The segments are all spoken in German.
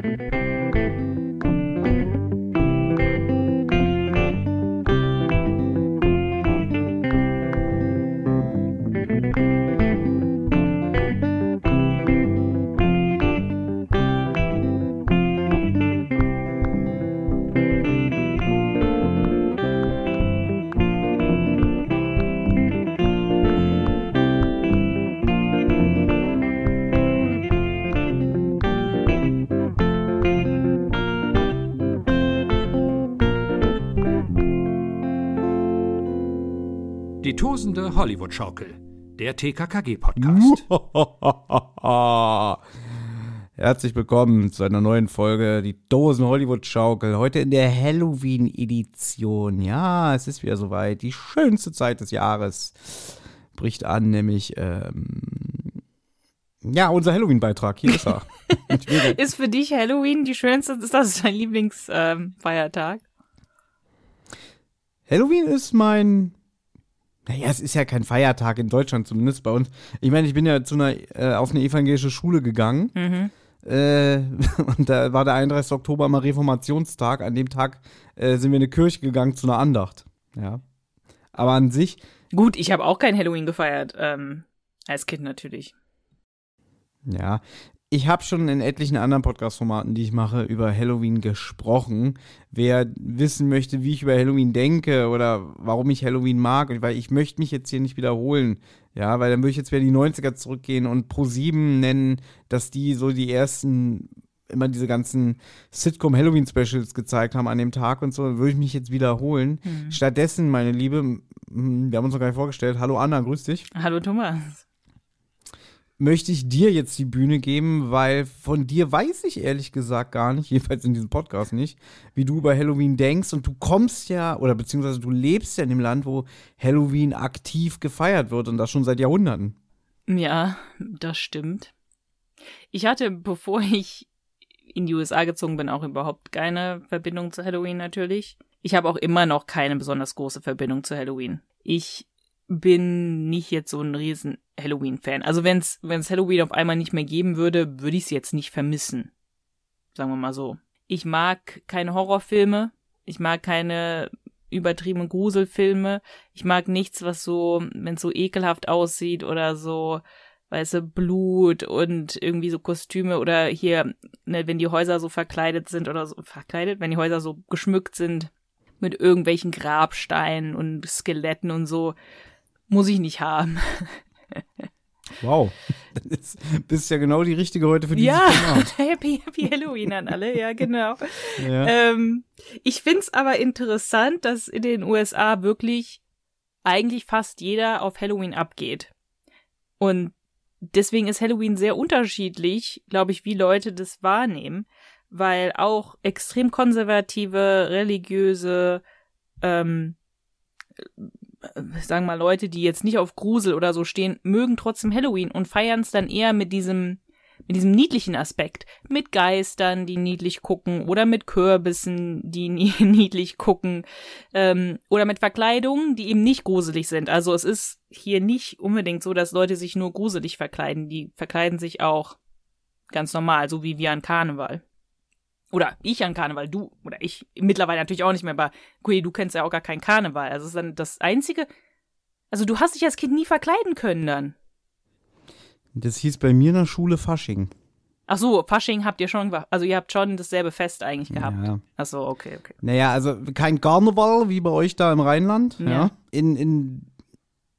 Die tosende Hollywood-Schaukel, der TKKG-Podcast. Herzlich willkommen zu einer neuen Folge, die Dosen Hollywood Schaukel. Heute in der Halloween-Edition. Ja, es ist wieder soweit. Die schönste Zeit des Jahres bricht an, nämlich, ähm, ja, unser Halloween-Beitrag. Hier ist er. Ist für dich Halloween die schönste, ist das dein Lieblingsfeiertag? Halloween ist mein. Naja, es ist ja kein Feiertag in Deutschland, zumindest bei uns. Ich meine, ich bin ja zu einer, äh, auf eine evangelische Schule gegangen. mhm. Äh, und da war der 31. Oktober mal Reformationstag. An dem Tag äh, sind wir in eine Kirche gegangen zu einer Andacht. Ja. Aber an sich, Gut, ich habe auch kein Halloween gefeiert, ähm, als Kind natürlich. ja. Ich habe schon in etlichen anderen Podcast-Formaten, die ich mache, über Halloween gesprochen. Wer wissen möchte, wie ich über Halloween denke oder warum ich Halloween mag, weil ich möchte mich jetzt hier nicht wiederholen. Ja, weil dann würde ich jetzt wieder die 90er zurückgehen und Pro7 nennen, dass die so die ersten immer diese ganzen Sitcom-Halloween-Specials gezeigt haben an dem Tag und so, würde ich mich jetzt wiederholen. Stattdessen, meine Liebe, wir haben uns noch gar nicht vorgestellt. Hallo Anna, grüß dich. Hallo Thomas. Möchte ich dir jetzt die Bühne geben, weil von dir weiß ich ehrlich gesagt gar nicht, jedenfalls in diesem Podcast nicht, wie du über Halloween denkst und du kommst ja, oder beziehungsweise du lebst ja in dem Land, wo Halloween aktiv gefeiert wird und das schon seit Jahrhunderten. Ja, das stimmt. Ich hatte, bevor ich in die USA gezogen bin, auch überhaupt keine Verbindung zu Halloween natürlich. Ich habe auch immer noch keine besonders große Verbindung zu Halloween. Ich bin nicht jetzt so ein riesen Halloween-Fan. Also wenn es Halloween auf einmal nicht mehr geben würde, würde ich es jetzt nicht vermissen. Sagen wir mal so. Ich mag keine Horrorfilme. Ich mag keine übertriebenen Gruselfilme. Ich mag nichts, was so, wenn es so ekelhaft aussieht oder so, weißt du, Blut und irgendwie so Kostüme oder hier, ne, wenn die Häuser so verkleidet sind oder so, verkleidet, wenn die Häuser so geschmückt sind mit irgendwelchen Grabsteinen und Skeletten und so, muss ich nicht haben. Wow. Das ist, bist ja genau die richtige heute für dieses Ja, Format. happy, happy Halloween an alle, ja, genau. Ja. Ähm, ich find's aber interessant, dass in den USA wirklich eigentlich fast jeder auf Halloween abgeht. Und deswegen ist Halloween sehr unterschiedlich, glaube ich, wie Leute das wahrnehmen, weil auch extrem konservative, religiöse, ähm, äh, sagen wir mal Leute, die jetzt nicht auf Grusel oder so stehen, mögen trotzdem Halloween und feiern es dann eher mit diesem mit diesem niedlichen Aspekt, mit Geistern, die niedlich gucken, oder mit Kürbissen, die nie- niedlich gucken, ähm, oder mit Verkleidungen, die eben nicht gruselig sind. Also es ist hier nicht unbedingt so, dass Leute sich nur gruselig verkleiden. Die verkleiden sich auch ganz normal, so wie wir an Karneval. Oder ich an Karneval, du, oder ich mittlerweile natürlich auch nicht mehr, aber Gui, du kennst ja auch gar keinen Karneval. Also es ist dann das Einzige, also du hast dich als Kind nie verkleiden können dann. Das hieß bei mir in der Schule Fasching. Ach so, Fasching habt ihr schon, also ihr habt schon dasselbe Fest eigentlich gehabt. Ja. Ach so, okay, okay. Naja, also kein Karneval wie bei euch da im Rheinland. Ja. Ja. In, in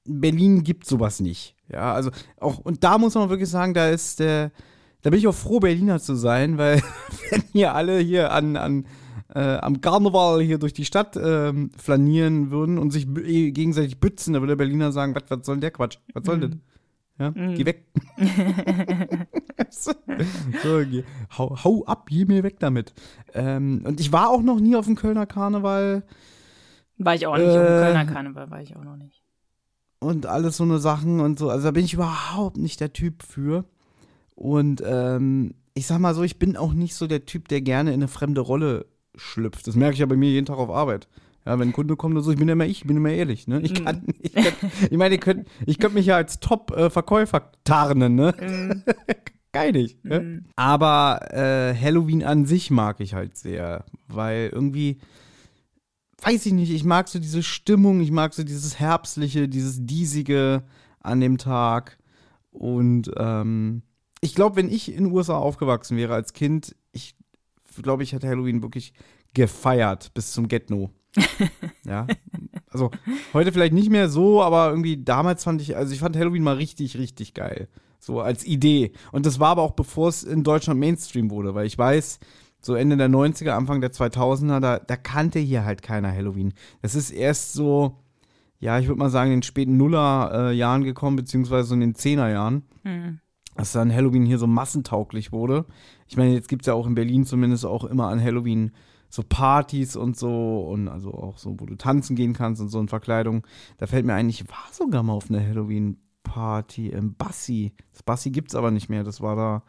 Berlin gibt sowas nicht. Ja, also auch, und da muss man wirklich sagen, da ist der, da bin ich auch froh, Berliner zu sein, weil wenn hier alle hier an, an äh, am Karneval hier durch die Stadt ähm, flanieren würden und sich eh gegenseitig bützen, da würde der Berliner sagen, was, was soll denn der Quatsch? Was soll das? Ja, geh weg. so, geh, hau, hau ab, geh mir weg damit. Ähm, und ich war auch noch nie auf dem Kölner Karneval War ich auch nicht. Auf dem Äh. Kölner Karneval war ich auch noch nicht. und alles so eine Sachen und so. Also da bin ich überhaupt nicht der Typ für. Und ähm, ich sag mal so, ich bin auch nicht so der Typ, der gerne in eine fremde Rolle schlüpft. Das merke ich ja bei mir jeden Tag auf Arbeit. Ja, wenn ein Kunde kommt und so, ich bin ja immer ich, ich bin immer ehrlich, ne? Ich kann, ich, kann, ich meine, ich könnte ich könnt mich ja als Top-Verkäufer tarnen, ne? geil nicht. Ne? Mhm. Aber äh, Halloween an sich mag ich halt sehr, weil irgendwie, weiß ich nicht, ich mag so diese Stimmung, ich mag so dieses Herbstliche, dieses Diesige an dem Tag. Und ähm, ich glaube, wenn ich in den USA aufgewachsen wäre als Kind, ich glaube, ich hätte Halloween wirklich gefeiert bis zum Get-No. ja. Also heute vielleicht nicht mehr so, aber irgendwie damals fand ich, also ich fand Halloween mal richtig, richtig geil. So als Idee. Und das war aber auch bevor es in Deutschland Mainstream wurde, weil ich weiß, so Ende der 90er, Anfang der 2000er, da, da kannte hier halt keiner Halloween. Das ist erst so, ja, ich würde mal sagen, in den späten Nuller-Jahren gekommen, beziehungsweise so in den Zehner-Jahren. Mhm. Dass dann Halloween hier so massentauglich wurde. Ich meine, jetzt gibt es ja auch in Berlin zumindest auch immer an Halloween so Partys und so und also auch so, wo du tanzen gehen kannst und so in Verkleidung. Da fällt mir ein, ich war sogar mal auf einer Halloween-Party im Bassi. Das Bassi gibt's aber nicht mehr. Das war da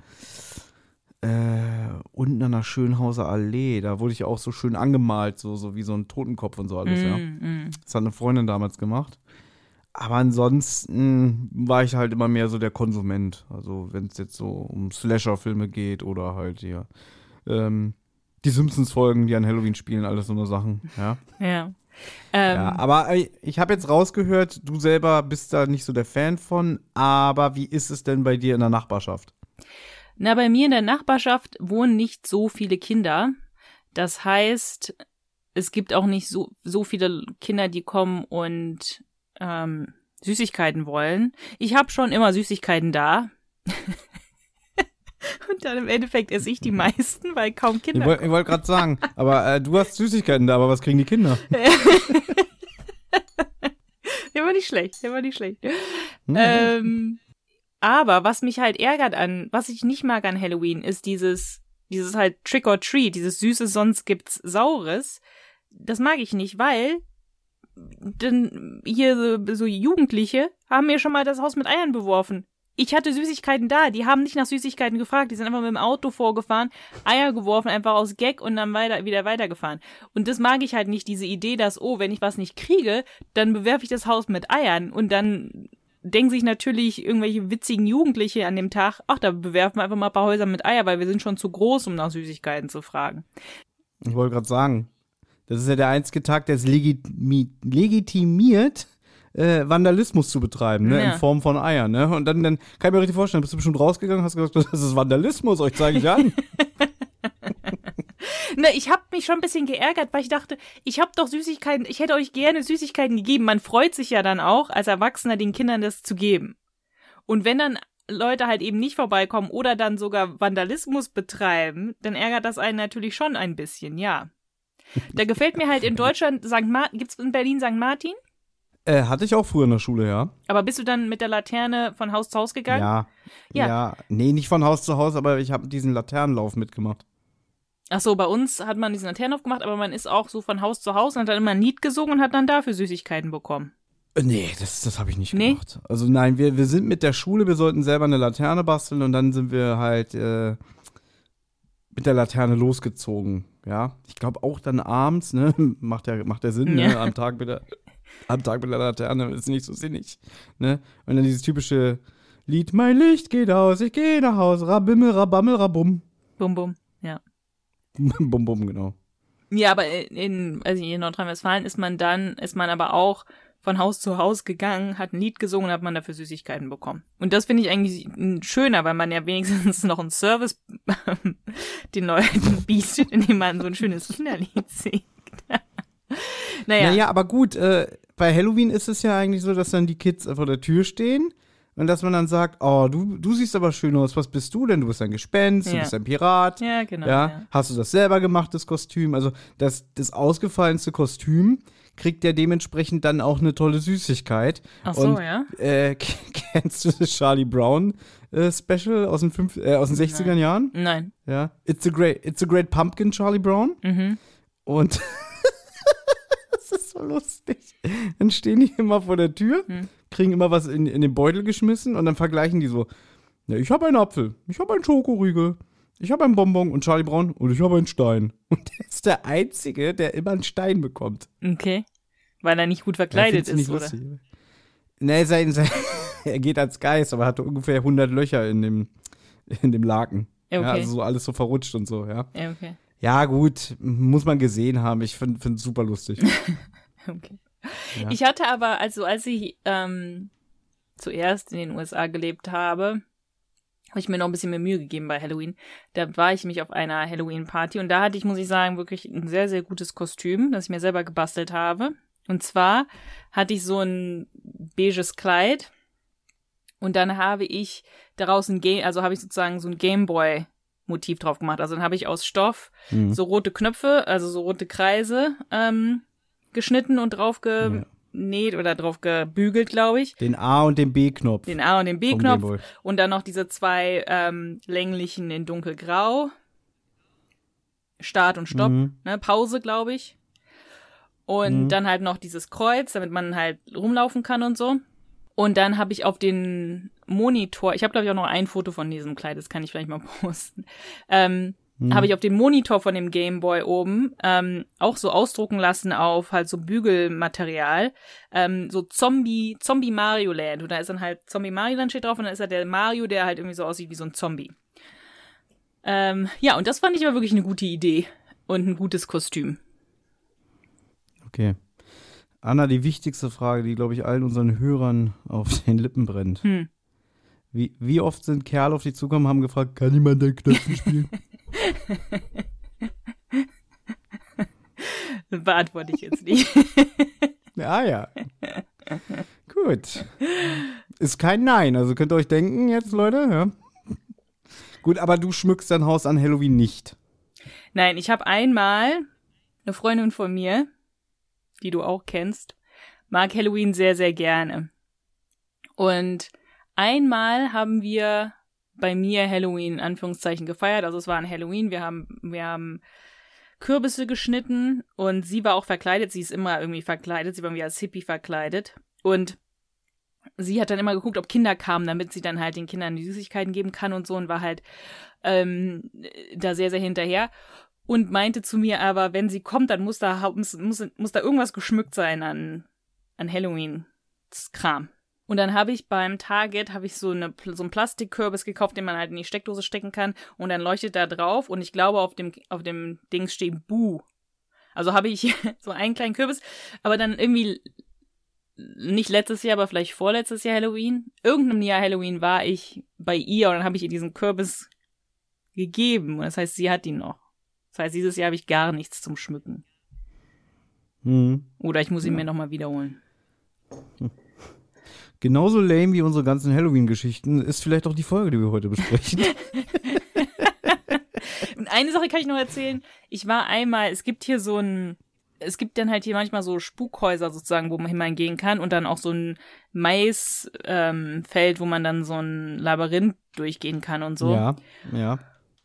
äh, unten an der Schönhauser Allee. Da wurde ich auch so schön angemalt, so, so wie so ein Totenkopf und so alles, ja. Mhm. Das hat eine Freundin damals gemacht. Aber ansonsten war ich halt immer mehr so der Konsument. Also wenn es jetzt so um Slasher-Filme geht oder halt hier ähm, die Simpsons-Folgen, die an Halloween spielen, alles so eine Sachen. Ja. Ja. Ähm, ja aber äh, ich habe jetzt rausgehört, du selber bist da nicht so der Fan von. Aber wie ist es denn bei dir in der Nachbarschaft? Na, bei mir in der Nachbarschaft wohnen nicht so viele Kinder. Das heißt, es gibt auch nicht so, so viele Kinder, die kommen und ähm, Süßigkeiten wollen. Ich habe schon immer Süßigkeiten da. und dann im Endeffekt esse ich die meisten, weil kaum Ich Kinder wollte wollt gerade sagen, aber äh, du hast Süßigkeiten da, aber was kriegen die Kinder? Der war nicht schlecht, der war nicht schlecht. Hm. Ähm, aber was mich halt ärgert an, was ich nicht mag an Halloween, ist dieses, dieses halt Trick or Treat, dieses Süßes, sonst gibt's Saures. Das mag ich nicht, weil denn hier so, Jugendliche haben mir schon mal das Haus mit Eiern beworfen. Ich hatte Süßigkeiten da, die haben nicht nach Süßigkeiten gefragt, die sind einfach mit dem Auto vorgefahren, Eier geworfen, einfach aus Gag und dann weiter, wieder weitergefahren. Und das mag ich halt nicht, diese Idee, dass, oh, wenn ich was nicht kriege, dann bewerfe ich das Haus mit Eiern und dann denken sich natürlich irgendwelche witzigen Jugendliche an dem Tag, ach, da bewerfen wir einfach mal ein paar Häuser mit Eier, weil wir sind schon zu groß, um nach Süßigkeiten zu fragen. Ich wollte gerade sagen, das ist ja der einzige Tag, der es legitimi legitimiert, äh, Vandalismus zu betreiben, ne? Ja. In Form von Eiern, ne? Und dann, dann kann ich mir richtig vorstellen, bist du bestimmt rausgegangen, hast gesagt, das ist Vandalismus, euch zeige ich an. Ne, ich habe mich schon ein bisschen geärgert, weil ich dachte, ich habe doch Süßigkeiten, ich hätte euch gerne Süßigkeiten gegeben. Man freut sich ja dann auch, als Erwachsener den Kindern das zu geben. Und wenn dann Leute halt eben nicht vorbeikommen oder dann sogar Vandalismus betreiben, dann ärgert das einen natürlich schon ein bisschen, ja. Da gefällt mir halt in Deutschland St. Martin, gibt's in Berlin St. Martin? äh, hatte ich auch früher in der Schule, ja. Aber bist du dann mit der Laterne von Haus zu Haus gegangen? Ja. Ja. Ja. Nee, nicht von Haus zu Haus, aber ich habe diesen Laternenlauf mitgemacht. Ach so, bei uns hat man diesen Laternenlauf gemacht, aber man ist auch so von Haus zu Haus und hat dann immer ein Lied gesungen und hat dann dafür Süßigkeiten bekommen. Äh, Nee, das, das habe ich nicht Nee? gemacht. Also nein, wir, wir sind mit der Schule, wir sollten selber eine Laterne basteln und dann sind wir halt äh, mit der Laterne losgezogen. Ja, ich glaube auch dann abends, ne, macht ja, macht ja Sinn, ne, Ja. am Tag mit der, am Tag mit der Laterne ist nicht so sinnig, ne. Und dann dieses typische Lied, mein Licht geht aus, ich gehe nach Hause, rabimmel, rabammel, rabum. Bum, bum, ja. bum, bum, genau. Ja, aber in, also in Nordrhein-Westfalen ist man dann, ist man aber auch von Haus zu Haus gegangen, hat ein Lied gesungen und hat man dafür Süßigkeiten bekommen. Und das finde ich eigentlich schöner, weil man ja wenigstens noch einen Service den Leuten bietet, indem man so ein schönes Kinderlied singt. naja, Naja, aber gut, äh, bei Halloween ist es ja eigentlich so, dass dann die Kids vor der Tür stehen und dass man dann sagt, oh, du, du siehst aber schön aus, was bist du denn? Du bist ein Gespenst, du Ja. bist ein Pirat. ja, genau. ja? Ja. Hast du das selber gemacht, das Kostüm? Also das, das ausgefallenste Kostüm kriegt ja dementsprechend dann auch eine tolle Süßigkeit. Ach so, und, ja. Äh, kennst du das Charlie Brown äh, Special aus den, fünf, äh, aus den 60er Nein. Jahren? Nein. Ja. It's a great, it's a great pumpkin, Charlie Brown. Mhm. Und das ist so lustig. Dann stehen die immer vor der Tür, Hm. kriegen immer was in, in den Beutel geschmissen und dann vergleichen die so: ja, Ich habe einen Apfel, ich habe einen Schokoriegel, ich habe einen Bonbon und Charlie Brown und ich habe einen Stein. Und der ist der Einzige, der immer einen Stein bekommt. Okay. Weil er nicht gut verkleidet ist, oder? lustig. Nee, sein, sein, er geht als Geist, aber hat ungefähr 100 Löcher in dem, in dem Laken. Okay. Ja, also so alles so verrutscht und so, ja. Ja, okay. Ja, gut, muss man gesehen haben. Ich finde es super lustig. okay. Ja. Ich hatte aber, also als ich ähm, zuerst in den USA gelebt habe, habe ich mir noch ein bisschen mehr Mühe gegeben bei Halloween. Da war ich nämlich auf einer Halloween-Party und da hatte ich, muss ich sagen, wirklich ein sehr, sehr gutes Kostüm, das ich mir selber gebastelt habe. Und zwar hatte ich so ein beiges Kleid und dann habe ich daraus ein Game, also habe ich sozusagen so ein Gameboy Motiv drauf gemacht. Also dann habe ich aus Stoff Mhm. so rote Knöpfe, also so rote Kreise ähm, geschnitten und drauf genäht oder drauf gebügelt, glaube ich. Den A und den B-Knopf. Den A und den B-Knopf und dann noch diese zwei ähm, länglichen in dunkelgrau. Start und Stopp, Mhm. ne, Pause, glaube ich. Und Mhm. dann halt noch dieses Kreuz, damit man halt rumlaufen kann und so. Und dann habe ich auf den Monitor, ich habe glaube ich auch noch ein Foto von diesem Kleid, das kann ich vielleicht mal posten. Ähm, Mhm. habe ich auf dem Monitor von dem Gameboy oben ähm, auch so ausdrucken lassen auf halt so Bügelmaterial, ähm, so Zombie, Zombie Mario Land. Und da ist dann halt Zombie Mario Land steht drauf und dann ist da der Mario, der halt irgendwie so aussieht wie so ein Zombie. Ähm, ja, und das fand ich aber wirklich eine gute Idee und ein gutes Kostüm. Okay. Anna, die wichtigste Frage, die, glaube ich, allen unseren Hörern auf den Lippen brennt. Hm. Wie, wie oft sind Kerle auf dich zugekommen haben gefragt, kann jemand den Knöpfen spielen? Beantworte ich jetzt nicht. ah ja. Gut. Ist kein Nein. Also könnt ihr euch denken jetzt, Leute, ja. Gut, aber du schmückst dein Haus an Halloween nicht. Nein, ich habe einmal eine Freundin von mir, die du auch kennst, mag Halloween sehr, sehr gerne. Und einmal haben wir bei mir Halloween in Anführungszeichen gefeiert. Also es war ein Halloween. Wir haben, wir haben Kürbisse geschnitten und sie war auch verkleidet. Sie ist immer irgendwie verkleidet. Sie war irgendwie als Hippie verkleidet. Und sie hat dann immer geguckt, ob Kinder kamen, damit sie dann halt den Kindern die Süßigkeiten geben kann und so und war halt ähm, da sehr, sehr hinterher und meinte zu mir aber, wenn sie kommt, dann muss da, muss, muss, muss da irgendwas geschmückt sein an, an Halloween-Kram. Und dann habe ich beim Target habe ich so eine so einen Plastikkürbis gekauft, den man halt in die Steckdose stecken kann und dann leuchtet da drauf und ich glaube auf dem auf dem Dings steht Bu. Also habe ich so einen kleinen Kürbis, aber dann irgendwie nicht letztes Jahr, aber vielleicht vorletztes Jahr Halloween. Irgendeinem Jahr Halloween war ich bei ihr und dann habe ich ihr diesen Kürbis gegeben. Und das heißt, sie hat ihn noch. Das heißt, dieses Jahr habe ich gar nichts zum Schmücken. Hm. Oder ich muss ihn mir nochmal wiederholen. Genauso lame wie unsere ganzen Halloween-Geschichten ist vielleicht auch die Folge, die wir heute besprechen. Eine Sache kann ich noch erzählen. Ich war einmal, es gibt hier so ein, es gibt dann halt hier manchmal so Spukhäuser sozusagen, wo man hingehen kann und dann auch so ein Maisfeld, ähm, Feld, wo man dann so ein Labyrinth durchgehen kann und so. Ja, ja.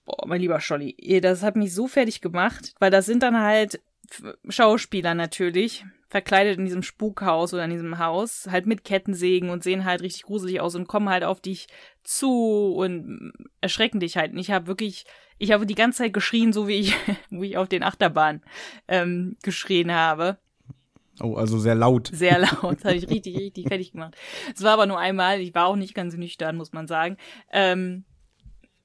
Boah, mein lieber Scholli, das hat mich so fertig gemacht, weil das sind dann halt Schauspieler natürlich, verkleidet in diesem Spukhaus oder in diesem Haus, halt mit Kettensägen und sehen halt richtig gruselig aus und kommen halt auf dich zu und erschrecken dich halt. Und ich habe wirklich, ich habe die ganze Zeit geschrien, so wie ich, wie ich auf den Achterbahn ähm, geschrien habe. Oh, also sehr laut. Sehr laut. Das habe ich richtig, richtig fertig gemacht. Es war aber nur einmal. Ich war auch nicht ganz nüchtern, muss man sagen. Ähm,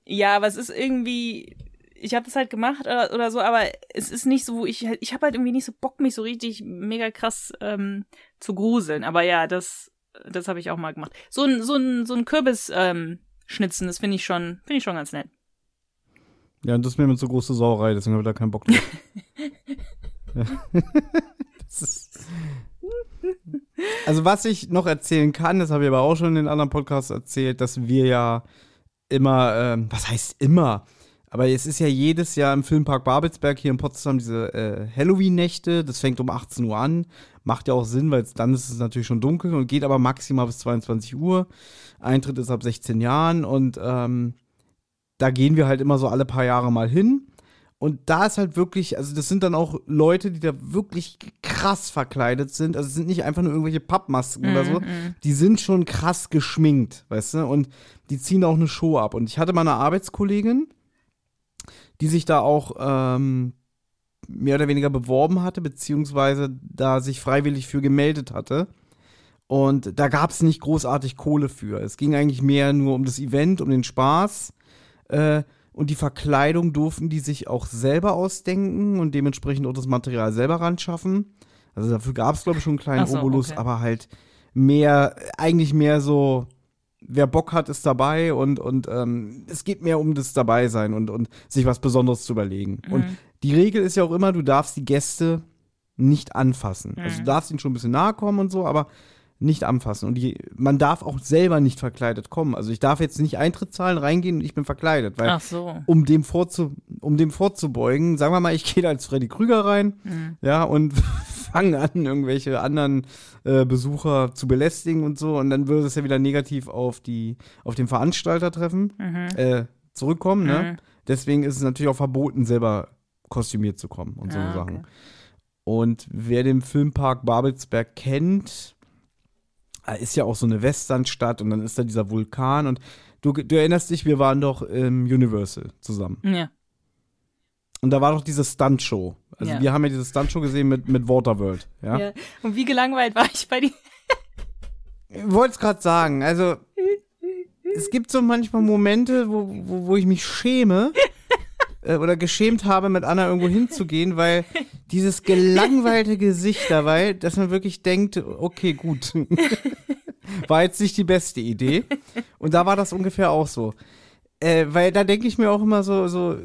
ja, aber es ist irgendwie. Ich habe das halt gemacht oder, oder so, aber es ist nicht so, ich, ich habe halt irgendwie nicht so Bock, mich so richtig mega krass ähm, zu gruseln. Aber ja, das, das habe ich auch mal gemacht. So ein, so ein, so ein Kürbis ähm, schnitzen, das finde ich schon, finde ich schon ganz nett. Ja, und das ist mir mit so große Sauerei, deswegen habe ich da keinen Bock drauf. Also was ich noch erzählen kann, das habe ich aber auch schon in den anderen Podcasts erzählt, dass wir ja immer, ähm, was heißt immer, aber es ist ja jedes Jahr im Filmpark Babelsberg hier in Potsdam diese äh, Halloween-Nächte, das fängt um 18 Uhr an, macht ja auch Sinn, weil dann ist es natürlich schon dunkel und geht aber maximal bis 22 Uhr. Eintritt ist ab 16 Jahren und ähm, da gehen wir halt immer so alle paar Jahre mal hin. Und da ist halt wirklich, also das sind dann auch Leute, die da wirklich krass verkleidet sind. Also es sind nicht einfach nur irgendwelche Pappmasken oder so. Mhm. Die sind schon krass geschminkt, weißt du? Und die ziehen auch eine Show ab. Und ich hatte mal eine Arbeitskollegin, die sich da auch ähm, mehr oder weniger beworben hatte, beziehungsweise da sich freiwillig für gemeldet hatte. Und da gab es nicht großartig Kohle für. Es ging eigentlich mehr nur um das Event, um den Spaß. Äh, und die Verkleidung durften die sich auch selber ausdenken und dementsprechend auch das Material selber ran schaffen. Also dafür gab es, glaube ich, schon einen kleinen so, Obolus, okay. aber halt mehr, eigentlich mehr so, wer Bock hat, ist dabei und, und ähm, es geht mehr um das Dabeisein und, und sich was Besonderes zu überlegen. Und Mhm. die Regel ist ja auch immer, du darfst die Gäste nicht anfassen. Also du Mhm. darfst ihnen schon ein bisschen nahe kommen und so, aber nicht anfassen. Und die, man darf auch selber nicht verkleidet kommen. Also ich darf jetzt nicht Eintritt zahlen, reingehen und ich bin verkleidet, weil Ach so. um dem, vorzu, um dem vorzubeugen, sagen wir mal, ich gehe da als Freddy Krüger rein, Mhm. ja, und fange an, irgendwelche anderen äh, Besucher zu belästigen und so, und dann würde es ja wieder negativ auf die, auf den Veranstalter treffen, Mhm. äh, zurückkommen, ne? Mhm. Deswegen ist es natürlich auch verboten, selber kostümiert zu kommen und so Ah, Sachen. okay. Und wer den Filmpark Babelsberg kennt, ist ja auch so eine Westernstadt und dann ist da dieser Vulkan und du, du erinnerst dich, wir waren doch im Universal zusammen. Ja. Und da war doch diese Stuntshow. Also Ja. wir haben ja diese Stuntshow gesehen mit, mit Waterworld, ja. ja. Und wie gelangweilt war ich bei dir? Ich wollte es gerade sagen, also es gibt so manchmal Momente, wo, wo, wo ich mich schäme äh, oder geschämt habe, mit Anna irgendwo hinzugehen, weil dieses gelangweilte Gesicht dabei, dass man wirklich denkt, okay, gut, war jetzt nicht die beste Idee. Und da war das ungefähr auch so. Äh, weil da denke ich mir auch immer so, so,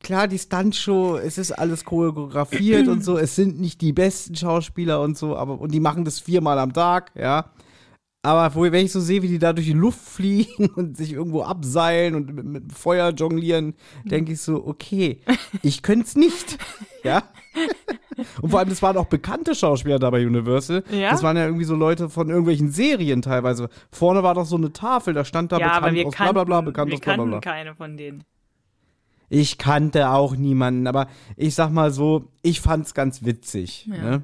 klar, die Stuntshow, es ist alles choreografiert und so, es sind nicht die besten Schauspieler und so, aber und die machen das viermal am Tag, ja. Aber wo, wenn ich so sehe, wie die da durch die Luft fliegen und sich irgendwo abseilen und mit, mit Feuer jonglieren, denke ich so, okay, ich könnte es nicht. Ja. Und vor allem, das waren auch bekannte Schauspieler da bei Universal. Ja? Das waren ja irgendwie so Leute von irgendwelchen Serien teilweise. Vorne war doch so eine Tafel, da stand da ja, bekannt aus kannten, bla bla bla, bekannt aus bla bla. keine von denen. Ich kannte auch niemanden, aber ich sag mal so, ich fand's ganz witzig. Ja. Ne?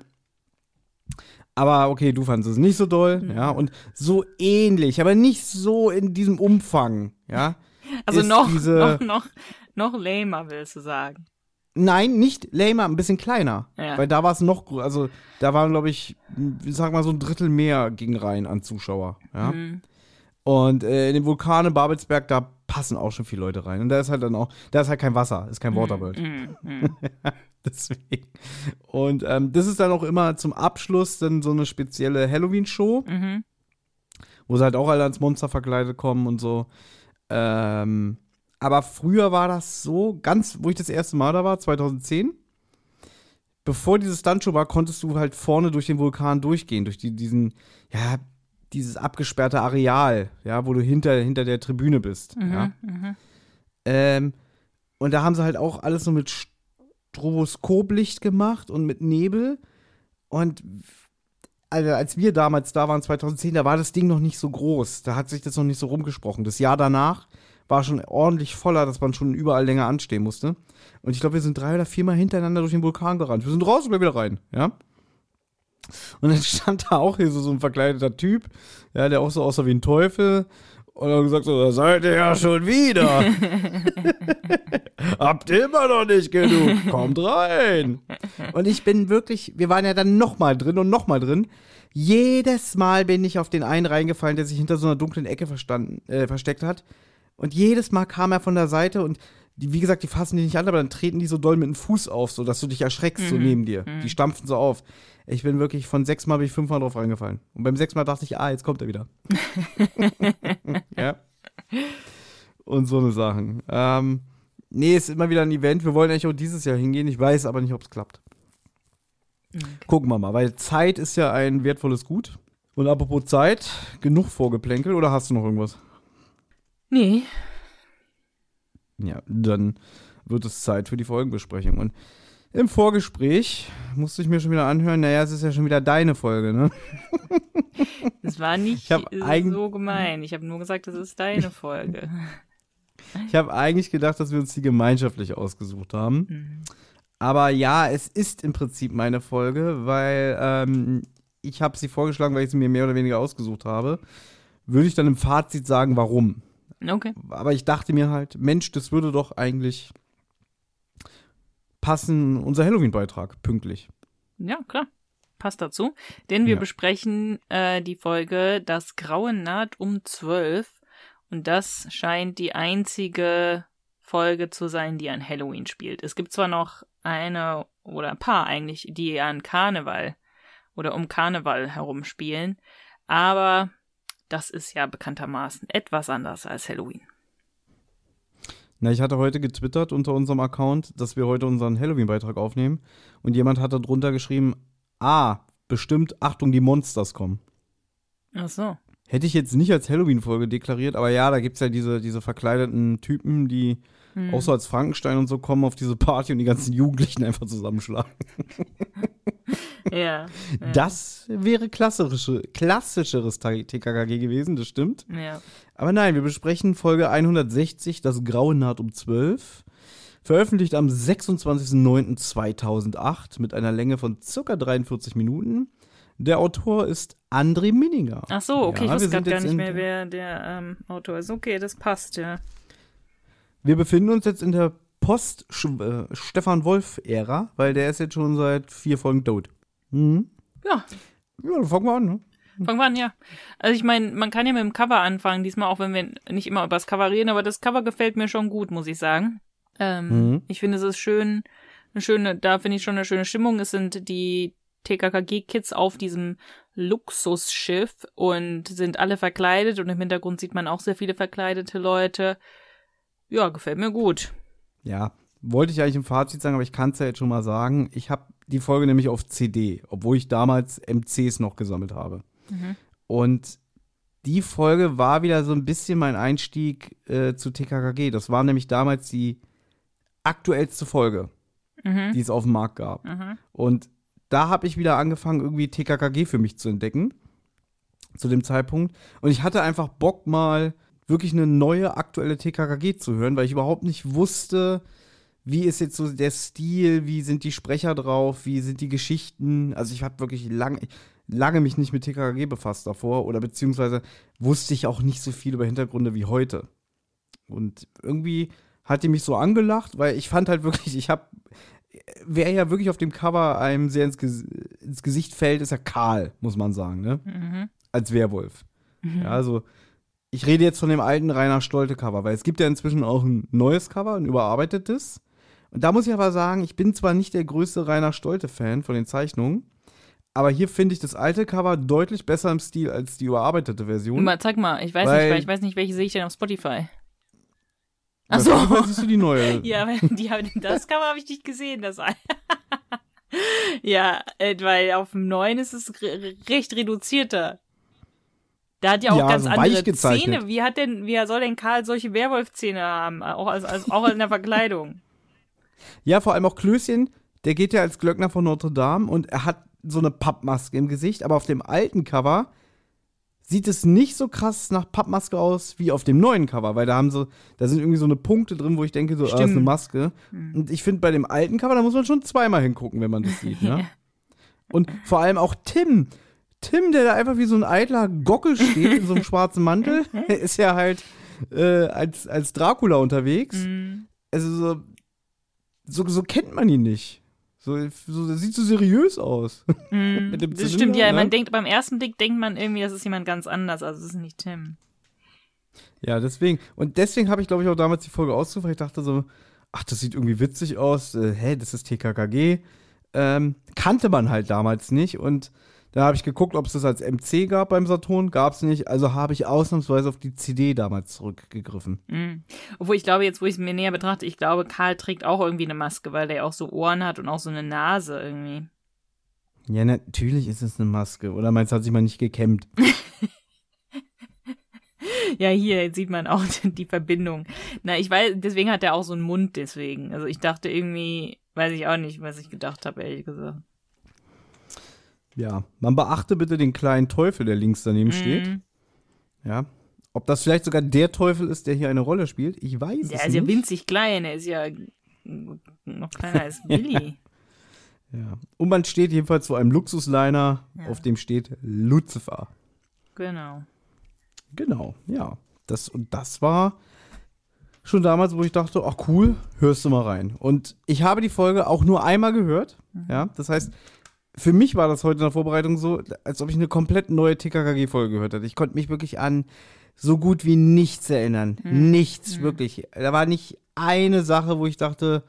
Aber okay, du fandest es nicht so doll, Mhm. ja, und so ähnlich, aber nicht so in diesem Umfang, ja. Also noch, diese- noch, noch, noch lamer, willst du sagen. Nein, nicht lamer, ein bisschen kleiner. Ja. Weil da war es noch, also da waren, glaube ich, ich sag mal so ein Drittel mehr ging rein an Zuschauer, ja. Mhm. Und äh, in den Vulkan in Babelsberg, da passen auch schon viele Leute rein. Und da ist halt dann auch, da ist halt kein Wasser, ist kein Waterworld. Mhm. Mhm. Deswegen. Und ähm, das ist dann auch immer zum Abschluss dann so eine spezielle Halloween-Show, Mhm. wo sie halt auch alle als Monster verkleidet kommen und so. Ähm, aber früher war das so, ganz, wo ich das erste Mal da war, 2010, bevor diese Stuntshow war, konntest du halt vorne durch den Vulkan durchgehen, durch die, diesen, ja, dieses abgesperrte Areal, ja, wo du hinter, hinter der Tribüne bist. Mhm. Ja. Mhm. Ähm, und da haben sie halt auch alles so mit Stroboskoplicht gemacht und mit Nebel. Und also als wir damals da waren, 2010, da war das Ding noch nicht so groß. Da hat sich das noch nicht so rumgesprochen. Das Jahr danach war schon ordentlich voller, dass man schon überall länger anstehen musste. Und ich glaube, wir sind drei oder viermal hintereinander durch den Vulkan gerannt. Wir sind raus und gleich wieder rein, ja. Und dann stand da auch hier so, so ein verkleideter Typ, ja, der auch so aussah wie ein Teufel. Und dann gesagt so, da seid ihr ja schon wieder. Habt ihr immer noch nicht genug. Kommt rein. Und ich bin wirklich, wir waren ja dann nochmal drin und nochmal drin. Jedes Mal bin ich auf den einen reingefallen, der sich hinter so einer dunklen Ecke verstanden, äh, versteckt hat. Und jedes Mal kam er von der Seite und die, wie gesagt, die fassen dich nicht an, aber dann treten die so doll mit dem Fuß auf, so dass du dich erschreckst, so neben dir. Die stampfen so auf. Ich bin wirklich von sechs Mal bin ich fünfmal drauf reingefallen. Und beim sechs Mal dachte ich, ah, jetzt kommt er wieder. ja. Und so eine Sachen. Ähm, nee, ist immer wieder ein Event. Wir wollen eigentlich auch dieses Jahr hingehen. Ich weiß aber nicht, ob es klappt. Gucken wir mal, weil Zeit ist ja ein wertvolles Gut. Und apropos Zeit, genug Vorgeplänkel oder hast du noch irgendwas? Nee. Ja, dann wird es Zeit für die Folgenbesprechung. Und im Vorgespräch musste ich mir schon wieder anhören, naja, es ist ja schon wieder deine Folge, ne? Das war nicht so gemein. Ich habe nur gesagt, das ist deine Folge. Ich habe eigentlich gedacht, dass wir uns die gemeinschaftlich ausgesucht haben. Mhm. Aber ja, es ist im Prinzip meine Folge, weil ähm, ich habe sie vorgeschlagen, weil ich sie mir mehr oder weniger ausgesucht habe. Würde ich dann im Fazit sagen, warum. Okay. Aber ich dachte mir halt, Mensch, das würde doch eigentlich passen, unser Halloween-Beitrag, pünktlich. Ja, klar. Passt dazu. Denn wir Ja. besprechen äh, die Folge Das Grauen naht um zwölf. Und das scheint die einzige Folge zu sein, die an Halloween spielt. Es gibt zwar noch eine oder ein paar eigentlich, die an Karneval oder um Karneval herum spielen, aber das ist ja bekanntermaßen etwas anders als Halloween. Na, ich hatte heute getwittert unter unserem Account, dass wir heute unseren Halloween-Beitrag aufnehmen. Und jemand hat da drunter geschrieben, ah, bestimmt, Achtung, die Monsters kommen. Ach so. Hätte ich jetzt nicht als Halloween-Folge deklariert, aber ja, da gibt es ja diese, diese verkleideten Typen, die hm. auch so als Frankenstein und so kommen auf diese Party und die ganzen Jugendlichen einfach zusammenschlagen. ja, ja. Das wäre klassische, klassischeres TKKG gewesen, das stimmt. Ja. Aber nein, wir besprechen Folge 160, das Graue naht um 12. Veröffentlicht am 26.09.2008 mit einer Länge von circa 43 Minuten. Der Autor ist André Minninger. Ach so, okay, ja, ich wusste gerade gar nicht mehr, wer der ähm, Autor ist. Okay, das passt, ja. Wir befinden uns jetzt in der Post-Stefan Wolf-Ära, weil der ist jetzt schon seit vier Folgen tot. Mhm. Ja. Ja, dann fangen wir an, ne? Fangen wir an, ja. Also ich meine, man kann ja mit dem Cover anfangen, diesmal auch wenn wir nicht immer über das Cover reden, aber das Cover gefällt mir schon gut, muss ich sagen. Ähm, mhm. Ich finde, es ist schön, eine schöne, da finde ich schon eine schöne Stimmung. Es sind die TKKG-Kids auf diesem Luxusschiff und sind alle verkleidet und im Hintergrund sieht man auch sehr viele verkleidete Leute. Ja, gefällt mir gut. Ja, wollte ich eigentlich im Fazit sagen, aber ich kann es ja jetzt schon mal sagen. Ich habe die Folge nämlich auf CD, obwohl ich damals MCs noch gesammelt habe. Mhm. Und die Folge war wieder so ein bisschen mein Einstieg äh, zu TKKG. Das war nämlich damals die aktuellste Folge, mhm. die es auf dem Markt gab. Mhm. Und da habe ich wieder angefangen, irgendwie TKKG für mich zu entdecken. Zu dem Zeitpunkt. Und ich hatte einfach Bock, mal wirklich eine neue, aktuelle TKKG zu hören, weil ich überhaupt nicht wusste, wie ist jetzt so der Stil, wie sind die Sprecher drauf, wie sind die Geschichten. Also ich habe wirklich lange, lange mich nicht mit TKKG befasst davor oder beziehungsweise wusste ich auch nicht so viel über Hintergründe wie heute. Und irgendwie hat die mich so angelacht, weil ich fand halt wirklich, ich habe wer ja wirklich auf dem Cover einem sehr ins, Ges ins Gesicht fällt, ist ja Karl, muss man sagen, ne? Mhm. Als Werwolf. Mhm. Ja, also ich rede jetzt von dem alten Rainer Stolte Cover, weil es gibt ja inzwischen auch ein neues Cover, ein überarbeitetes. Und da muss ich aber sagen, ich bin zwar nicht der größte Rainer Stolte Fan von den Zeichnungen, aber hier finde ich das alte Cover deutlich besser im Stil als die überarbeitete Version. Mal, zeig mal, ich weiß nicht, weil ich weiß nicht, welche sehe ich denn auf Spotify. Achso. Siehst du die neue. ja, die, das Cover habe ich nicht gesehen. Das ja, äh, weil auf dem neuen ist es recht reduzierter. Da hat ja auch ja, ganz so andere Zähne. Wie hat denn, wie soll denn Karl solche Werwolf-Zähne haben? Auch, als, als, auch in der Verkleidung. Ja, vor allem auch Klößchen, der geht ja als Glöckner von Notre Dame und er hat so eine Pappmaske im Gesicht, aber auf dem alten Cover sieht es nicht so krass nach Pappmaske aus wie auf dem neuen Cover, weil da haben so, da sind irgendwie so eine Punkte drin, wo ich denke, so, ah, ist eine Maske. Mhm. Und ich finde, bei dem alten Cover, da muss man schon zweimal hingucken, wenn man das sieht, ne? Und vor allem auch Tim. Tim, der da einfach wie so ein eitler Gockel steht in so einem schwarzen Mantel, ist ja halt äh, als, als Dracula unterwegs. Mhm. Also so, so, so kennt man ihn nicht. So, so das sieht so seriös aus. Mm, das Zylinder, stimmt, ja. Ne? Man denkt, beim ersten Blick denkt man irgendwie, das ist jemand ganz anders. Also, das ist nicht Tim. Ja, deswegen. Und deswegen habe ich, glaube ich, auch damals die Folge ausgesucht. Ich dachte so, ach, das sieht irgendwie witzig aus. Äh, hä, das ist TKKG. Ähm, kannte man halt damals nicht. Und da habe ich geguckt, ob es das als MC gab beim Saturn. Gab es nicht. Also habe ich ausnahmsweise auf die CD damals zurückgegriffen. Mhm. Obwohl ich glaube, jetzt, wo ich es mir näher betrachte, ich glaube, Karl trägt auch irgendwie eine Maske, weil der auch so Ohren hat und auch so eine Nase irgendwie. Ja, natürlich ist es eine Maske. Oder meinst du, hat sich mal nicht gekämmt? ja, hier sieht man auch die Verbindung. Na, ich weiß, deswegen hat er auch so einen Mund, deswegen. Also ich dachte irgendwie, weiß ich auch nicht, was ich gedacht habe, ehrlich gesagt. Ja, man beachte bitte den kleinen Teufel, der links daneben mhm. steht. Ja. Ob das vielleicht sogar der Teufel ist, der hier eine Rolle spielt, ich weiß ja, es nicht. Er ist ja winzig klein, er ist ja noch kleiner als Billy. ja. Und man steht jedenfalls vor einem Luxusliner, ja. auf dem steht Lucifer. Genau. Genau, ja. Das, und das war schon damals, wo ich dachte, ach cool, hörst du mal rein. Und ich habe die Folge auch nur einmal gehört. Mhm. Ja, das heißt, für mich war das heute in der Vorbereitung so, als ob ich eine komplett neue TKKG-Folge gehört hätte. Ich konnte mich wirklich an so gut wie nichts erinnern. Hm. Nichts, hm. wirklich. Da war nicht eine Sache, wo ich dachte,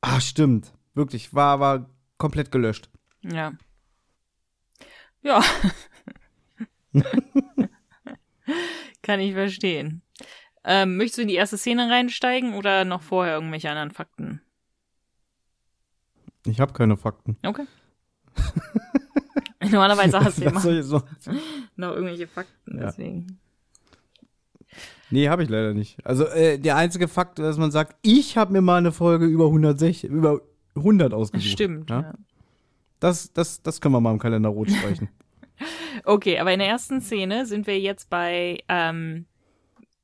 ah, stimmt. Wirklich, war, war komplett gelöscht. Ja. Ja. Kann ich verstehen. Ähm, möchtest du in die erste Szene reinsteigen oder noch vorher irgendwelche anderen Fakten? Ich habe keine Fakten. Okay. Normalerweise hast du immer noch irgendwelche Fakten, Ja. deswegen. Nee, habe ich leider nicht. Also äh, der einzige Fakt, dass man sagt, ich habe mir mal eine Folge über 160, über 100 ausgesucht. Stimmt, Ja? ja. Das, das, das können wir mal im Kalender rot streichen. Okay, aber in der ersten Szene sind wir jetzt bei ähm,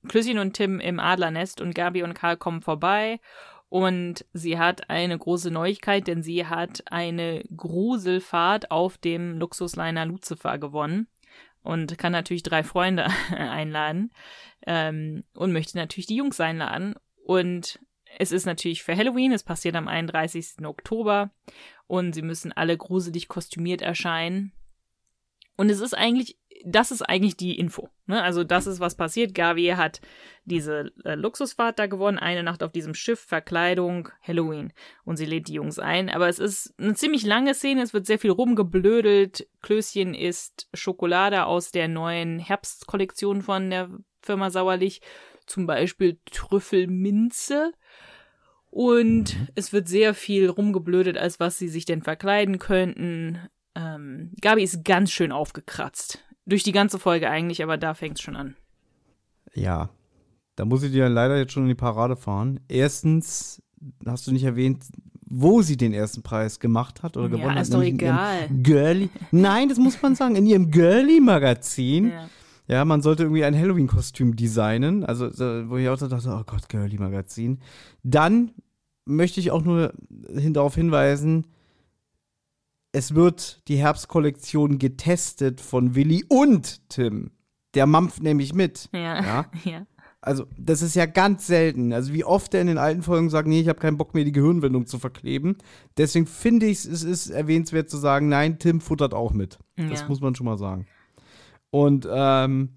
Klößchen und Tim im Adlernest und Gabi und Karl kommen vorbei und sie hat eine große Neuigkeit, denn sie hat eine Gruselfahrt auf dem Luxusliner Lucifer gewonnen und kann natürlich drei Freunde einladen ähm, und möchte natürlich die Jungs einladen und es ist natürlich für Halloween, es passiert am 31. Oktober und sie müssen alle gruselig kostümiert erscheinen. Und es ist eigentlich, das ist eigentlich die Info. Ne? Also das ist, was passiert. Gavi hat diese äh, Luxusfahrt da gewonnen, eine Nacht auf diesem Schiff, Verkleidung, Halloween. Und sie lädt die Jungs ein. Aber es ist eine ziemlich lange Szene, es wird sehr viel rumgeblödelt. Klößchen isst Schokolade aus der neuen Herbstkollektion von der Firma Sauerlich. Zum Beispiel Trüffelminze. Und es wird sehr viel rumgeblödet, als was sie sich denn verkleiden könnten. Ähm, Gabi ist ganz schön aufgekratzt. Durch die ganze Folge eigentlich, aber da fängt es schon an. Ja, da muss ich dir leider jetzt schon in die Parade fahren. Erstens hast du nicht erwähnt, wo sie den ersten Preis gemacht hat oder Ja, gewonnen hat. ist doch egal. Girly. Nein, das muss man sagen. In ihrem Girly-Magazin. Ja. Ja, man sollte irgendwie ein Halloween-Kostüm designen. Also, so, wo ich auch so dachte, oh Gott, Girly-Magazin. Dann möchte ich auch nur darauf hinweisen, es wird die Herbstkollektion getestet von Willi und Tim. Der mampft nämlich mit. Ja. Ja. ja. Also, das ist ja ganz selten. Also, wie oft er in den alten Folgen sagt, nee, ich habe keinen Bock mehr, die Gehirnwindung zu verkleben. Deswegen finde ich, es ist erwähnenswert zu sagen, nein, Tim futtert auch mit. Das Ja. muss man schon mal sagen. Und ähm,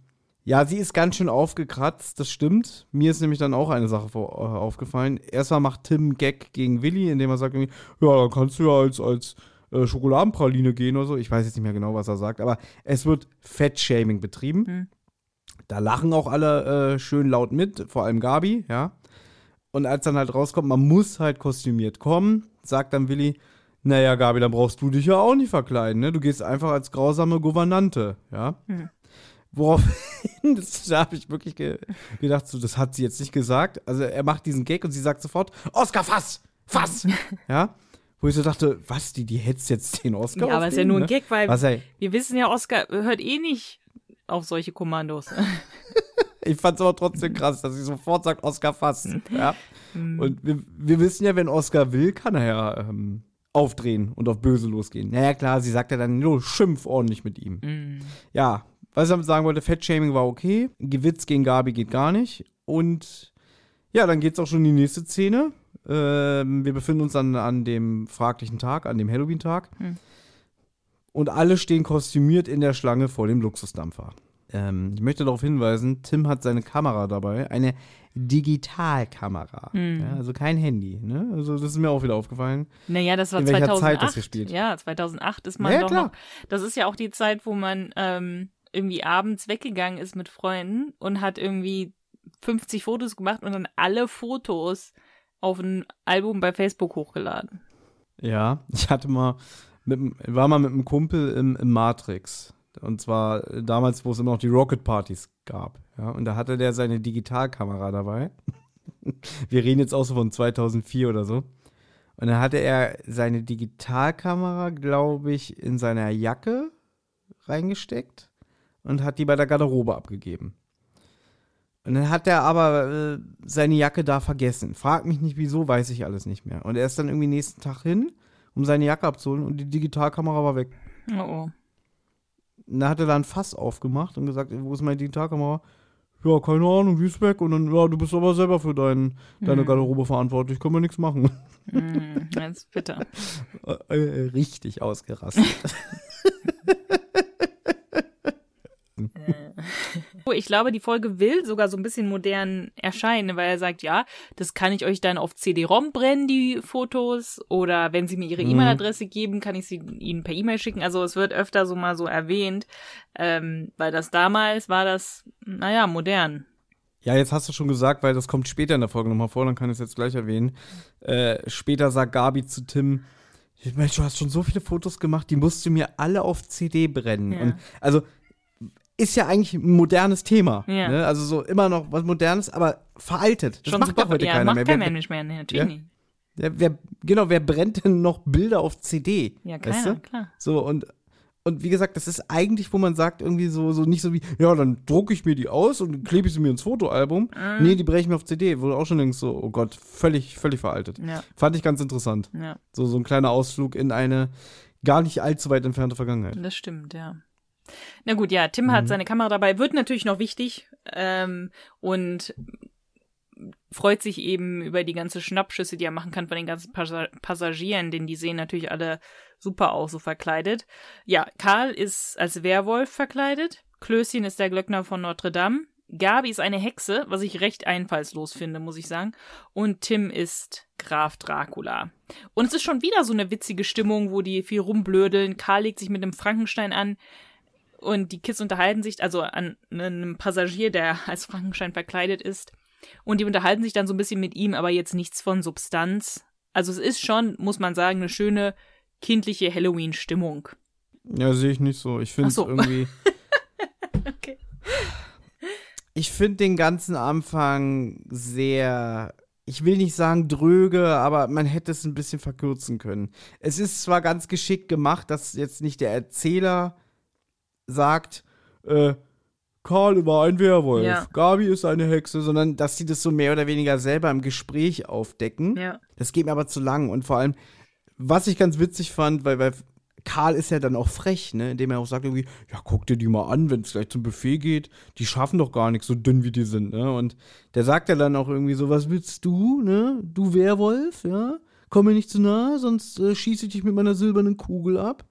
ja, sie ist ganz schön aufgekratzt, das stimmt. Mir ist nämlich dann auch eine Sache äh, aufgefallen. Erstmal macht Tim Gag gegen Willi, indem er sagt, ja, dann kannst du ja als, als äh, Schokoladenpraline gehen oder so. Ich weiß jetzt nicht mehr genau, was er sagt, aber es wird Fettshaming betrieben. Hm. Da lachen auch alle äh, schön laut mit, vor allem Gabi, ja. Und als dann halt rauskommt, man muss halt kostümiert kommen, sagt dann Willi, naja, Gabi, dann brauchst du dich ja auch nicht verkleiden, ne? Du gehst einfach als grausame Gouvernante, ja. Hm. Woraufhin, das, da habe ich wirklich ge gedacht, so, das hat sie jetzt nicht gesagt. Also er macht diesen Gag und sie sagt sofort, Oscar, fass! Fass! ja. Wo ich so dachte, was, die, die hetzt jetzt den Oscar Ja, aber ist ja nur ein ne? Gag, weil Was, wir wissen ja, Oscar hört eh nicht auf solche Kommandos. Ich fand's aber trotzdem krass, dass sie sofort sagt, Oscar fass. ja. Hm. Und wir, wir wissen ja, wenn Oscar will, kann er ja ähm, aufdrehen und auf Böse losgehen. Naja, klar, sie sagt ja dann, no, schimpf ordentlich mit ihm. Mm. Ja, was ich damit sagen wollte, Fettshaming war okay. Gewitz gegen Gabi geht gar nicht. Und ja, dann geht's auch schon in die nächste Szene. Ähm, wir befinden uns dann an dem fraglichen Tag, an dem Halloween-Tag. Hm. Und alle stehen kostümiert in der Schlange vor dem Luxusdampfer. Ähm, ich möchte darauf hinweisen, Tim hat seine Kamera dabei, eine Digitalkamera. Hm. Ja, also kein Handy. Ne? Also das ist mir auch wieder aufgefallen. Naja, das war In welcher 2008. Zeit das gespielt? Ja, 2008 ist man Ja, doch klar. noch. Das ist ja auch die Zeit, wo man ähm, irgendwie abends weggegangen ist mit Freunden und hat irgendwie 50 Fotos gemacht und dann alle Fotos auf ein Album bei Facebook hochgeladen. Ja, ich hatte mal, mit, war mal mit einem Kumpel im, im Matrix. Und zwar äh, damals, wo es immer noch die Rocket-Partys gab. Ja, und da hatte der seine Digitalkamera dabei. Wir reden jetzt auch so von 2004 oder so. Und dann hatte er seine Digitalkamera, glaube ich, in seiner Jacke reingesteckt und hat die bei der Garderobe abgegeben. Und dann hat er aber äh, seine Jacke da vergessen. Frag mich nicht wieso, weiß ich alles nicht mehr. Und er ist dann irgendwie nächsten Tag hin, um seine Jacke abzuholen und die Digitalkamera war weg. Oh, oh. Und dann hat er da ein Fass aufgemacht und gesagt, wo ist meine Digitalkamera? Ja, keine Ahnung, die ist weg. Und dann, ja, du bist aber selber für dein, deine Hm. Garderobe verantwortlich, können wir nichts machen. Mm, das ist bitter. Äh, äh, richtig ausgerastet. Ich glaube, die Folge will sogar so ein bisschen modern erscheinen, weil er sagt, ja, das kann ich euch dann auf CD-ROM brennen, die Fotos. Oder wenn sie mir ihre Mhm. E-Mail-Adresse geben, kann ich sie ihnen per E-Mail schicken. Also es wird öfter so mal so erwähnt, ähm, weil das damals war das, naja, modern. Ja, jetzt hast du schon gesagt, weil das kommt später in der Folge nochmal vor, dann kann ich es jetzt gleich erwähnen. Äh, später sagt Gabi zu Tim, Mensch, du hast schon so viele Fotos gemacht, die musst du mir alle auf CD brennen. Ja. Und also ist ja eigentlich ein modernes Thema. Ja. Ne? Also so immer noch was Modernes, aber veraltet. Das Schon macht super, ja heute ja, keiner macht mehr. kein Wer, Mensch mehr, nee, natürlich Ja. nicht. wer, wer, genau, wer brennt denn noch Bilder auf CD? Ja, weißt keiner, du? klar. So, und, und wie gesagt, das ist eigentlich, wo man sagt, irgendwie so, so nicht so wie, ja, dann drucke ich mir die aus und klebe ich sie mir ins Fotoalbum. Mhm. Nee, die breche ich mir auf CD, du auch schon denkst, so, oh Gott, völlig, völlig veraltet. Ja, Fand ich ganz interessant. ja, So, so ein kleiner Ausflug in eine gar nicht allzu weit entfernte Vergangenheit. das stimmt, ja. Na gut, ja, Tim Mhm. hat seine Kamera dabei, wird natürlich noch wichtig ähm, und freut sich eben über die ganze Schnappschüsse, die er machen kann von den ganzen Passa Passagieren, denn die sehen natürlich alle super aus, so verkleidet. Ja, Karl ist als Werwolf verkleidet, Klößchen ist der Glöckner von Notre Dame, Gabi ist eine Hexe, was ich recht einfallslos finde, muss ich sagen, und Tim ist Graf Dracula. Und es ist schon wieder so eine witzige Stimmung, wo die viel rumblödeln, Karl legt sich mit einem Frankenstein an, und die Kids unterhalten sich, also an einem Passagier, der als Frankenstein verkleidet ist. Und die unterhalten sich dann so ein bisschen mit ihm, aber jetzt nichts von Substanz. Also es ist schon, muss man sagen, eine schöne kindliche Halloween-Stimmung. Ja, sehe ich nicht so. Ich finde Ach so. irgendwie. Okay. Ich finde den ganzen Anfang sehr. Ich will nicht sagen dröge, aber man hätte es ein bisschen verkürzen können. Es ist zwar ganz geschickt gemacht, dass jetzt nicht der Erzähler sagt, äh, Karl war ein Werwolf, Ja. Gabi ist eine Hexe, sondern dass sie das so mehr oder weniger selber im Gespräch aufdecken. Ja. Das geht mir aber zu lang. Und vor allem, was ich ganz witzig fand, weil, weil Karl ist ja dann auch frech, ne? Indem er auch sagt irgendwie, ja, guck dir die mal an, wenn es gleich zum Buffet geht. Die schaffen doch gar nichts, so dünn wie die sind, ne? Und der sagt ja dann auch irgendwie so, was willst du, ne? Du Werwolf, ja? Komm mir nicht zu nahe, sonst äh, schieße ich dich mit meiner silbernen Kugel ab.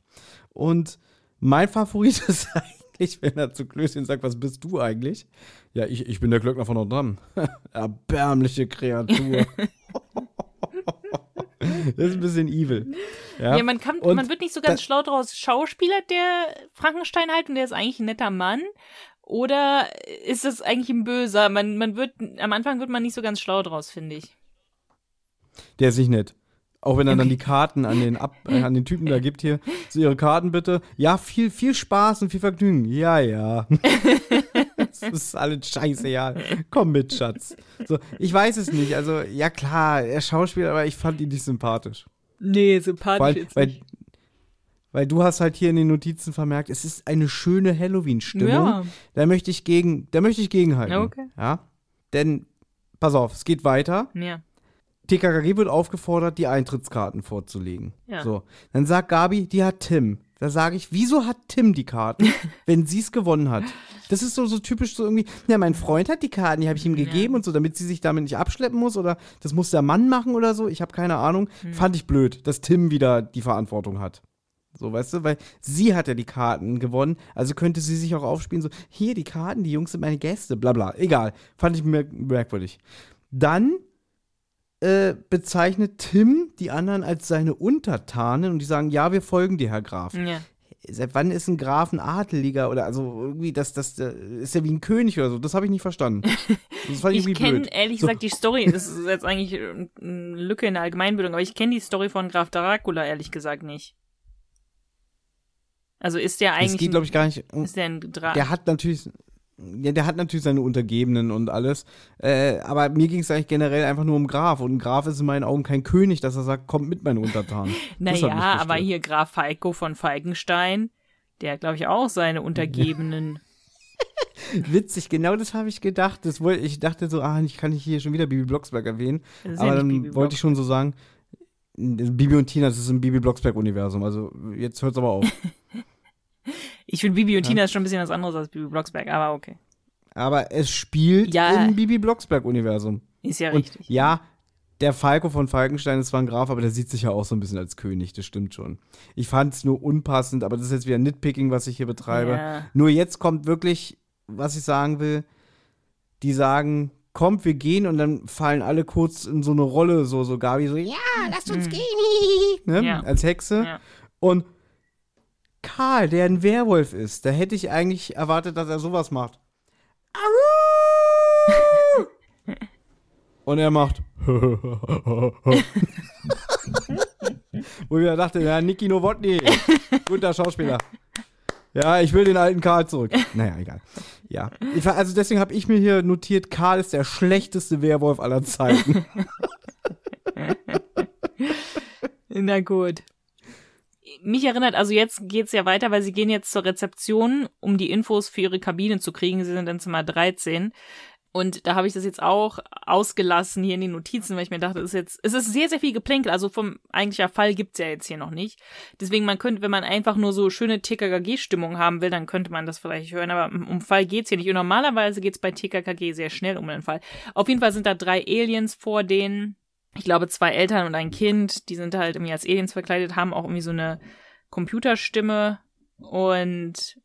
Und mein Favorit ist eigentlich, wenn er zu Klößchen sagt, was bist du eigentlich? Ja, ich, ich bin der Glöckner von Notre Dame. Erbärmliche Kreatur. das ist ein bisschen evil. Ja, Ja, man, kann, Und man wird nicht so ganz schlau draus. Schauspieler der Frankenstein halt und der ist eigentlich ein netter Mann. Oder ist das eigentlich ein Böser? Man, man wird, am Anfang wird man nicht so ganz schlau draus, finde ich. Der ist nicht nett. Auch wenn er dann die Karten an den, Ab äh, an den Typen da gibt hier. So, ihre Karten bitte. Ja, viel, viel Spaß und viel Vergnügen. Ja, ja. das ist alles scheiße, ja. Komm mit, Schatz. So, ich weiß es nicht. Also, ja klar, er Schauspieler, aber ich fand ihn nicht sympathisch. Nee, sympathisch Weil, jetzt weil, nicht. weil du hast halt hier in den Notizen vermerkt, es ist eine schöne Halloween-Stimmung. Ja. Da möchte ich gegen, da möchte ich gegenhalten. Okay. Ja. Denn, pass auf, es geht weiter. Ja. TKKG wird aufgefordert, die Eintrittskarten vorzulegen. Ja. So. Dann sagt Gabi, die hat Tim. Da sage ich, wieso hat Tim die Karten, wenn sie es gewonnen hat? Das ist so, so typisch so irgendwie, ja, mein Freund hat die Karten, die habe ich ihm Ja. gegeben und so, damit sie sich damit nicht abschleppen muss oder das muss der Mann machen oder so. Ich habe keine Ahnung. Hm. Fand ich blöd, dass Tim wieder die Verantwortung hat. So, weißt du, weil sie hat ja die Karten gewonnen, also könnte sie sich auch aufspielen, so, hier die Karten, die Jungs sind meine Gäste, bla bla. Egal. Fand ich mer merkwürdig. Dann äh, bezeichnet Tim die anderen als seine Untertanen und die sagen, ja, wir folgen dir, Herr Graf. Ja. Seit wann ist ein Graf ein Adeliger oder also irgendwie, das, das äh, ist ja wie ein König oder so, das habe ich nicht verstanden. Das ich, kenne ehrlich So. gesagt die Story, das ist jetzt eigentlich äh, eine Lücke in der Allgemeinbildung, aber ich kenne die Story von Graf Dracula ehrlich gesagt nicht. Also ist der Das eigentlich. geht, glaube ich, gar nicht. ist der ein Dra Der hat natürlich, ja, der hat natürlich seine Untergebenen und alles. Äh, aber mir ging es eigentlich generell einfach nur um Graf. Und ein Graf ist in meinen Augen kein König, dass er sagt, kommt mit. Das hat Naja, aber hier Graf Falco von Falkenstein, der glaube ich auch seine Untergebenen. Witzig, genau das habe ich gedacht. Das wollte, ich dachte so, ah, ich kann nicht hier schon wieder Bibi Blocksberg erwähnen. Aber ja dann wollte ich schon so sagen, Bibi und Tina, das ist im Bibi Blocksberg-Universum. Also jetzt hört's aber auf. Ich finde Bibi und Tina ist schon ein bisschen was anderes als Bibi Blocksberg, aber okay. aber es spielt Ja. im Bibi Blocksberg-Universum. Ist ja Und richtig. ja, der Falco von Falkenstein ist zwar ein Graf, aber der sieht sich ja auch so ein bisschen als König, das stimmt schon. Ich fand es nur unpassend, aber das ist jetzt wieder Nitpicking, was ich hier betreibe. Ja. Nur jetzt kommt wirklich was ich sagen will, die sagen, kommt, wir gehen und dann fallen alle kurz in so eine Rolle, so, so Gabi, so, ja, lasst uns Mhm. gehen, ne? Ja. als Hexe. Ja. Und Karl, der ein Werwolf ist, da hätte ich eigentlich erwartet, dass er sowas macht. Und er macht. Wo ich mir dachte, ja, Niki Nowotny, guter Schauspieler. Ja, ich will den alten Karl zurück. Naja, egal. Ja. Ich, also deswegen habe ich mir hier notiert, Karl ist der schlechteste Werwolf aller Zeiten. Na gut. Mich erinnert, also jetzt geht's ja weiter, weil sie gehen jetzt zur Rezeption, um die Infos für ihre Kabine zu kriegen. Sie sind in Zimmer 13. Und da habe ich das jetzt auch ausgelassen hier in den Notizen, weil ich mir dachte, es ist jetzt, es ist sehr, sehr viel Geplänkel. Also vom eigentlicher Fall gibt's ja jetzt hier noch nicht. Deswegen, man könnte, wenn man einfach nur so schöne TKKG-Stimmung haben will, dann könnte man das vielleicht hören. Aber um Fall geht's hier nicht. Und normalerweise geht's bei TKKG sehr schnell um den Fall. Auf jeden Fall sind da drei Aliens vor denen. Ich glaube, zwei Eltern und ein Kind, die sind halt irgendwie als Aliens verkleidet, haben auch irgendwie so eine Computerstimme und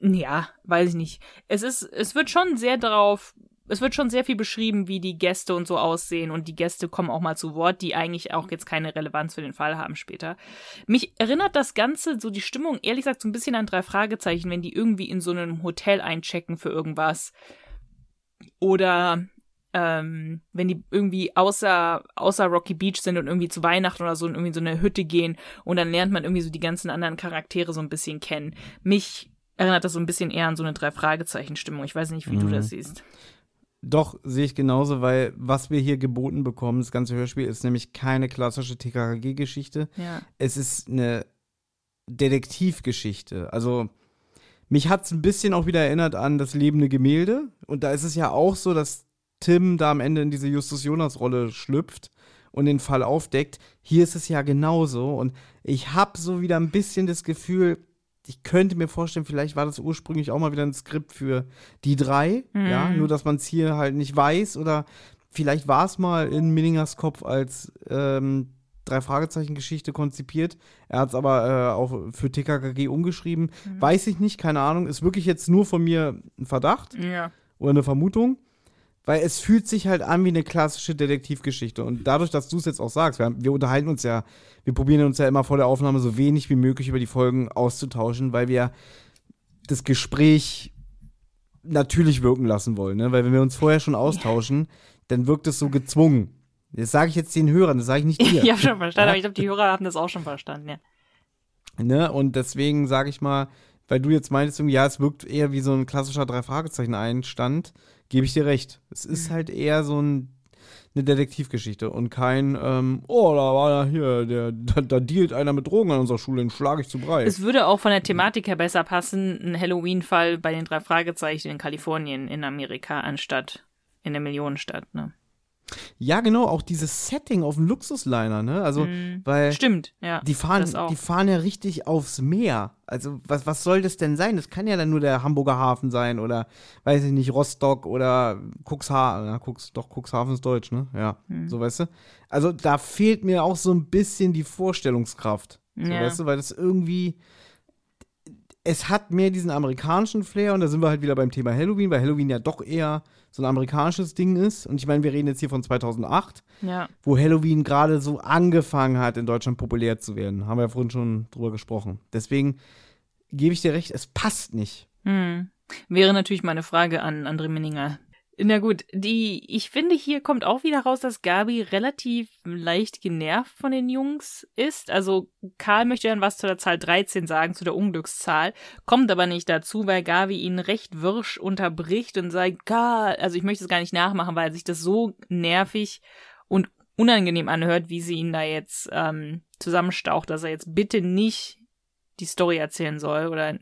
ja, weiß ich nicht. Es ist, es wird schon sehr darauf, es wird schon sehr viel beschrieben, wie die Gäste und so aussehen und die Gäste kommen auch mal zu Wort, die eigentlich auch jetzt keine Relevanz für den Fall haben später. Mich erinnert das Ganze, so die Stimmung, ehrlich gesagt, so ein bisschen an drei Fragezeichen, wenn die irgendwie in so einem Hotel einchecken für irgendwas. Oder ähm, wenn die irgendwie außer, außer Rocky Beach sind und irgendwie zu Weihnachten oder so in irgendwie so eine Hütte gehen und dann lernt man irgendwie so die ganzen anderen Charaktere so ein bisschen kennen. Mich erinnert das so ein bisschen eher an so eine Drei-Fragezeichen-Stimmung. Ich weiß nicht, wie du Mhm. das siehst. Doch, sehe ich genauso, weil was wir hier geboten bekommen, das ganze Hörspiel, ist nämlich keine klassische TKKG-Geschichte. Ja. Es ist eine Detektivgeschichte. Also, mich hat es ein bisschen auch wieder erinnert an das lebende Gemälde. Und da ist es ja auch so, dass Tim da am Ende in diese Justus Jonas-Rolle schlüpft und den Fall aufdeckt. Hier ist es ja genauso. Und ich habe so wieder ein bisschen das Gefühl, ich könnte mir vorstellen, vielleicht war das ursprünglich auch mal wieder ein Skript für die drei. Ja, Mhm. nur dass man es hier halt nicht weiß. Oder vielleicht war es mal in Minningers Kopf als ähm, drei Fragezeichen-Geschichte konzipiert. Er hat es aber äh, auch für TKKG umgeschrieben. Weiß ich nicht, keine Ahnung. Ist wirklich jetzt nur von mir ein Verdacht Ja. oder eine Vermutung. Weil es fühlt sich halt an wie eine klassische Detektivgeschichte. Und dadurch, dass du es jetzt auch sagst, wir, haben, wir unterhalten uns ja, wir probieren uns ja immer vor der Aufnahme so wenig wie möglich über die Folgen auszutauschen, weil wir das Gespräch natürlich wirken lassen wollen. Ne? Weil wenn wir uns vorher schon austauschen, dann wirkt es so gezwungen. Das sage ich jetzt den Hörern, das sage ich nicht dir. Ich habe schon verstanden, aber ich glaube, die Hörer haben das auch schon verstanden, ja. Ne? Und deswegen sage ich mal, weil du jetzt meintest, ja, es wirkt eher wie so ein klassischer Drei-Fragezeichen-Einstand, gebe ich dir recht. Es ist halt eher so ein, eine Detektivgeschichte und kein, ähm, oh, da war ja hier, der, da, da dealt einer mit Drogen an unserer Schule, den schlage ich zu Brei. Es würde auch von der Thematik her besser passen, ein Halloween-Fall bei den drei Fragezeichen in Kalifornien in Amerika anstatt in der Millionenstadt, ne? Ja, genau, auch dieses Setting auf dem Luxusliner, ne? Also, Mhm. weil Stimmt, ja. die fahren, die fahren ja richtig aufs Meer. Also, was, was soll das denn sein? Das kann ja dann nur der Hamburger Hafen sein oder, weiß ich nicht, Rostock oder Cuxhaven. Ja, Cux, doch, Cuxhaven ist deutsch, ne? Ja, Hm. so weißt du. Also, da fehlt mir auch so ein bisschen die Vorstellungskraft. So, Ja. weißt du, weil das irgendwie. Es hat mehr diesen amerikanischen Flair und da sind wir halt wieder beim Thema Halloween, weil Halloween ja doch eher so ein amerikanisches Ding ist. Und ich meine, wir reden jetzt hier von 2008 Ja. wo Halloween gerade so angefangen hat, in Deutschland populär zu werden. Haben wir ja vorhin schon drüber gesprochen. Deswegen gebe ich dir recht, es passt nicht. Hm. Wäre natürlich meine Frage an André Minninger. Na gut, die, ich finde, hier kommt auch wieder raus, dass Gabi relativ leicht genervt von den Jungs ist. Also Karl möchte dann was zu der Zahl 13 sagen, zu der Unglückszahl, kommt aber nicht dazu, weil Gabi ihn recht wirsch unterbricht und sagt, Karl, also ich möchte es gar nicht nachmachen, weil sich das so nervig und unangenehm anhört, wie sie ihn da jetzt ähm, zusammenstaucht, dass er jetzt bitte nicht die Story erzählen soll oder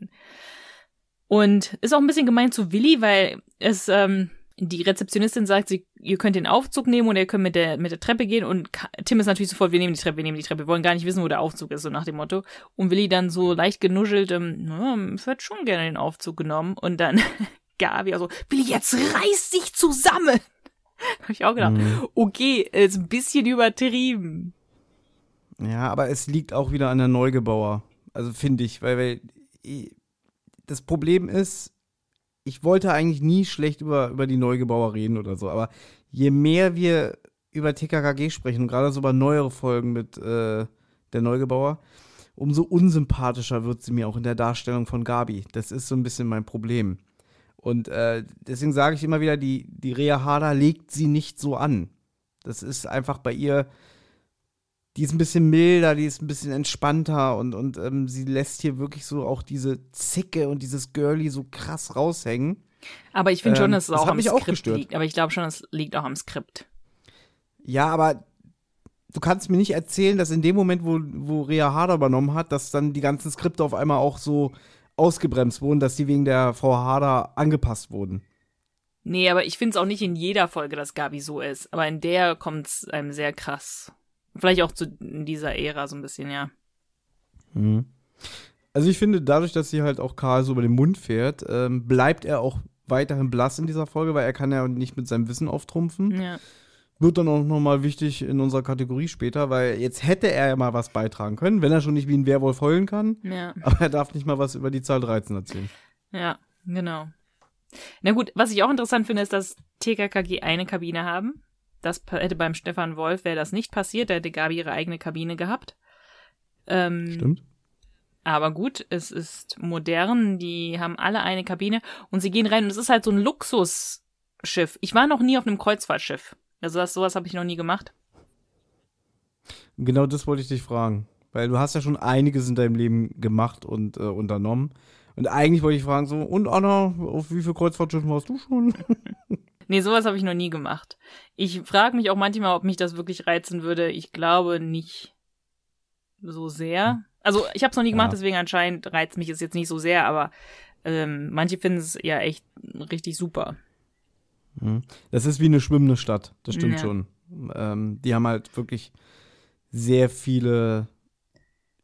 und ist auch ein bisschen gemein zu Willi, weil es ähm, die Rezeptionistin sagt, sie, ihr könnt den Aufzug nehmen und ihr könnt mit der mit der Treppe gehen und Tim ist natürlich sofort, wir nehmen die Treppe, wir nehmen die Treppe, wir wollen gar nicht wissen, wo der Aufzug ist, so nach dem Motto. Und Willi dann so leicht genuschelt, ähm, ich hätte schon gerne den Aufzug genommen und dann Gabi also, Willi, jetzt reiß dich zusammen. Hab ich auch gedacht, okay, ist ein bisschen übertrieben. Ja, aber es liegt auch wieder an der Neugebauer. Also finde ich, weil, weil das Problem ist, ich wollte eigentlich nie schlecht über, über die Neugebauer reden oder so, aber je mehr wir über TKKG sprechen, gerade so über neuere Folgen mit äh, der Neugebauer, umso unsympathischer wird sie mir auch in der Darstellung von Gabi. Das ist so ein bisschen mein Problem. Und äh, deswegen sage ich immer wieder, die, die Rea Harder legt sie nicht so an. Das ist einfach bei ihr, die ist ein bisschen milder, die ist ein bisschen entspannter und, und ähm, sie lässt hier wirklich so auch diese Zicke und dieses Girly so krass raushängen. Aber ich finde schon, Ähm, dass es das auch hat am mich auch Skript gestört. liegt. Aber ich glaube schon, es liegt auch am Skript. Ja, aber du kannst mir nicht erzählen, dass in dem Moment, wo, wo Rea Harder übernommen hat, dass dann die ganzen Skripte auf einmal auch so ausgebremst wurden, dass die wegen der Frau Harder angepasst wurden. Nee, aber ich finde es auch nicht in jeder Folge, dass Gabi so ist. Aber in der kommt es einem sehr krass. Vielleicht auch zu in dieser Ära so ein bisschen, ja. Also ich finde, dadurch, dass sie halt auch Karl so über den Mund fährt, ähm, bleibt er auch weiterhin blass in dieser Folge, weil er kann ja nicht mit seinem Wissen auftrumpfen. Ja. Wird dann auch nochmal wichtig in unserer Kategorie später, weil jetzt hätte er ja mal was beitragen können, wenn er schon nicht wie ein Werwolf heulen kann. Ja. Aber er darf nicht mal was über die Zahl 13 erzählen. Ja, genau. Na gut, was ich auch interessant finde, ist, dass TKKG eine Kabine haben. Das hätte beim Stefan Wolf, wäre das nicht passiert, da hätte Gabi ihre eigene Kabine gehabt. Ähm, Stimmt? Aber gut, es ist modern, die haben alle eine Kabine und sie gehen rein und es ist halt so ein Luxusschiff. Ich war noch nie auf einem Kreuzfahrtschiff. Also das, sowas habe ich noch nie gemacht. Genau das wollte ich dich fragen. Weil du hast ja schon einiges in deinem Leben gemacht und äh, unternommen. Und eigentlich wollte ich fragen so, und Anna, auf wie viele Kreuzfahrtschiffen warst du schon? Nee, sowas habe ich noch nie gemacht. Ich frage mich auch manchmal, ob mich das wirklich reizen würde. Ich glaube nicht so sehr. Also ich habe es noch nie gemacht, Ja. deswegen anscheinend reizt mich es jetzt nicht so sehr, aber ähm, manche finden es ja echt richtig super. Das ist wie eine schwimmende Stadt, das stimmt Ja. schon. Ähm, die haben halt wirklich sehr viele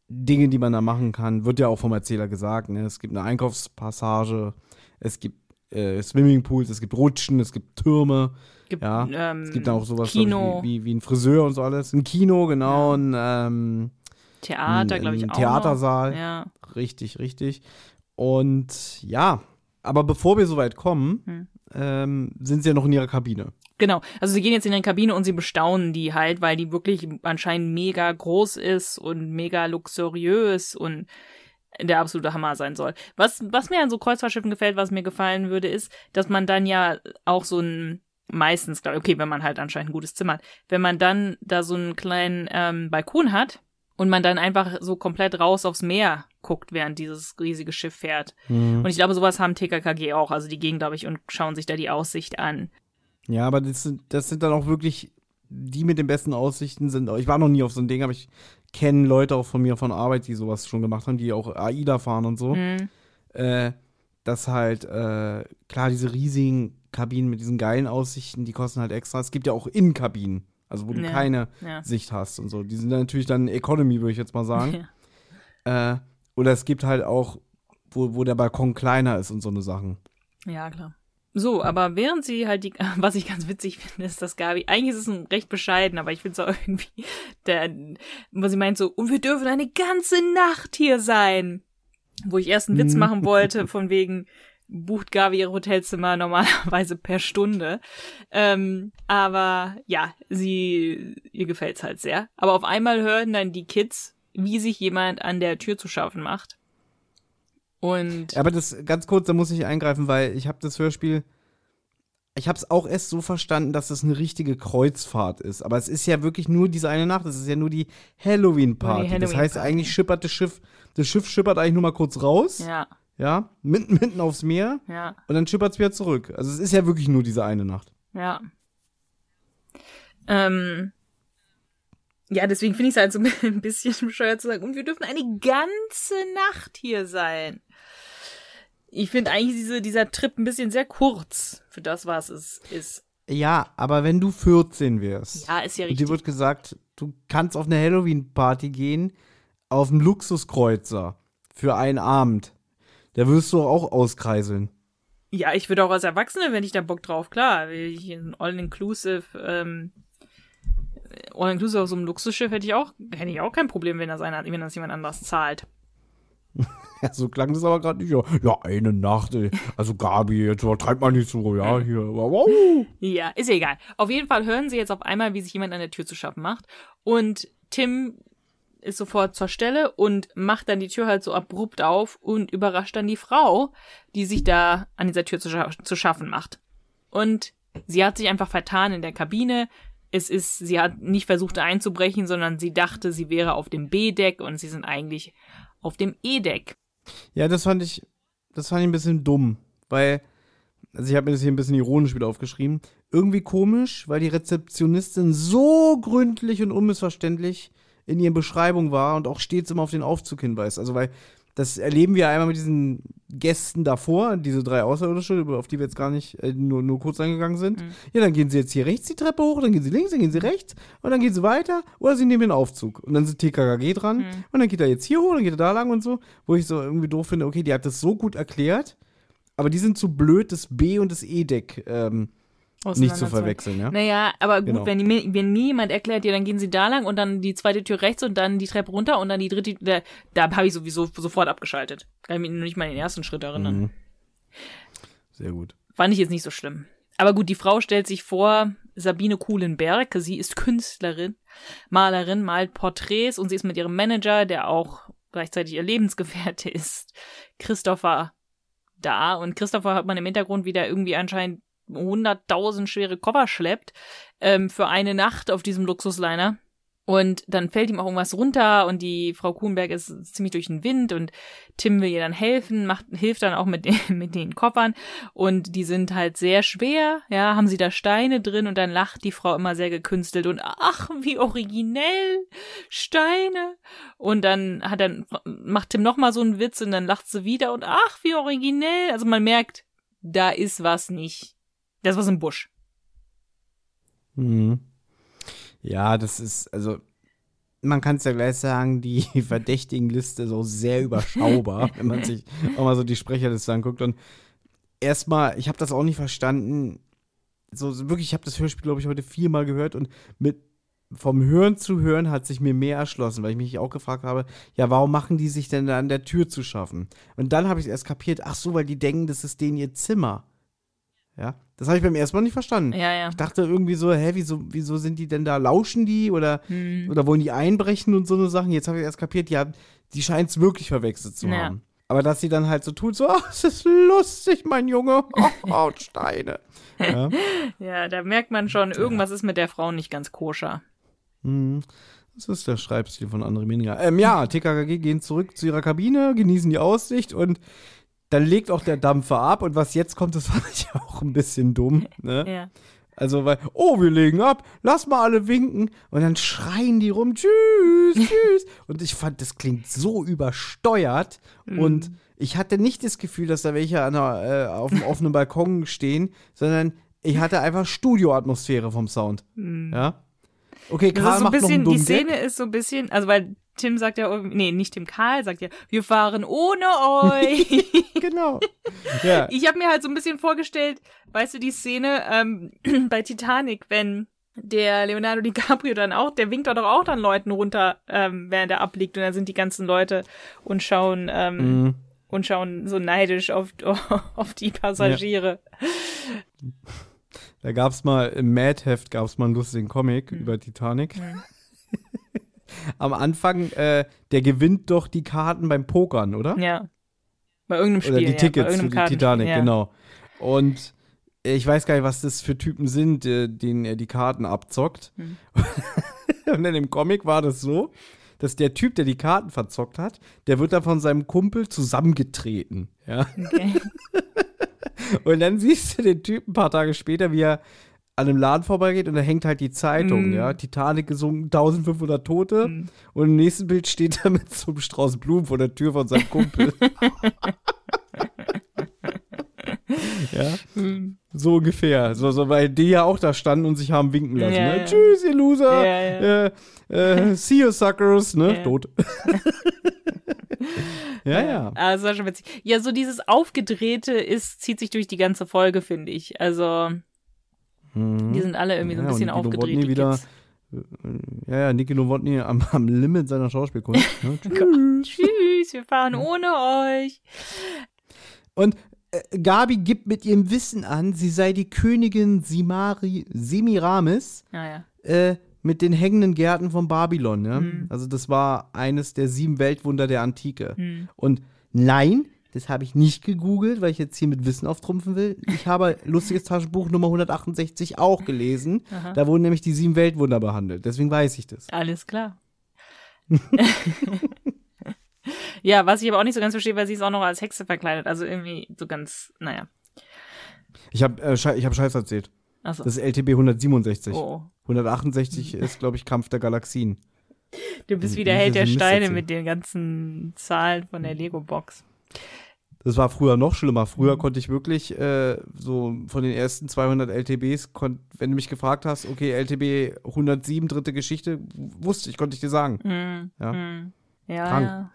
Dinge, die man da machen kann. Wird ja auch vom Erzähler gesagt. Ne? Es gibt eine Einkaufspassage, es gibt äh, Swimmingpools, es gibt Rutschen, es gibt Türme. Gibt, Ja, ähm, Es gibt auch sowas Kino, ich, wie, wie, wie ein Friseur und so alles. Ein Kino, genau, ein, ähm, Theater, glaube ich ein auch. Theatersaal. Ja. Richtig, richtig. Und ja, aber bevor wir so weit kommen, Hm. ähm, sind sie ja noch in ihrer Kabine. Genau. Also sie gehen jetzt in die Kabine und sie bestaunen die halt, weil die wirklich anscheinend mega groß ist und mega luxuriös und der absolute Hammer sein soll. Was, was mir an so Kreuzfahrtschiffen gefällt, was mir gefallen würde, ist, dass man dann ja auch so ein meistens, glaub ich, okay, wenn man halt anscheinend ein gutes Zimmer hat, wenn man dann da so einen kleinen ähm, Balkon hat und man dann einfach so komplett raus aufs Meer guckt, während dieses riesige Schiff fährt. Und ich glaube, sowas haben TKKG auch. Also die gehen, glaube ich, und schauen sich da die Aussicht an. Ja, aber das sind, das sind dann auch wirklich die mit den besten Aussichten sind. Ich war noch nie auf so ein Ding, aber ich kenne Leute auch von mir von Arbeit, die sowas schon gemacht haben, die auch AIDA fahren und so. Hm. Äh, dass halt, äh, klar, diese riesigen Kabinen mit diesen geilen Aussichten, die kosten halt extra. Es gibt ja auch Innenkabinen, also wo du Ja, keine ja. Sicht hast und so. Die sind dann natürlich dann Economy, würde ich jetzt mal sagen. Ja. Äh, oder es gibt halt auch, wo, wo der Balkon kleiner ist und so eine Sachen. Ja, klar. So, aber während sie halt die, was ich ganz witzig finde, ist, dass Gabi, eigentlich ist es ein recht bescheiden, aber ich finde es auch irgendwie, der, was sie meint so, und wir dürfen eine ganze Nacht hier sein. Wo ich erst einen Witz Mhm. machen wollte, von wegen, bucht Gabi ihre Hotelzimmer normalerweise per Stunde. Ähm, aber ja, sie, ihr gefällt's halt sehr. Aber auf einmal hören dann die Kids, wie sich jemand an der Tür zu schaffen macht. Und Ja, aber das ganz kurz, da muss ich eingreifen, weil ich habe das Hörspiel, ich habe es auch erst so verstanden, dass das eine richtige Kreuzfahrt ist. Aber es ist ja wirklich nur diese eine Nacht. Es ist ja nur die Halloween-Party. Die das heißt, eigentlich schippert das Schiff, das Schiff schippert eigentlich nur mal kurz raus, ja, ja, mitten, mitten aufs Meer ja. und dann schippert es wieder zurück. Also es ist ja wirklich nur diese eine Nacht. Ja. Ähm, ja, deswegen finde ich es halt so ein bisschen bescheuert zu sagen, und wir dürfen eine ganze Nacht hier sein. Ich finde eigentlich diese, dieser Trip ein bisschen sehr kurz für das, was es ist. Ja, aber wenn du 14 wärst Ja, ist ja und dir richtig. wird gesagt, du kannst auf eine Halloween-Party gehen, auf einen Luxuskreuzer für einen Abend, da wirst du auch auskreiseln. Ja, ich würde auch als Erwachsene, wenn ich da Bock drauf, klar, ich ein All-Inclusive, ähm, All-Inclusive auf so einem Luxusschiff hätte ich auch, hätte ich auch kein Problem, wenn das einer, wenn das jemand anders zahlt. Ja, so klang das aber gerade nicht. Ja, ja, eine Nacht. Ey. Also Gabi, jetzt treibt man nicht so, ja, hier. Wow. Ja, ist ja egal. Auf jeden Fall hören sie jetzt auf einmal, wie sich jemand an der Tür zu schaffen macht. Und Tim ist sofort zur Stelle und macht dann die Tür halt so abrupt auf und überrascht dann die Frau, die sich da an dieser Tür zu, scha zu schaffen macht. Und sie hat sich einfach vertan in der Kabine. Es ist, sie hat nicht versucht einzubrechen, sondern sie dachte, sie wäre auf dem B-Deck und sie sind eigentlich auf dem E-Deck. Ja, das fand ich, das fand ich ein bisschen dumm, weil, also ich habe mir das hier ein bisschen ironisch wieder aufgeschrieben. Irgendwie komisch, weil die Rezeptionistin so gründlich und unmissverständlich in ihren Beschreibungen war und auch stets immer auf den Aufzug hinweist. Also, weil das erleben wir einmal mit diesen Gästen davor, diese drei Außerirdische, auf die wir jetzt gar nicht äh, nur, nur kurz eingegangen sind. Mhm. Ja, dann gehen sie jetzt hier rechts die Treppe hoch, dann gehen sie links, dann gehen sie rechts und dann gehen sie weiter oder sie nehmen den Aufzug. Und dann sind TKKG dran mhm. und dann geht er jetzt hier hoch, dann geht er da lang und so, wo ich so irgendwie doof finde, okay, die hat das so gut erklärt, aber die sind zu blöd, das B- und das E-Deck ähm, nicht zu verwechseln, ja? Naja, aber gut, genau. wenn, die, wenn mir jemand erklärt, ja, dann gehen sie da lang und dann die zweite Tür rechts und dann die Treppe runter und dann die dritte, da, da habe ich sowieso sofort abgeschaltet. Kann ich mich nicht mal den ersten Schritt erinnern. Mhm. Sehr gut. Fand ich jetzt nicht so schlimm. Aber gut, die Frau stellt sich vor, Sabine Kuhlenberg, sie ist Künstlerin, Malerin, malt Porträts und sie ist mit ihrem Manager, der auch gleichzeitig ihr Lebensgefährte ist, Christopher da. Und Christopher hat man im Hintergrund wieder irgendwie anscheinend 100.000 schwere Koffer schleppt ähm, für eine Nacht auf diesem Luxusliner. Und dann fällt ihm auch irgendwas runter und die Frau Kuhnberg ist ziemlich durch den Wind und Tim will ihr dann helfen, macht, hilft dann auch mit den, mit den Koffern und die sind halt sehr schwer, ja, haben sie da Steine drin und dann lacht die Frau immer sehr gekünstelt und ach, wie originell, Steine. Und dann hat dann, macht Tim nochmal so einen Witz und dann lacht sie wieder und ach, wie originell. Also man merkt, da ist was nicht das war im Busch. Mhm. Ja, das ist, also, man kann es ja gleich sagen, die Verdächtigenliste ist auch sehr überschaubar, wenn man sich auch mal so die Sprecherliste anguckt. Und erstmal, ich habe das auch nicht verstanden. So, wirklich, ich habe das Hörspiel, glaube ich, heute viermal gehört und mit vom Hören zu Hören hat sich mir mehr erschlossen, weil ich mich auch gefragt habe, ja, warum machen die sich denn da an der Tür zu schaffen? Und dann habe ich erst kapiert, ach so, weil die denken, das ist denen ihr Zimmer. Ja, das habe ich beim ersten Mal nicht verstanden. Ja, ja. Ich dachte irgendwie so, hä, wieso, wieso sind die denn da? Lauschen die oder, hm. oder wollen die einbrechen und so eine Sachen? Jetzt habe ich erst kapiert, ja, die scheint es wirklich verwechselt zu ja. haben. Aber dass sie dann halt so tut, so, oh, es ist lustig, mein Junge. Oh, Hautsteine. ja. ja, da merkt man schon, irgendwas ist mit der Frau nicht ganz koscher. Mhm. Das ist der Schreibstil von André Mininger. Ähm, ja, TKKG gehen zurück zu ihrer Kabine, genießen die Aussicht und dann legt auch der Dampfer ab und was jetzt kommt, das fand ich auch ein bisschen dumm. Ne? Ja. Also, weil, oh, wir legen ab, lass mal alle winken. Und dann schreien die rum, tschüss, tschüss. und ich fand, das klingt so übersteuert. Mhm. Und ich hatte nicht das Gefühl, dass da welche an äh, auf dem offenen Balkon stehen, sondern ich hatte einfach Studioatmosphäre vom Sound. Mhm. Ja. Okay, Karl so macht bisschen, Die Szene Gag. ist so ein bisschen, also weil Tim sagt ja, nee, nicht Tim Karl, sagt ja, wir fahren ohne euch. genau. Ja. Ich habe mir halt so ein bisschen vorgestellt, weißt du, die Szene ähm, bei Titanic, wenn der Leonardo DiCaprio dann auch, der winkt doch auch dann Leuten runter, ähm, während er abliegt und dann sind die ganzen Leute und schauen ähm, mhm. und schauen so neidisch auf, auf die Passagiere. Ja. Da gab's mal im Mad-Heft gab's mal einen lustigen Comic mhm. über Titanic. Mhm am Anfang, äh, der gewinnt doch die Karten beim Pokern, oder? Ja. Bei irgendeinem Spiel. Oder die Tickets ja, für die Titanic, ja. genau. Und ich weiß gar nicht, was das für Typen sind, äh, denen er die Karten abzockt. Hm. Und in dem Comic war das so, dass der Typ, der die Karten verzockt hat, der wird da von seinem Kumpel zusammengetreten. Ja. Okay. Und dann siehst du den Typen ein paar Tage später, wie er an einem Laden vorbeigeht und da hängt halt die Zeitung, mm. ja. Titanic gesunken, 1500 Tote. Mm. Und im nächsten Bild steht er mit so einem Strauß Blumen vor der Tür von seinem Kumpel. ja. Mm. So ungefähr. So, so, weil die ja auch da standen und sich haben winken lassen. Ja, ne? ja. Tschüss, ihr Loser. Ja, äh, äh, see you, suckers. Ne? Tot. ja, ja. Also schon witzig. Ja, so dieses Aufgedrehte ist, zieht sich durch die ganze Folge, finde ich. Also. Mhm. Die sind alle irgendwie so ein bisschen aufgedreht. Nie wieder, Ja, ja, Niki Nowotny am, am Limit seiner Schauspielkunst. Ne? Tschüss, wir fahren ohne euch. Und äh, Gabi gibt mit ihrem Wissen an, sie sei die Königin Simari, Semiramis Naja. äh, mit den hängenden Gärten von Babylon. Ne? Hm. Also das war eines der sieben Weltwunder der Antike. Hm. Und nein, das habe ich nicht gegoogelt, weil ich jetzt hier mit Wissen auftrumpfen will. Ich habe lustiges Taschenbuch Nummer 168 auch gelesen. Aha. Da wurden nämlich die sieben Weltwunder behandelt. Deswegen weiß ich das. Alles klar. ja, was ich aber auch nicht so ganz verstehe, weil sie ist auch noch als Hexe verkleidet. Also irgendwie so ganz, naja. Ich habe äh, Schei- ich hab Scheiß erzählt. Achso. Das ist LTB 167. Oh. 168 ist, glaube ich, Kampf der Galaxien. Du bist Hm, wie der Held der Steine mit den ganzen Zahlen von der Lego-Box. Das war früher noch schlimmer. Mhm. Früher konnte ich wirklich äh, so von den ersten 200 LTBs, konnt, wenn du mich gefragt hast, okay, LTB 107, dritte Geschichte, wusste ich, konnte ich dir sagen. Hm, Ja. hm. Ja, Krank. ja.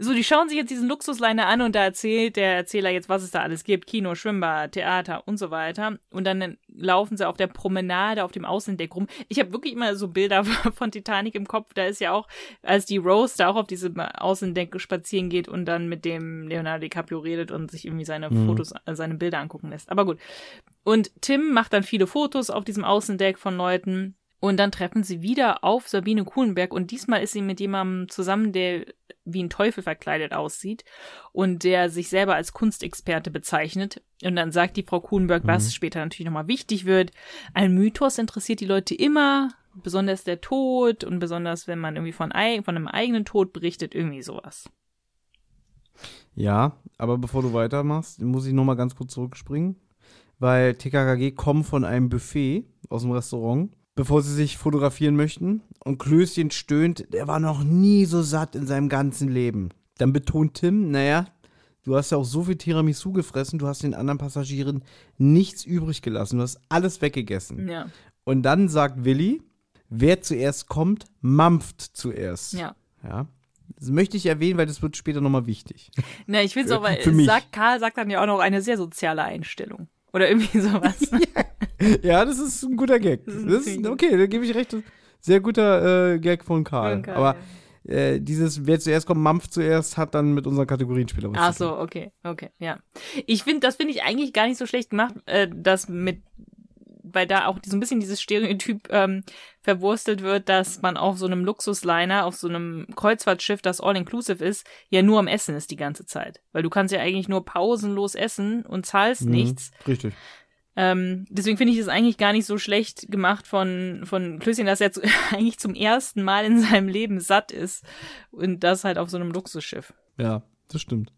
So, die schauen sich jetzt diesen Luxusliner an und da erzählt der Erzähler jetzt, was es da alles gibt. Kino, Schwimmbad, Theater und so weiter. Und dann laufen sie auf der Promenade auf dem Außendeck rum. Ich habe wirklich immer so Bilder von Titanic im Kopf. Da ist ja auch, als die Rose da auch auf diesem Außendeck spazieren geht und dann mit dem Leonardo DiCaprio redet und sich irgendwie seine Mhm. Fotos, äh, seine Bilder angucken lässt. Aber gut. Und Tim macht dann viele Fotos auf diesem Außendeck von Leuten. Und dann treffen sie wieder auf Sabine Kuhlenberg und diesmal ist sie mit jemandem zusammen, der wie ein Teufel verkleidet aussieht und der sich selber als Kunstexperte bezeichnet. Und dann sagt die Frau Kuhlenberg, was später natürlich nochmal wichtig wird. Ein Mythos interessiert die Leute immer, besonders der Tod und besonders, wenn man irgendwie von, von einem eigenen Tod berichtet, irgendwie sowas. Ja, aber bevor du weitermachst, muss ich noch mal ganz kurz zurückspringen, weil TKKG kommen von einem Buffet aus dem Restaurant, bevor sie sich fotografieren möchten und Klößchen stöhnt, der war noch nie so satt in seinem ganzen Leben. Dann betont Tim, naja, du hast ja auch so viel Tiramisu gefressen, du hast den anderen Passagieren nichts übrig gelassen, du hast alles weggegessen. Ja, Und dann sagt Willi, wer zuerst kommt, mampft zuerst. ja. ja. Das möchte ich erwähnen, weil das wird später nochmal wichtig. Na, ich finde es auch, weil sagt, Karl sagt dann ja auch noch eine sehr soziale Einstellung. Oder irgendwie sowas. Ja, das ist ein guter Gag. Das Das ist ist, ziemlich gut. okay, da gebe ich recht. Sehr guter äh, Gag von Karl. Von Karl, Aber äh, dieses, wer zuerst kommt, Mampf zuerst, hat dann mit unseren Kategorienspielern was Ach so, okay, okay, ja. Ich finde, das finde ich eigentlich gar nicht so schlecht gemacht, äh, dass mit, weil da auch so ein bisschen dieses Stereotyp ähm, verwurstelt wird, dass man auf so einem Luxusliner, auf so einem Kreuzfahrtschiff, das all-inclusive ist, ja nur am Essen ist die ganze Zeit. Weil du kannst ja eigentlich nur pausenlos essen und zahlst Mhm, nichts. Richtig. Ähm, deswegen finde ich es eigentlich gar nicht so schlecht gemacht von, von Klößchen, dass er zu, eigentlich zum ersten Mal in seinem Leben satt ist. Und das halt auf so einem Luxusschiff. Ja, das stimmt.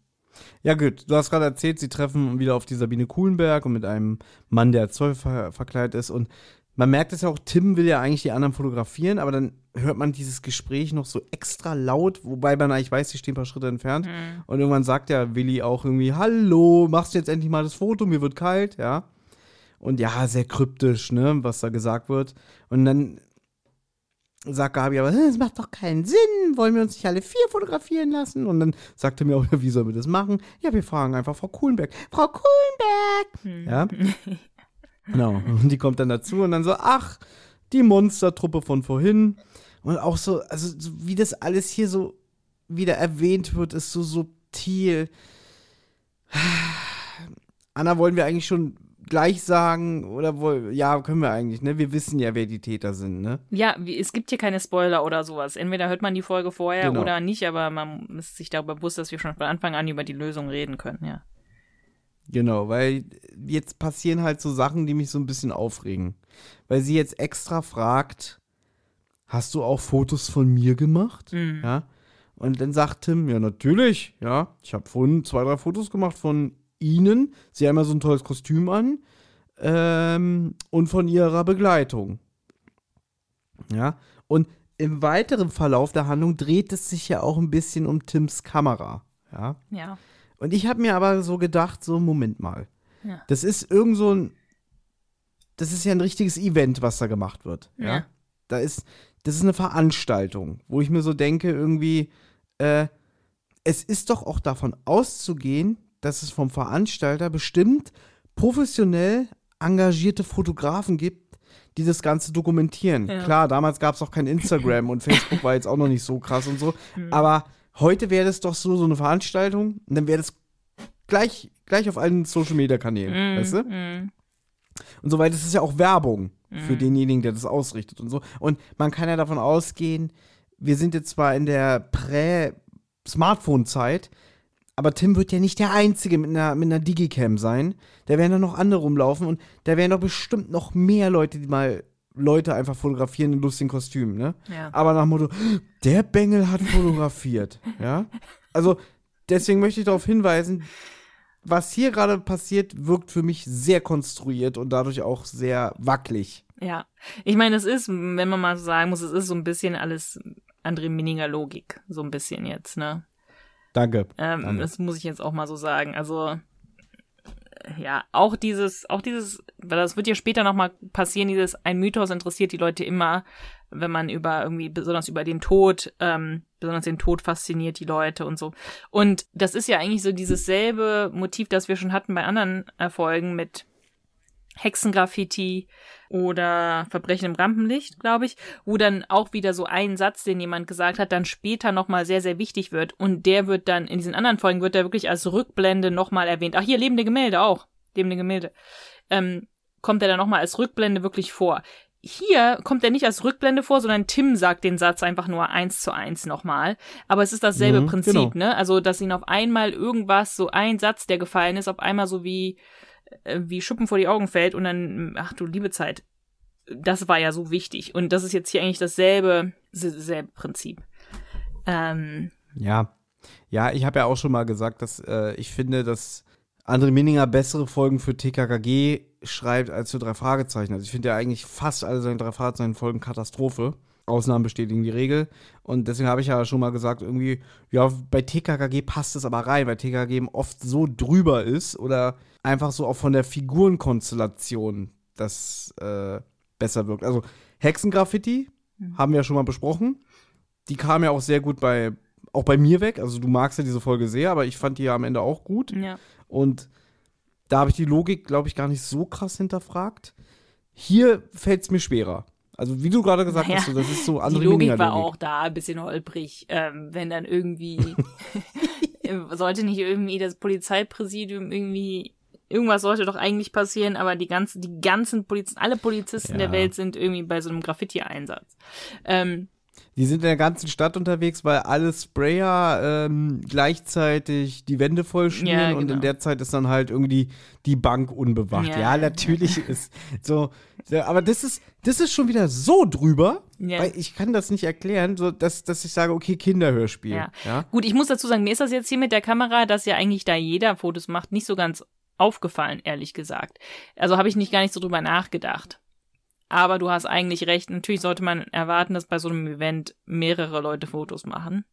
Ja, gut, du hast gerade erzählt, sie treffen wieder auf die Sabine Kuhlenberg und mit einem Mann, der als Zoll ver verkleidet ist. Und man merkt es ja auch, Tim will ja eigentlich die anderen fotografieren, aber dann hört man dieses Gespräch noch so extra laut, wobei man eigentlich weiß, sie stehen ein paar Schritte entfernt. Mhm. Und irgendwann sagt ja Willi auch irgendwie, hallo, machst du jetzt endlich mal das Foto, mir wird kalt, ja. Und ja, sehr kryptisch, ne, was da gesagt wird. Und dann sagt Gabi aber, das macht doch keinen Sinn, wollen wir uns nicht alle vier fotografieren lassen? Und dann sagte mir auch, wie sollen wir das machen? Ja, wir fragen einfach Frau Kuhlenberg. Frau Kuhlenberg! Ja. Genau. Und die kommt dann dazu und dann so, ach, die Monstertruppe von vorhin. Und auch so, also so wie das alles hier so wieder erwähnt wird, ist so subtil. Anna, wollen wir eigentlich schon gleich sagen? Oder woll, ja, können wir eigentlich, ne? Wir wissen ja, wer die Täter sind, ne? Ja, wie, es gibt hier keine Spoiler oder sowas. Entweder hört man die Folge vorher Genau. oder nicht, aber man ist sich darüber bewusst, dass wir schon von Anfang an über die Lösung reden können, ja. Genau, weil jetzt passieren halt so Sachen, die mich so ein bisschen aufregen. Weil sie jetzt extra fragt, hast du auch Fotos von mir gemacht? Mhm. Ja. Und dann sagt Tim, ja, natürlich, ja. Ich habe vorhin zwei, drei Fotos gemacht von ihnen. Sie haben ja so ein tolles Kostüm an. Ähm, und von ihrer Begleitung. Ja. Und im weiteren Verlauf der Handlung dreht es sich ja auch ein bisschen um Tims Kamera. Ja. Ja. Und ich habe mir aber so gedacht, so, Moment mal. Ja. Das ist irgend so ein, das ist ja ein richtiges Event, was da gemacht wird. Ja. Ja. Da ist, das ist eine Veranstaltung, wo ich mir so denke, irgendwie, äh, es ist doch auch davon auszugehen, dass es vom Veranstalter bestimmt professionell engagierte Fotografen gibt, die das Ganze dokumentieren. Ja. Klar, damals gab es auch kein Instagram und Facebook war jetzt auch noch nicht so krass und so. Hm. Aber heute wäre das doch so, so eine Veranstaltung und dann wäre das gleich, gleich auf allen Social Media Kanälen, Mm, weißt du? mm. Und so weiter. Das ist ja auch Werbung für Mhm. denjenigen, der das ausrichtet und so. Und man kann ja davon ausgehen, wir sind jetzt zwar in der Prä-Smartphone-Zeit, aber Tim wird ja nicht der Einzige mit einer, mit einer Digicam sein. Da werden dann noch andere rumlaufen und da werden doch bestimmt noch mehr Leute, die mal Leute einfach fotografieren in lustigen Kostümen, ne? Ja. Aber nach dem Motto, der Bengel hat fotografiert, ja? Also, deswegen möchte ich darauf hinweisen, was hier gerade passiert, wirkt für mich sehr konstruiert und dadurch auch sehr wackelig. Ja, ich meine, es ist, wenn man mal so sagen muss, es ist so ein bisschen alles André Mininger Logik, so ein bisschen jetzt, ne? Danke. Ähm, Danke. das muss ich jetzt auch mal so sagen. Also äh, ja, auch dieses, auch dieses, weil das wird ja später noch mal passieren. Dieses ein Mythos interessiert die Leute immer, wenn man über irgendwie besonders über den Tod, ähm, besonders den Tod fasziniert die Leute und so. Und das ist ja eigentlich so dieses selbe Motiv, das wir schon hatten bei anderen Erfolgen mit Hexengraffiti oder Verbrechen im Rampenlicht, glaube ich, wo dann auch wieder so ein Satz, den jemand gesagt hat, dann später nochmal sehr, sehr wichtig wird. Und der wird dann, in diesen anderen Folgen wird er wirklich als Rückblende nochmal erwähnt. Ach, hier lebende Gemälde auch. Lebende Gemälde. Ähm, kommt er dann nochmal als Rückblende wirklich vor. Hier kommt er nicht als Rückblende vor, sondern Tim sagt den Satz einfach nur eins zu eins nochmal. Aber es ist dasselbe Mhm, Prinzip, genau. ne? Also, dass ihn auf einmal irgendwas, so ein Satz, der gefallen ist, auf einmal so wie, wie Schuppen vor die Augen fällt und dann, ach du liebe Zeit. Das war ja so wichtig. Und das ist jetzt hier eigentlich dasselbe, selbe Prinzip. Ähm, Ja. Ja, ich habe ja auch schon mal gesagt, dass äh, ich finde, dass André Minninger bessere Folgen für TKKG schreibt als für drei Fragezeichen. Also ich finde ja eigentlich fast alle seine drei Fragezeichen-Folgen Katastrophe. Ausnahmen bestätigen die Regel. Und deswegen habe ich ja schon mal gesagt, irgendwie, ja, bei TKKG passt es aber rein, weil TKKG eben oft so drüber ist oder einfach so auch von der Figurenkonstellation das äh, besser wirkt. Also Hexengraffiti haben wir ja schon mal besprochen. Die kam ja auch sehr gut bei, auch bei mir weg. Also du magst ja diese Folge sehr, aber ich fand die ja am Ende auch gut. ja. Und da habe ich die Logik, glaube ich, gar nicht so krass hinterfragt. Hier fällt es mir schwerer. Also wie du gerade gesagt Naja, hast, so, das ist so Die andere Logik Mininger war auch da ein bisschen holprig, ähm, wenn dann irgendwie sollte nicht irgendwie das Polizeipräsidium irgendwie irgendwas sollte doch eigentlich passieren, aber die ganzen die ganzen Polizisten, alle Polizisten Ja. der Welt sind irgendwie bei so einem Graffiti-Einsatz. Ähm, Die sind in der ganzen Stadt unterwegs, weil alle Sprayer ähm, gleichzeitig die Wände vollschmieren Ja, und genau. in der Zeit ist dann halt irgendwie die Bank unbewacht. Ja, Ja, natürlich ist so. Aber das ist, das ist schon wieder so drüber, Ja. weil ich kann das nicht erklären, so dass, dass ich sage, okay, Kinderhörspiel. Ja. ja? Gut, ich muss dazu sagen, mir ist das jetzt hier mit der Kamera, dass ja eigentlich da jeder Fotos macht, nicht so ganz aufgefallen, ehrlich gesagt. Also habe ich nicht gar nicht so drüber nachgedacht. Aber du hast eigentlich recht. Natürlich sollte man erwarten, dass bei so einem Event mehrere Leute Fotos machen.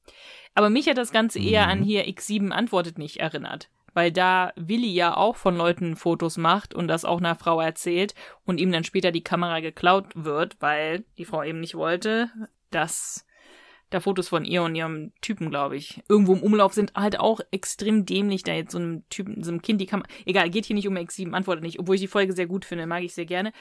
Aber mich hat das Ganze eher an hier X7 antwortet nicht erinnert. Weil da Willi ja auch von Leuten Fotos macht und das auch einer Frau erzählt und ihm dann später die Kamera geklaut wird, weil die Frau eben nicht wollte, dass da Fotos von ihr und ihrem Typen, glaube ich, irgendwo im Umlauf sind, halt auch extrem dämlich, da jetzt so einem Typen, so einem Kind die Kamera. Egal, geht hier nicht um X7, antwortet nicht, obwohl ich die Folge sehr gut finde, mag ich sehr gerne.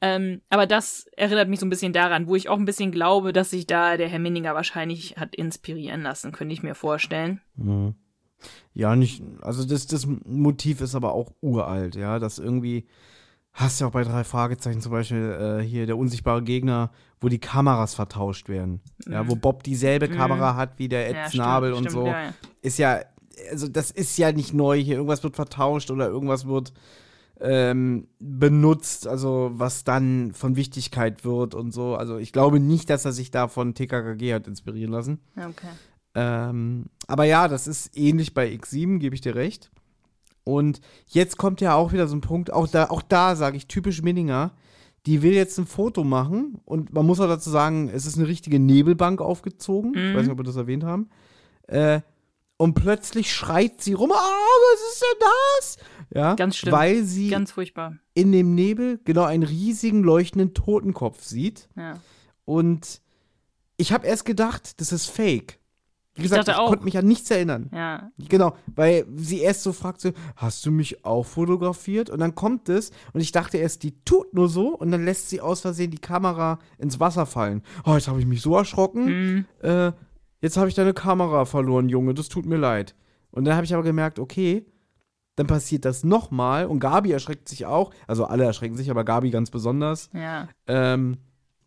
Ähm, aber das erinnert mich so ein bisschen daran, wo ich auch ein bisschen glaube, dass sich da der Herr Minninger wahrscheinlich hat inspirieren lassen, könnte ich mir vorstellen. Mhm. Ja, nicht, also das, das Motiv ist aber auch uralt, ja, dass irgendwie, hast ja auch bei drei Fragezeichen zum Beispiel äh, hier der unsichtbare Gegner, wo die Kameras vertauscht werden. Ja, wo Bob dieselbe Kamera hat wie der Ed Mhm. Ja, Snabel stimmt, und stimmt, so. ja, ja. Ist ja, also das ist ja nicht neu hier. Irgendwas wird vertauscht oder irgendwas wird ähm, benutzt, also was dann von Wichtigkeit wird und so. Also ich glaube nicht, dass er sich da von TKKG hat inspirieren lassen. Okay. Ähm, aber ja, das ist ähnlich bei X7, gebe ich dir recht. Und jetzt kommt ja auch wieder so ein Punkt, auch da, auch da sage ich typisch Minninger, die will jetzt ein Foto machen und man muss auch dazu sagen, es ist eine richtige Nebelbank aufgezogen. Ich Mhm. weiß nicht, ob wir das erwähnt haben. Äh, und plötzlich schreit sie rum, ah, was ist denn das? Ja, Ganz schlimm. weil sie Ganz furchtbar. in dem Nebel genau einen riesigen leuchtenden Totenkopf sieht. Ja. Und ich habe erst gedacht, das ist fake. Wie gesagt, ich, auch. konnte mich an nichts erinnern. Ja. Genau, weil sie erst so fragt, so, hast du mich auch fotografiert? Und dann kommt es und ich dachte erst, die tut nur so und dann lässt sie aus Versehen die Kamera ins Wasser fallen. Oh, jetzt habe ich mich so erschrocken. Mhm. Äh, jetzt habe ich deine Kamera verloren, Junge, das tut mir leid. Und dann habe ich aber gemerkt, okay, dann passiert das nochmal und Gabi erschreckt sich auch. Also alle erschrecken sich, aber Gabi ganz besonders. Ja. Ähm,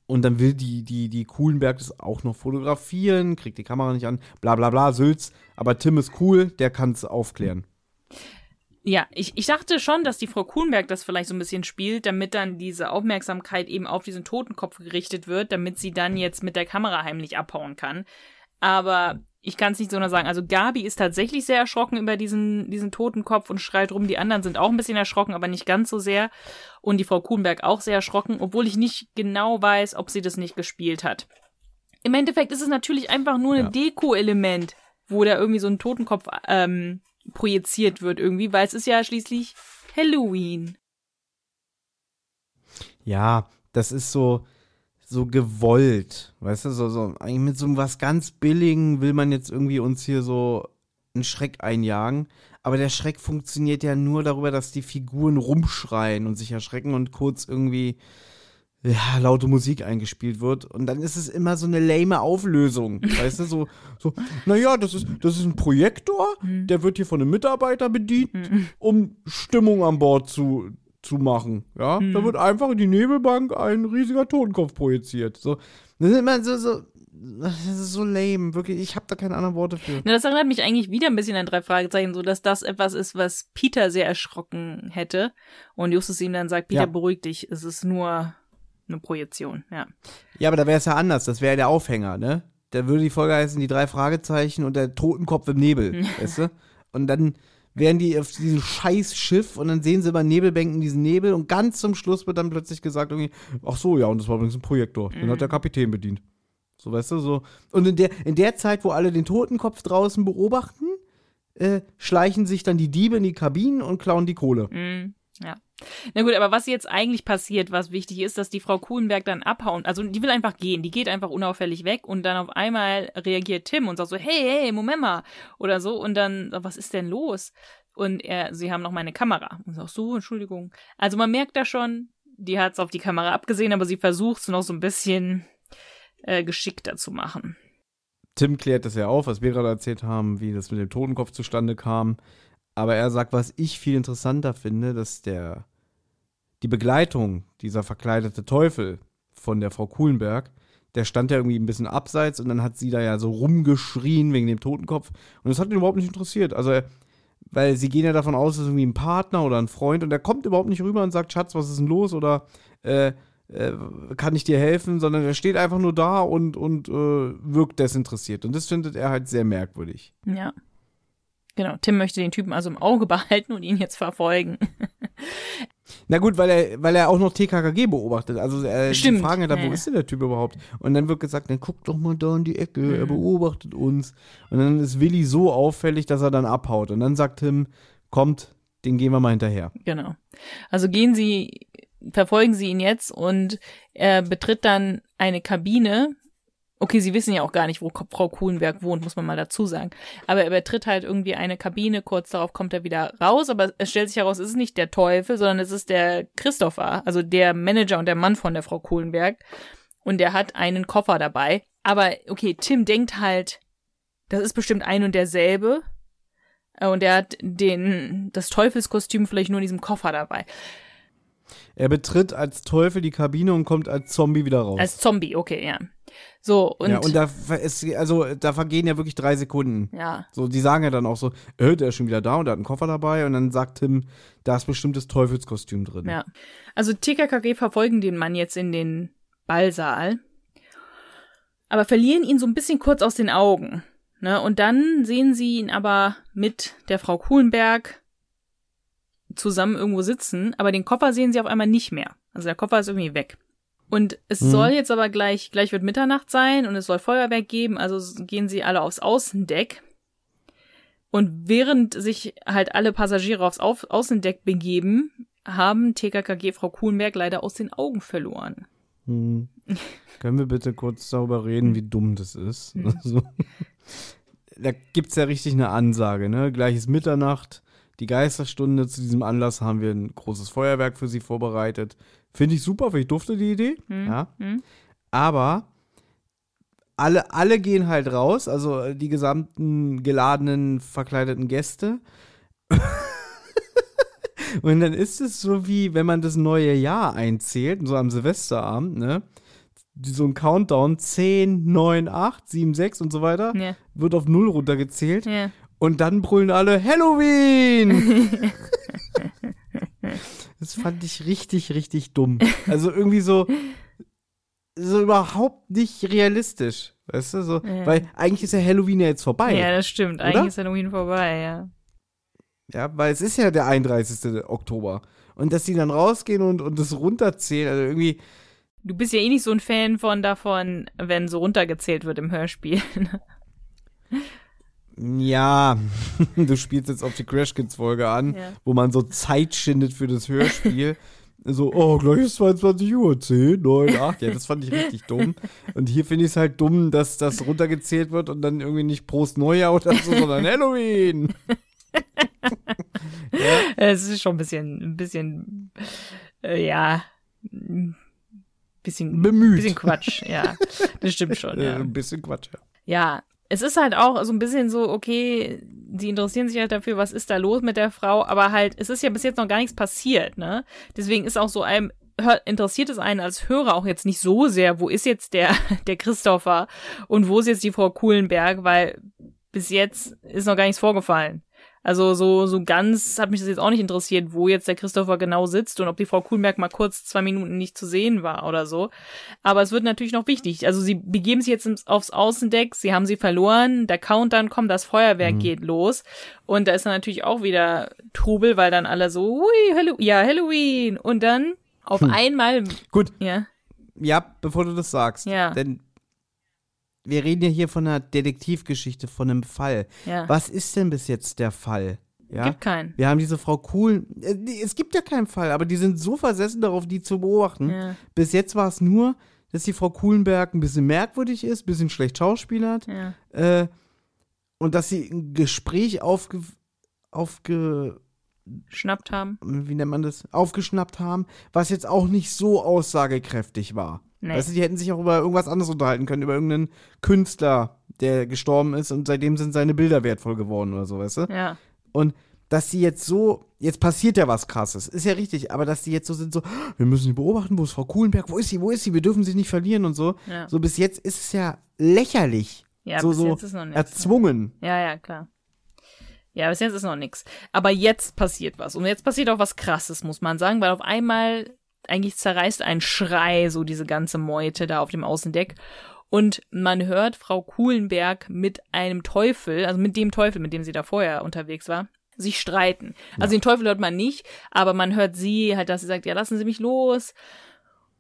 und dann will die, die, die Kuhlenberg das auch noch fotografieren, kriegt die Kamera nicht an, bla bla bla, Sülz. Aber Tim ist cool, der kann es aufklären. Ja, ich, ich dachte schon, dass die Frau Kuhnberg das vielleicht so ein bisschen spielt, damit dann diese Aufmerksamkeit eben auf diesen Totenkopf gerichtet wird, damit sie dann jetzt mit der Kamera heimlich abhauen kann. Aber ich kann es nicht so nur sagen. Also Gabi ist tatsächlich sehr erschrocken über diesen, diesen Totenkopf und schreit rum. Die anderen sind auch ein bisschen erschrocken, aber nicht ganz so sehr. Und die Frau Kuhnberg auch sehr erschrocken, obwohl ich nicht genau weiß, ob sie das nicht gespielt hat. Im Endeffekt ist es natürlich einfach nur ein Ja. Deko-Element, wo da irgendwie so ein Totenkopf ähm, projiziert wird irgendwie, weil es ist ja schließlich Halloween. Ja, das ist so, so gewollt. Weißt du, so, so, eigentlich mit so was ganz Billigen will man jetzt irgendwie uns hier so einen Schreck einjagen. Aber der Schreck funktioniert ja nur darüber, dass die Figuren rumschreien und sich erschrecken und kurz irgendwie ja, laute Musik eingespielt wird. Und dann ist es immer so eine lame Auflösung. weißt du, so, so, naja, das ist, das ist ein Projektor, der wird hier von einem Mitarbeiter bedient, um Stimmung an Bord zu, zu machen. Ja, da wird einfach in die Nebelbank ein riesiger Totenkopf projiziert. So, das ist immer so, so, das ist so lame, wirklich. Ich habe da keine anderen Worte für. Na, das erinnert mich eigentlich wieder ein bisschen an drei Fragezeichen, so dass das etwas ist, was Peter sehr erschrocken hätte. Und Justus ihm dann sagt, Peter, Ja. beruhig dich, es ist nur eine Projektion, ja. Ja, aber da wäre es ja anders. Das wäre ja der Aufhänger, ne? Da würde die Folge heißen, die drei Fragezeichen und der Totenkopf im Nebel, weißt du? Und dann wären die auf diesem scheiß Schiff und dann sehen sie über Nebelbänken diesen Nebel und ganz zum Schluss wird dann plötzlich gesagt irgendwie, ach so, ja, und das war übrigens ein Projektor. Den hat der Kapitän bedient. So, weißt du, so. Und in der, in der Zeit, wo alle den Totenkopf draußen beobachten, äh, schleichen sich dann die Diebe in die Kabinen und klauen die Kohle. Mm, ja. Na gut, aber was jetzt eigentlich passiert, was wichtig ist, dass die Frau Kuhlenberg dann abhauen, also die will einfach gehen, die geht einfach unauffällig weg und dann auf einmal reagiert Tim und sagt so, hey, hey, Moment mal, oder so und dann, was ist denn los? Und er, sie haben noch meine Kamera. Und sagt so, Entschuldigung. Also man merkt da schon, die hat's auf die Kamera abgesehen, aber sie versucht es noch so ein bisschen äh, geschickter zu machen. Tim klärt das ja auf, was wir gerade erzählt haben, wie das mit dem Totenkopf zustande kam. Aber er sagt, was ich viel interessanter finde, dass der die Begleitung, dieser verkleidete Teufel von der Frau Kuhlenberg, der stand ja irgendwie ein bisschen abseits und dann hat sie da ja so rumgeschrien wegen dem Totenkopf. Und das hat ihn überhaupt nicht interessiert. Also, weil sie gehen ja davon aus, ist irgendwie ein Partner oder ein Freund und er kommt überhaupt nicht rüber und sagt, Schatz, was ist denn los? Oder äh, äh, kann ich dir helfen? Sondern er steht einfach nur da und, und äh, wirkt desinteressiert. Und das findet er halt sehr merkwürdig. Ja. Genau, Tim möchte den Typen also im Auge behalten und ihn jetzt verfolgen. Na gut, weil er, weil er auch noch TKKG beobachtet. Also äh, Stimmt, die fragen ja dann, ja, wo ja. ist denn der Typ überhaupt? Und dann wird gesagt, dann guck doch mal da in die Ecke, er Mhm. beobachtet uns. Und dann ist Willi so auffällig, dass er dann abhaut. Und dann sagt Tim, kommt, den gehen wir mal hinterher. Genau. Also gehen sie, verfolgen sie ihn jetzt und er betritt dann eine Kabine. Okay, sie wissen ja auch gar nicht, wo Frau Kuhlenberg wohnt, muss man mal dazu sagen. Aber er betritt halt irgendwie eine Kabine, kurz darauf kommt er wieder raus, aber es stellt sich heraus, es ist nicht der Teufel, sondern es ist der Christopher, also der Manager und der Mann von der Frau Kuhlenberg. Und der hat einen Koffer dabei. Aber okay, Tim denkt halt, das ist bestimmt ein und derselbe. Äh, Und er hat den, das Teufelskostüm vielleicht nur in diesem Koffer dabei. Er betritt als Teufel die Kabine und kommt als Zombie wieder raus. Als Zombie, okay, ja. So, und, ja, und da, ist, also, da vergehen ja wirklich drei Sekunden. ja, So, die sagen ja dann auch so, äh, der ist schon wieder da und der hat einen Koffer dabei. Und dann sagt Tim, da ist bestimmt das Teufelskostüm drin. ja. Also TKKG verfolgen den Mann jetzt in den Ballsaal, aber verlieren ihn so ein bisschen kurz aus den Augen. Ne? Und dann sehen sie ihn aber mit der Frau Kuhlenberg zusammen irgendwo sitzen, aber den Koffer sehen sie auf einmal nicht mehr. Also der Koffer ist irgendwie weg. Und es Mhm. soll jetzt aber gleich, gleich wird Mitternacht sein und es soll Feuerwerk geben, also gehen sie alle aufs Außendeck. Und während sich halt alle Passagiere aufs Auf Außendeck begeben, haben TKKG Frau Kuhlenberg leider aus den Augen verloren. Hm. Können wir bitte kurz darüber reden, wie dumm das ist? Also, da gibt es ja richtig eine Ansage, ne? Gleich ist Mitternacht, die Geisterstunde. Zu diesem Anlass haben wir ein großes Feuerwerk für sie vorbereitet. Finde ich super, finde ich dufte die Idee. Hm, Ja. hm. Aber alle, alle gehen halt raus, also die gesamten geladenen, verkleideten Gäste. Und dann ist es so wie, wenn man das neue Jahr einzählt, so am Silvesterabend, ne? So ein Countdown, 10, 9, 8, 7, 6 und so weiter, Ja. wird auf Null runtergezählt. Ja. Und dann brüllen alle Halloween! das fand ich richtig, richtig dumm. Also irgendwie so, so überhaupt nicht realistisch. Weißt du, so, Ja. weil eigentlich ist ja Halloween ja jetzt vorbei. ja, das stimmt. Oder? Eigentlich ist Halloween vorbei, ja. Ja, weil es ist ja der 31. Oktober. Und dass die dann rausgehen und, und das runterzählen, also irgendwie, Du bist ja eh nicht so ein Fan von davon, wenn so runtergezählt wird im Hörspiel. ja, du spielst jetzt auf die Crash Kids Folge an, Ja. wo man so Zeit schindet für das Hörspiel. so, oh, gleich ist 22 Uhr, 10, 9, 8. Ja, das fand ich richtig dumm. Und hier finde ich es halt dumm, dass das runtergezählt wird und dann irgendwie nicht Prost Neujahr oder so, sondern Halloween. Es ist schon ein bisschen, ein bisschen, äh, ja, ein bisschen, Bemüht. bisschen Quatsch, ja. Das stimmt schon, Äh, ja. ein bisschen Quatsch, ja. Ja, es ist halt auch so ein bisschen so, okay, sie interessieren sich halt dafür, was ist da los mit der Frau, aber halt, es ist ja bis jetzt noch gar nichts passiert, ne? Deswegen ist auch so einem, interessiert es einen als Hörer auch jetzt nicht so sehr, wo ist jetzt der, der Christopher und wo ist jetzt die Frau Kuhlenberg, weil bis jetzt ist noch gar nichts vorgefallen. Also so, so ganz hat mich das jetzt auch nicht interessiert, wo jetzt der Christopher genau sitzt und ob die Frau Kuhlenberg mal kurz zwei Minuten nicht zu sehen war oder so. Aber es wird natürlich noch wichtig. Also sie begeben sich jetzt aufs Außendeck, sie haben sie verloren, der Countdown kommt, das Feuerwerk geht los. Und da ist dann natürlich auch wieder Trubel, weil dann alle so, hui, Hallo ja, Halloween. Und dann auf einmal, Gut, ja, ja, bevor du das sagst. Ja. Denn wir reden ja hier von einer Detektivgeschichte, von einem Fall. ja, Was ist denn bis jetzt der Fall? Ja. gibt keinen. Wir haben diese Frau Kuhn. Äh, es gibt ja keinen Fall, aber die sind so versessen darauf, die zu beobachten. Ja, Bis jetzt war es nur, dass die Frau Kuhlenberg ein bisschen merkwürdig ist, ein bisschen schlecht schauspielert ja, äh, und dass sie ein Gespräch aufge, aufge, schnappt haben. wie nennt man das, aufgeschnappt haben, was jetzt auch nicht so aussagekräftig war. Nee. Weißt du, die hätten sich auch über irgendwas anderes unterhalten können, über irgendeinen Künstler, der gestorben ist und seitdem sind seine Bilder wertvoll geworden oder so, weißt du? Ja, Und dass die jetzt so, jetzt passiert ja was krasses, ist ja richtig, aber dass die jetzt so sind, so, wir müssen sie beobachten, wo ist Frau Kuhlenberg, wo ist sie, wo ist sie, wir dürfen sie nicht verlieren und so. ja. So bis jetzt ist es ja lächerlich, Ja, so, bis so jetzt ist noch nichts. erzwungen. Ja, ja, klar. Ja, bis jetzt ist noch nichts. Aber jetzt passiert was. Und jetzt passiert auch was Krasses, muss man sagen, weil auf einmal eigentlich zerreißt ein Schrei so diese ganze Meute da auf dem Außendeck. Und man hört Frau Kuhlenberg mit einem Teufel, also mit dem Teufel, mit dem sie da vorher unterwegs war, sich streiten. Also den Teufel hört man nicht, aber man hört sie halt, dass sie sagt, ja, lassen Sie mich los.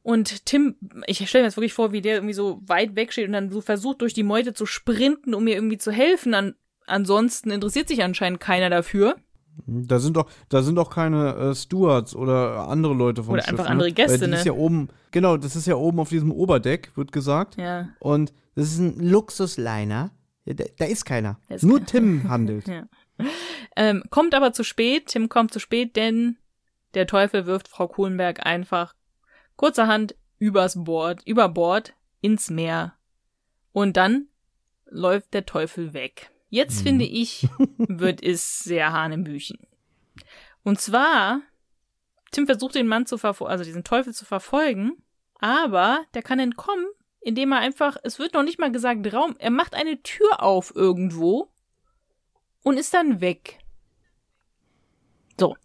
Und Tim, ich stelle mir jetzt wirklich vor, wie der irgendwie so weit weg steht und dann so versucht, durch die Meute zu sprinten, um mir irgendwie zu helfen. An, ansonsten interessiert sich anscheinend keiner dafür. Da sind doch, da sind doch keine äh, Stewards oder andere Leute vom Oder Schiff. einfach ne? andere Gäste, ne? Ist ja oben, genau, das ist ja oben auf diesem Oberdeck, wird gesagt. Ja. Und das ist ein Luxusliner. Da, da ist keiner. Da ist Nur keiner. Tim handelt. Ja. Ähm, kommt aber zu spät. Tim kommt zu spät, denn der Teufel wirft Frau Kohlenberg einfach kurzerhand übers Bord, über Bord ins Meer. Und dann läuft der Teufel weg. Jetzt finde ich, wird es sehr hanebüchen. Und zwar, Tim versucht den Mann zu verfolgen, also diesen Teufel zu verfolgen, aber der kann entkommen, indem er einfach, es wird noch nicht mal gesagt Raum, er macht eine Tür auf irgendwo und ist dann weg. So,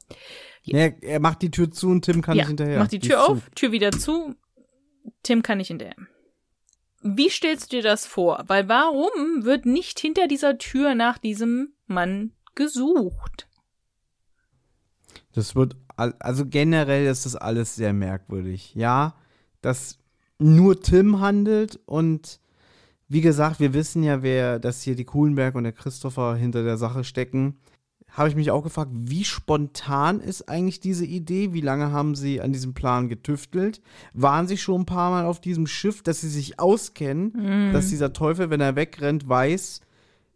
Ja, er macht die Tür zu und Tim kann ja, nicht hinterher. macht die Die Tür ist auf, Tür wieder zu, Tim kann nicht hinterher. Wie stellst du dir das vor? Weil warum wird nicht hinter dieser Tür nach diesem Mann gesucht? Das wird, also generell ist das alles sehr merkwürdig. Ja, dass nur Tim handelt und wie gesagt, wir wissen ja, wer, dass hier die Kuhlenberg und der Christopher hinter der Sache stecken. Habe ich mich auch gefragt, wie spontan ist eigentlich diese Idee? Wie lange haben sie an diesem Plan getüftelt? Waren sie schon ein paar Mal auf diesem Schiff, dass sie sich auskennen, dass dieser Teufel, wenn er wegrennt, weiß,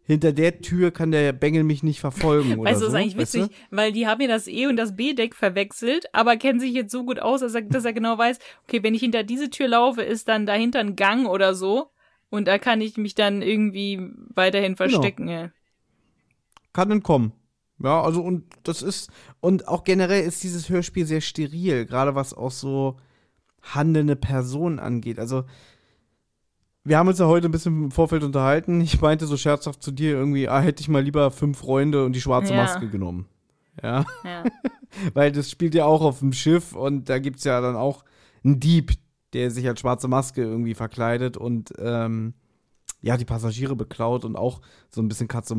hinter der Tür kann der Bengel mich nicht verfolgen oder Weißt du, so. das ist eigentlich weißt du? witzig, weil die haben ja das E- und das B-Deck verwechselt, aber kennen sich jetzt so gut aus, dass er, dass er genau weiß, okay, wenn ich hinter diese Tür laufe, ist dann dahinter ein Gang oder so. Und da kann ich mich dann irgendwie weiterhin Genau. verstecken. Ja. kann entkommen. Ja, also und das ist, und auch generell ist dieses Hörspiel sehr steril, gerade was auch so handelnde Personen angeht. Also, wir haben uns ja heute ein bisschen im Vorfeld unterhalten. Ich meinte so scherzhaft zu dir irgendwie, ah, hätte ich mal lieber fünf Freunde und die schwarze Ja. Maske genommen. Ja, Ja. weil das spielt ja auch auf dem Schiff und da gibt's ja dann auch einen Dieb, der sich als schwarze Maske irgendwie verkleidet und ähm, ja, die Passagiere beklaut und auch so ein bisschen Katz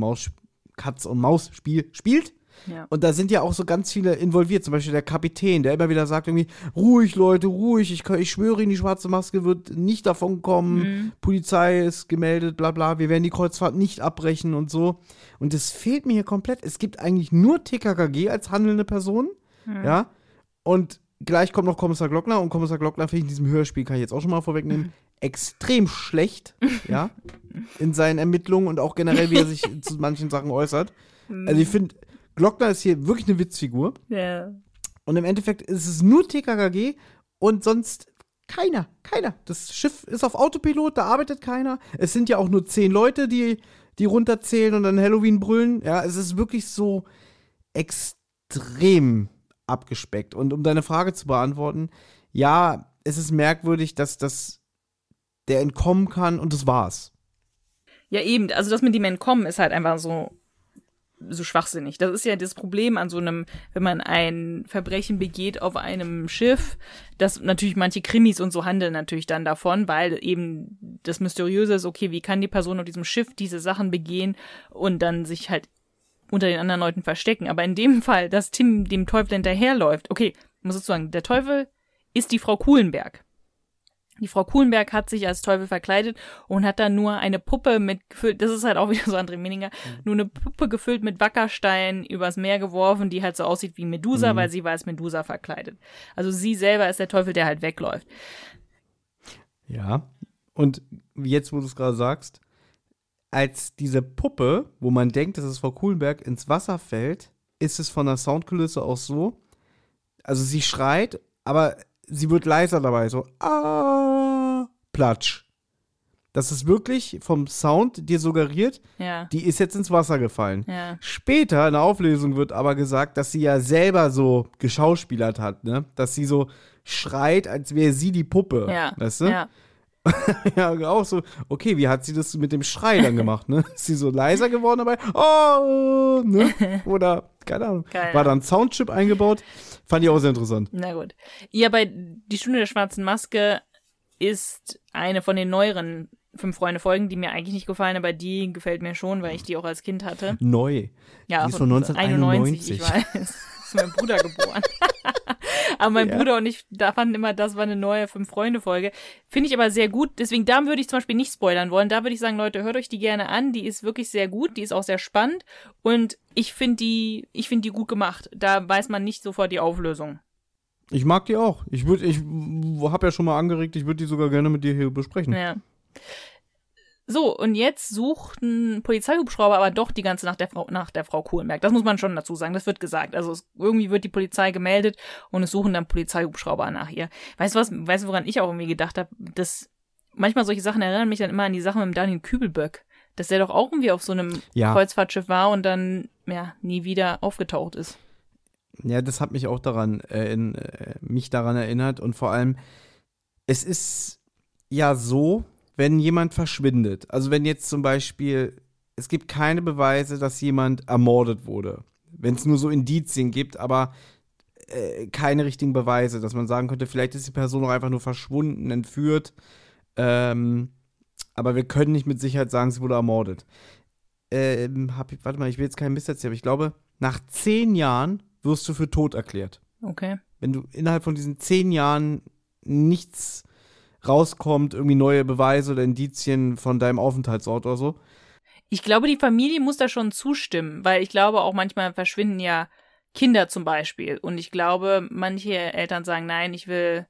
und Maus, Katz und Maus Spiel spielt. ja. Und da sind ja auch so ganz viele involviert, zum Beispiel der Kapitän, der immer wieder sagt irgendwie, ruhig Leute, ruhig, ich, ich schwöre Ihnen, die schwarze Maske wird nicht davon kommen, Mhm. Polizei ist gemeldet, bla bla, wir werden die Kreuzfahrt nicht abbrechen und so. Und das fehlt mir hier komplett. Es gibt eigentlich nur TKKG als handelnde Person, Mhm. ja, und gleich kommt noch Kommissar Glockner und Kommissar Glockner finde ich in diesem Hörspiel, kann ich jetzt auch schon mal vorwegnehmen, extrem schlecht, ja, in seinen Ermittlungen und auch generell, wie er sich zu manchen Sachen äußert. Also ich finde, Glockner ist hier wirklich eine Witzfigur. ja. Und im Endeffekt ist es nur TKKG und sonst keiner. Keiner. Das Schiff ist auf Autopilot, da arbeitet keiner. Es sind ja auch nur zehn Leute, die, die runterzählen und dann Halloween brüllen. Ja, es ist wirklich so extrem abgespeckt. Und um deine Frage zu beantworten, ja, es ist merkwürdig, dass das der entkommen kann und das war's. Ja, eben. Also das mit dem Entkommen ist halt einfach so, so schwachsinnig. Das ist ja das Problem an so einem, wenn man ein Verbrechen begeht auf einem Schiff, dass natürlich manche Krimis und so handeln natürlich dann davon, weil eben das Mysteriöse ist, okay, wie kann die Person auf diesem Schiff diese Sachen begehen und dann sich halt unter den anderen Leuten verstecken. Aber in dem Fall, dass Tim dem Teufel hinterherläuft, okay, muss ich sagen, der Teufel ist die Frau Kuhlenberg. Die Frau Kuhlenberg hat sich als Teufel verkleidet und hat dann nur eine Puppe mit gefüllt, das ist halt auch wieder so André Meninger, nur eine Puppe gefüllt mit Wackerstein übers Meer geworfen, die halt so aussieht wie Medusa, weil sie war als Medusa verkleidet. Also sie selber ist der Teufel, der halt wegläuft. Ja. Und jetzt, wo du es gerade sagst, als diese Puppe, wo man denkt, dass es Frau Kuhlenberg ins Wasser fällt, ist es von der Soundkulisse auch so. Also sie schreit, aber sie wird leiser dabei, so ah, platsch. Das ist wirklich vom Sound dir suggeriert, Ja. die ist jetzt ins Wasser gefallen. Ja. Später in der Auflösung wird aber gesagt, dass sie ja selber so geschauspielert hat, ne? Dass sie so schreit, als wäre sie die Puppe. Ja. Weißt du? Ja. Ja, auch so, okay, wie hat sie das mit dem Schrei dann gemacht, ne? Ist sie so leiser geworden dabei? Oh, ne? Oder, keine Ahnung. Keine War da ein Soundchip eingebaut? Fand ich auch sehr interessant. Na gut. Ja, bei Die Stunde der schwarzen Maske ist eine von den neueren fünf Freunde Folgen, die mir eigentlich nicht gefallen, aber die gefällt mir schon, weil ich die auch als Kind hatte. Neu. Ja, Die ist von 1991. ich weiß. Ist mein Bruder geboren. aber mein Ja. Bruder und ich da fanden immer, das war eine neue Fünf-Freunde-Folge. Finde ich aber sehr gut. Deswegen, da würde ich zum Beispiel nicht spoilern wollen. Da würde ich sagen, Leute, hört euch die gerne an. Die ist wirklich sehr gut. Die ist auch sehr spannend. Und ich finde die, ich finde die gut gemacht. Da weiß man nicht sofort die Auflösung. Ich mag die auch. Ich würde, ich habe ja schon mal angeregt, ich würde die sogar gerne mit dir hier besprechen. Ja. So, und jetzt sucht ein Polizeihubschrauber aber doch die ganze Nacht der Frau, nach der Frau Kohlenberg. Das muss man schon dazu sagen. Das wird gesagt. Also es, irgendwie wird die Polizei gemeldet und es suchen dann Polizeihubschrauber nach ihr. Weißt du was, weißt du, woran ich auch irgendwie gedacht habe? dass manchmal solche Sachen erinnern mich dann immer an die Sache mit Daniel Kübelböck. Dass der doch auch irgendwie auf so einem Ja. Kreuzfahrtschiff war und dann, ja, nie wieder aufgetaucht ist. Ja, das hat mich auch daran, äh, in, äh, mich daran erinnert und vor allem, es ist ja so, wenn jemand verschwindet, also wenn jetzt zum Beispiel, es gibt keine Beweise, dass jemand ermordet wurde, wenn es nur so Indizien gibt, aber äh, keine richtigen Beweise, dass man sagen könnte, vielleicht ist die Person auch einfach nur verschwunden, entführt, ähm, aber wir können nicht mit Sicherheit sagen, sie wurde ermordet. Ähm, hab, warte mal, ich will jetzt keinen Mist erzählen, aber ich glaube, nach zehn Jahren wirst du für tot erklärt. Okay. Wenn du innerhalb von diesen zehn Jahren nichts rauskommt, irgendwie neue Beweise oder Indizien von deinem Aufenthaltsort oder so. Ich glaube, die Familie muss da schon zustimmen, weil ich glaube auch manchmal verschwinden ja Kinder zum Beispiel. Und ich glaube, manche Eltern sagen, nein, ich will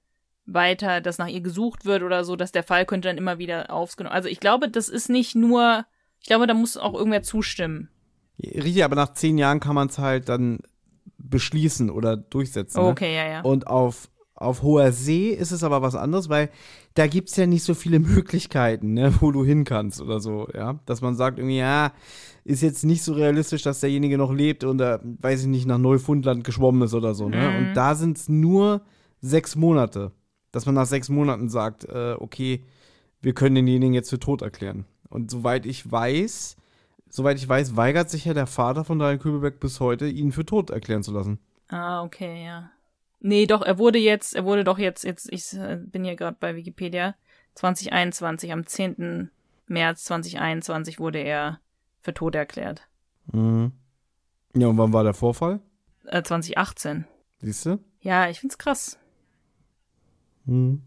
weiter, dass nach ihr gesucht wird oder so, dass der Fall könnte dann immer wieder aufgenommen. Also ich glaube, das ist nicht nur Ich glaube, da muss auch irgendwer zustimmen. Richtig, aber nach zehn Jahren kann man es halt dann beschließen oder durchsetzen. Ne? Okay, ja, ja. Und auf, auf hoher See ist es aber was anderes, weil da gibt es ja nicht so viele Möglichkeiten, ne, wo du hin kannst oder so, ja. Dass man sagt, irgendwie, ja, ist jetzt nicht so realistisch, dass derjenige noch lebt und da, weiß ich nicht, nach Neufundland geschwommen ist oder so, ne? Mhm. Und da sind es nur sechs Monate. Dass man nach sechs Monaten sagt, äh, okay, wir können denjenigen jetzt für tot erklären. Und soweit ich weiß, soweit ich weiß, weigert sich ja der Vater von Daniel Kübelbeck bis heute, ihn für tot erklären zu lassen. Ah, okay, ja. Nee, doch, er wurde jetzt, er wurde doch jetzt, jetzt, ich äh, bin hier gerade bei Wikipedia, 2021, am 10. März 2021 wurde er für tot erklärt. Mhm. Ja, und wann war der Vorfall? Äh, 2018. Siehst du? Ja, ich find's krass. Mhm.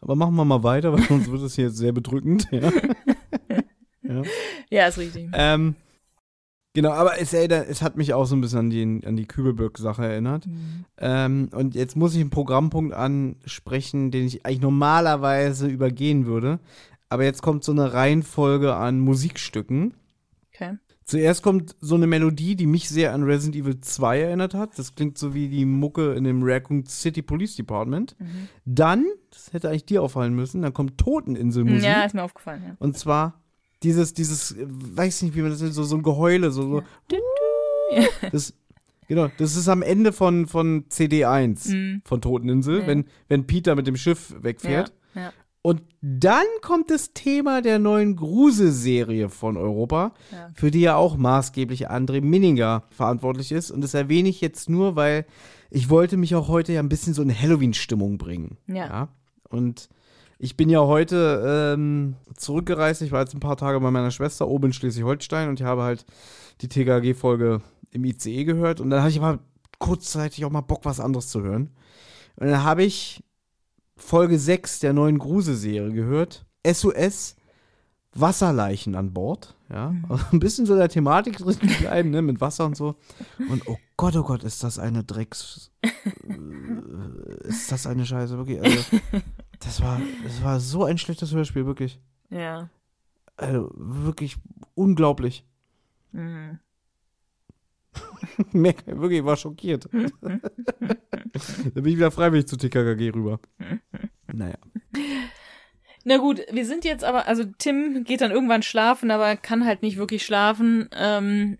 Aber machen wir mal weiter, weil sonst wird es hier jetzt sehr bedrückend. Ja, ja. Ja, ist richtig. Ähm, genau, aber es, erinnert- es hat mich auch so ein bisschen an die, an die Kübelberg-Sache erinnert. Mhm. Ähm, und jetzt muss ich einen Programmpunkt ansprechen, den ich eigentlich normalerweise übergehen würde. Aber jetzt kommt so eine Reihenfolge an Musikstücken. Okay. Zuerst kommt so eine Melodie, die mich sehr an Resident Evil 2 erinnert hat. Das klingt so wie die Mucke in dem Raccoon City Police Department. Mhm. Dann, das hätte eigentlich dir auffallen müssen, dann kommt Toteninselmusik. Ja, ist mir aufgefallen, ja. Und zwar dieses, dieses, äh, weiß nicht, wie man das nennt, so, so ein Geheule, so, so. Das, genau, das ist am Ende von, von CD1 Mhm. von Toteninsel, Ja. wenn, wenn Peter mit dem Schiff wegfährt. Ja, ja. Und dann kommt das Thema der neuen Grusel-Serie von Europa, Ja. für die ja auch maßgeblich André Minninger verantwortlich ist. Und das erwähne ich jetzt nur, weil ich wollte mich auch heute ja ein bisschen so in Halloween-Stimmung bringen. Ja. Und ich bin ja heute ähm, zurückgereist. Ich war jetzt ein paar Tage bei meiner Schwester oben in Schleswig-Holstein und ich habe halt die TKG-Folge im ICE gehört. Und dann hatte ich aber kurzzeitig auch mal Bock, was anderes zu hören. Und dann habe ich Folge 6 der neuen Grusel-Serie gehört. SOS Wasserleichen an Bord. Ja, also ein bisschen so der Thematik drin bleiben, ne, mit Wasser und so. Und oh Gott, oh Gott, ist das eine Drecks. äh, ist das eine Scheiße, wirklich. Also, das war, das war so ein schlechtes Hörspiel, wirklich. Ja. Also, wirklich unglaublich. Mhm. Wirklich, ich war schockiert. da bin ich wieder freiwillig zu TKKG rüber. Naja. Na gut, wir sind jetzt aber, also Tim geht dann irgendwann schlafen, aber er kann halt nicht wirklich schlafen. Ähm,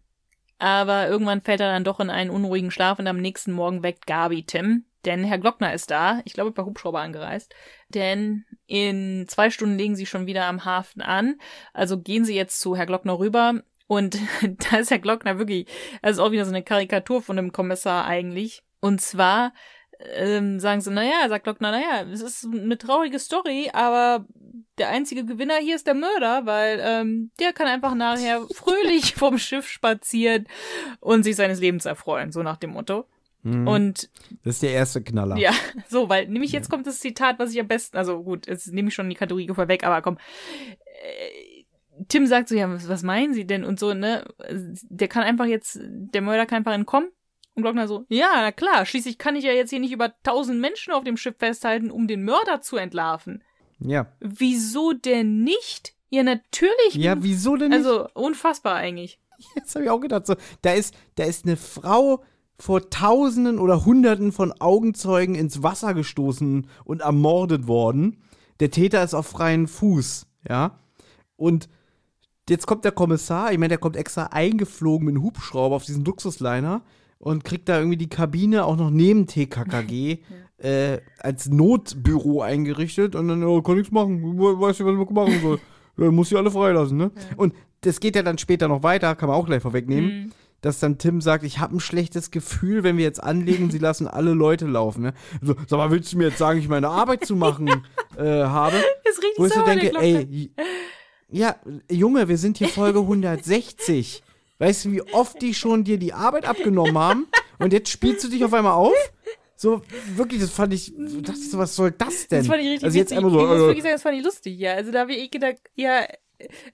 aber irgendwann fällt er dann doch in einen unruhigen Schlaf und am nächsten Morgen weckt Gabi Tim. Denn Herr Glockner ist da, ich glaube per Hubschrauber angereist. Denn in zwei Stunden legen sie schon wieder am Hafen an. Also gehen sie jetzt zu Herr Glockner rüber. Und da ist Herr Glockner wirklich, das ist auch wieder so eine Karikatur von einem Kommissar eigentlich. Und zwar ähm, sagen sie, naja, sagt Glockner, naja, es ist eine traurige Story, aber der einzige Gewinner hier ist der Mörder, weil ähm, der kann einfach nachher fröhlich vom Schiff spazieren und sich seines Lebens erfreuen, so nach dem Motto. Mhm. Und das ist der erste Knaller. ja, so, weil nämlich jetzt kommt das Zitat, was ich am besten, also gut, jetzt nehme ich schon die Kategorie vorweg, aber komm. Äh, Tim sagt so, ja, was, was meinen Sie denn? Und so, ne? Der kann einfach jetzt, der Mörder kann einfach entkommen. Und Glockner so, ja, na klar, schließlich kann ich ja jetzt hier nicht über tausend Menschen auf dem Schiff festhalten, um den Mörder zu entlarven. Ja. Wieso denn nicht? Ja, natürlich. Ja, wieso denn nicht? Also, unfassbar eigentlich. Jetzt habe ich auch gedacht, so, da ist, da ist eine Frau vor Tausenden oder Hunderten von Augenzeugen ins Wasser gestoßen und ermordet worden. Der Täter ist auf freien Fuß, ja. Und jetzt kommt der Kommissar, ich meine, der kommt extra eingeflogen mit einem Hubschrauber auf diesen Luxusliner und kriegt da irgendwie die Kabine auch noch neben TKKG äh, als Notbüro eingerichtet und dann, oh, kann nichts machen, We- weiß nicht, was man machen soll. Ja, muss sie alle freilassen, ne? Und das geht ja dann später noch weiter, kann man auch gleich vorwegnehmen, Mhm. Dass dann Tim sagt, ich habe ein schlechtes Gefühl, wenn wir jetzt anlegen, sie lassen alle Leute laufen, ne? So, sag mal, willst du mir jetzt sagen, ich meine Arbeit zu machen äh, habe? Ist richtig Wo ich so denke, ey, ja, Junge, wir sind hier Folge 160. Weißt du, wie oft die schon dir die Arbeit abgenommen haben? Und jetzt spielst du dich auf einmal auf? So, wirklich, das fand ich, so, was soll das denn? Das fand ich richtig also jetzt witzig. einfach so, ich muss äh, wirklich sagen, das fand ich lustig, ja. Also da habe ich gedacht, ja,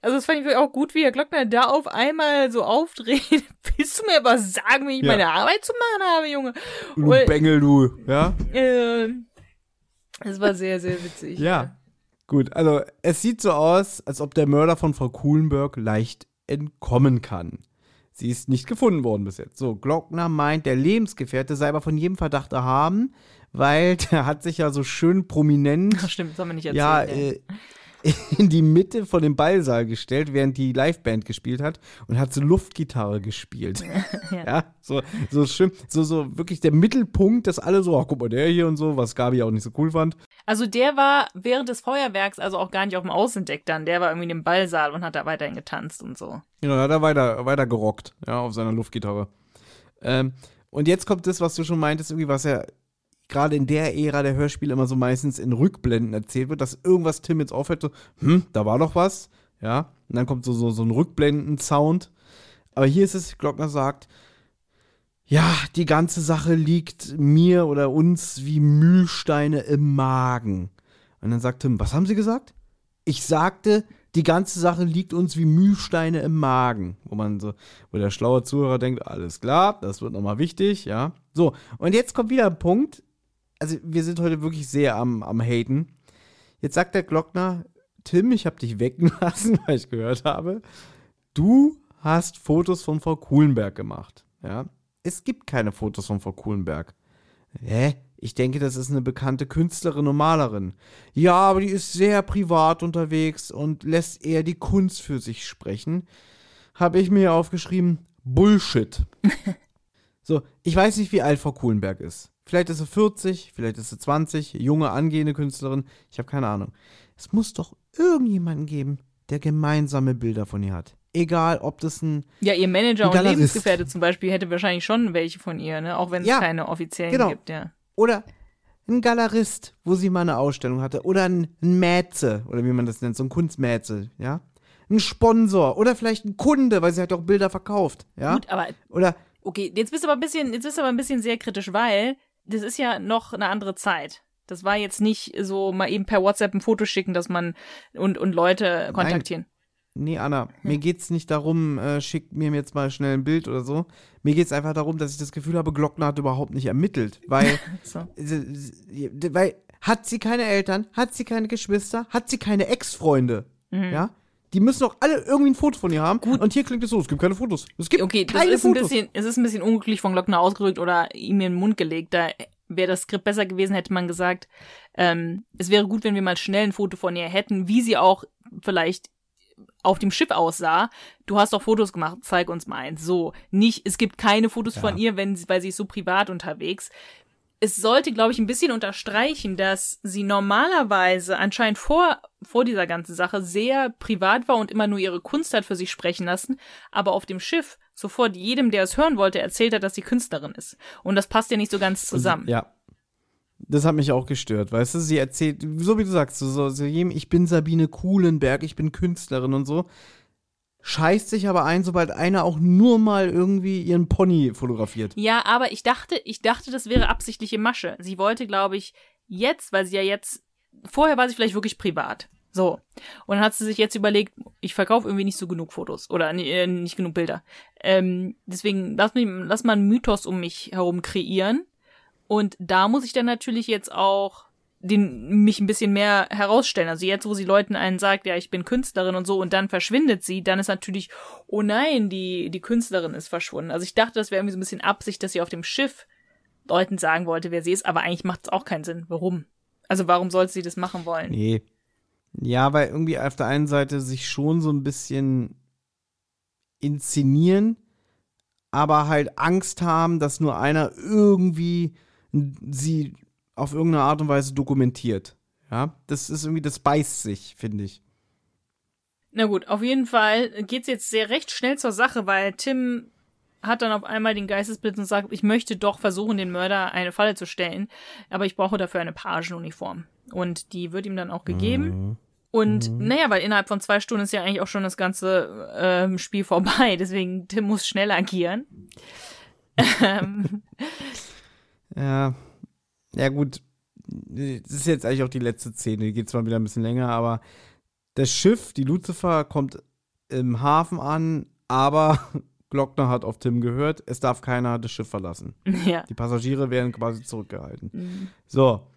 also das fand ich auch gut, wie Herr Glockner da auf einmal so aufdreht. Willst du mir aber sagen, wie ich Ja. meine Arbeit zu machen habe, Junge? du Und, Bengel, du, ja? äh, das war sehr, sehr witzig. Ja. Gut, also es sieht so aus, als ob der Mörder von Frau Kuhlenberg leicht entkommen kann. Sie ist nicht gefunden worden bis jetzt. So, Glockner meint, der Lebensgefährte sei aber von jedem Verdacht erhaben, weil der hat sich ja so schön prominent. Ach, stimmt, das haben wir nicht erzählt. Ja, ja. äh, in die Mitte von dem Ballsaal gestellt, während die Liveband gespielt hat und hat so Luftgitarre gespielt. Ja. ja. so, so schön, so, so wirklich der Mittelpunkt, dass alle so, ach, guck mal, der hier und so, was Gabi auch nicht so cool fand. Also der war während des Feuerwerks also auch gar nicht auf dem Außendeck dann. Der war irgendwie im Ballsaal und hat da weiterhin getanzt und so. Genau, da hat er weiter, weiter gerockt, ja, auf seiner Luftgitarre. Ähm, und jetzt kommt das, was du schon meintest, irgendwie, was ja gerade in der Ära der Hörspiele immer so meistens in Rückblenden erzählt wird, dass irgendwas Tim jetzt auffällt, so, hm, da war doch was, ja. Und dann kommt so, so, so ein Rückblenden-Sound. Aber hier ist es, Glockner sagt, ja, die ganze Sache liegt mir oder uns wie Mühlsteine im Magen. Und dann sagt Tim, was haben Sie gesagt? Ich sagte, die ganze Sache liegt uns wie Mühlsteine im Magen. Wo man so, wo der schlaue Zuhörer denkt, alles klar, das wird nochmal wichtig, ja. So, und jetzt kommt wieder ein Punkt. Also, wir sind heute wirklich sehr am, am Haten. Jetzt sagt der Glockner, Tim, ich habe dich wecken lassen, weil ich gehört habe. Du hast Fotos von Frau Kuhlenberg gemacht, ja. Es gibt keine Fotos von Frau Kuhlenberg. Hä? Ich denke, das ist eine bekannte Künstlerin und Malerin. Ja, aber die ist sehr privat unterwegs und lässt eher die Kunst für sich sprechen. Habe ich mir aufgeschrieben, Bullshit. so, ich weiß nicht, wie alt Frau Kuhlenberg ist. Vielleicht ist sie 40, vielleicht ist sie 20, junge, angehende Künstlerin. Ich habe keine Ahnung. Es muss doch irgendjemanden geben, der gemeinsame Bilder von ihr hat. Egal, ob das ein Ja, ihr Manager und Galerist. Lebensgefährte zum Beispiel hätte wahrscheinlich schon welche von ihr, ne? Auch wenn es Ja, keine offiziellen genau. gibt, ja. Oder ein Galerist, wo sie mal eine Ausstellung hatte. Oder ein, ein Mäze, oder wie man das nennt, so ein Kunstmäze, ja. Ein Sponsor oder vielleicht ein Kunde, weil sie hat auch Bilder verkauft, ja. Gut, aber Oder, okay, jetzt bist du aber ein bisschen, jetzt bist du aber ein bisschen sehr kritisch, weil das ist ja noch eine andere Zeit. Das war jetzt nicht so mal eben per WhatsApp ein Foto schicken, dass man und, und Leute kontaktieren. nee, Anna, mir geht's nicht darum, äh, schick mir jetzt mal schnell ein Bild oder so. Mir geht's einfach darum, dass ich das Gefühl habe, Glockner hat überhaupt nicht ermittelt, weil, So. weil, hat sie keine Eltern, hat sie keine Geschwister, hat sie keine Ex-Freunde, Mhm. ja. Die müssen doch alle irgendwie ein Foto von ihr haben. Gut. Und hier klingt es so, es gibt keine Fotos. Es gibt Okay, das keine ist ein Fotos. bisschen, es ist ein bisschen unglücklich von Glockner ausgedrückt oder ihm in den Mund gelegt. Da wäre das Skript besser gewesen, hätte man gesagt, ähm, es wäre gut, wenn wir mal schnell ein Foto von ihr hätten, wie sie auch vielleicht auf dem Schiff aussah. Du hast doch Fotos gemacht, zeig uns mal eins. So, nicht, es gibt keine Fotos von ihr, wenn sie, weil sie ist so privat unterwegs. Es sollte, glaube ich, ein bisschen unterstreichen, dass sie normalerweise anscheinend vor, vor dieser ganzen Sache sehr privat war und immer nur ihre Kunst hat für sich sprechen lassen, aber auf dem Schiff sofort jedem, der es hören wollte, erzählt hat, dass sie Künstlerin ist. Und das passt ja nicht so ganz zusammen. Ja. Das hat mich auch gestört, weißt du? Sie erzählt, so wie du sagst, so, so, ich bin Sabine Kuhlenberg, ich bin Künstlerin und so. Scheißt sich aber ein, sobald einer auch nur mal irgendwie ihren Pony fotografiert. Ja, aber ich dachte, ich dachte, das wäre absichtliche Masche. Sie wollte, glaube ich, jetzt, weil sie ja jetzt, vorher war sie vielleicht wirklich privat. So. Und dann hat sie sich jetzt überlegt, ich verkaufe irgendwie nicht so genug Fotos oder äh, nicht genug Bilder. Ähm, deswegen lass, mich, lass mal einen Mythos um mich herum kreieren. Und da muss ich dann natürlich jetzt auch den, mich ein bisschen mehr herausstellen. Also jetzt, wo sie Leuten einen sagt, ja, ich bin Künstlerin und so, und dann verschwindet sie, dann ist natürlich, oh nein, die, die Künstlerin ist verschwunden. Also ich dachte, das wäre irgendwie so ein bisschen Absicht, dass sie auf dem Schiff Leuten sagen wollte, wer sie ist, aber eigentlich macht es auch keinen Sinn. Warum? Also warum sollte sie das machen wollen? Nee. Ja, weil irgendwie auf der einen Seite sich schon so ein bisschen inszenieren, aber halt Angst haben, dass nur einer irgendwie sie auf irgendeine Art und Weise dokumentiert. Ja, das ist irgendwie, das beißt sich, finde ich. Na gut, auf jeden Fall geht's jetzt sehr recht schnell zur Sache, weil Tim hat dann auf einmal den Geistesblitz und sagt, ich möchte doch versuchen, den Mörder eine Falle zu stellen, aber ich brauche dafür eine Pagenuniform. Und die wird ihm dann auch gegeben. Und naja, weil innerhalb von zwei Stunden ist ja eigentlich auch schon das ganze ähm, Spiel vorbei, deswegen Tim muss schnell agieren. ähm, Ja, ja gut. Das ist jetzt eigentlich auch die letzte Szene. Die geht zwar wieder ein bisschen länger, aber das Schiff, die Lucifer, kommt im Hafen an, aber Glockner hat auf Tim gehört, es darf keiner das Schiff verlassen. ja. Die Passagiere werden quasi zurückgehalten. Mhm. So.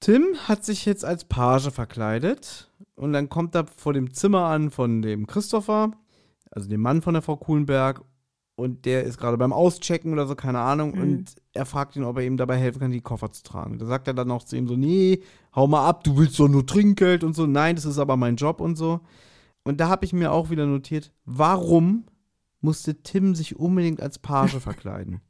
Tim hat sich jetzt als Page verkleidet und dann kommt er vor dem Zimmer an von dem Christopher, also dem Mann von der Frau Kuhlenberg und der ist gerade beim Auschecken oder so, keine Ahnung, Mhm. und er fragt ihn, ob er ihm dabei helfen kann, die Koffer zu tragen. Da sagt er dann auch zu ihm so, nee, hau mal ab, du willst doch nur Trinkgeld und so, nein, das ist aber mein Job und so. Und da habe ich mir auch wieder notiert, warum musste Tim sich unbedingt als Page verkleiden?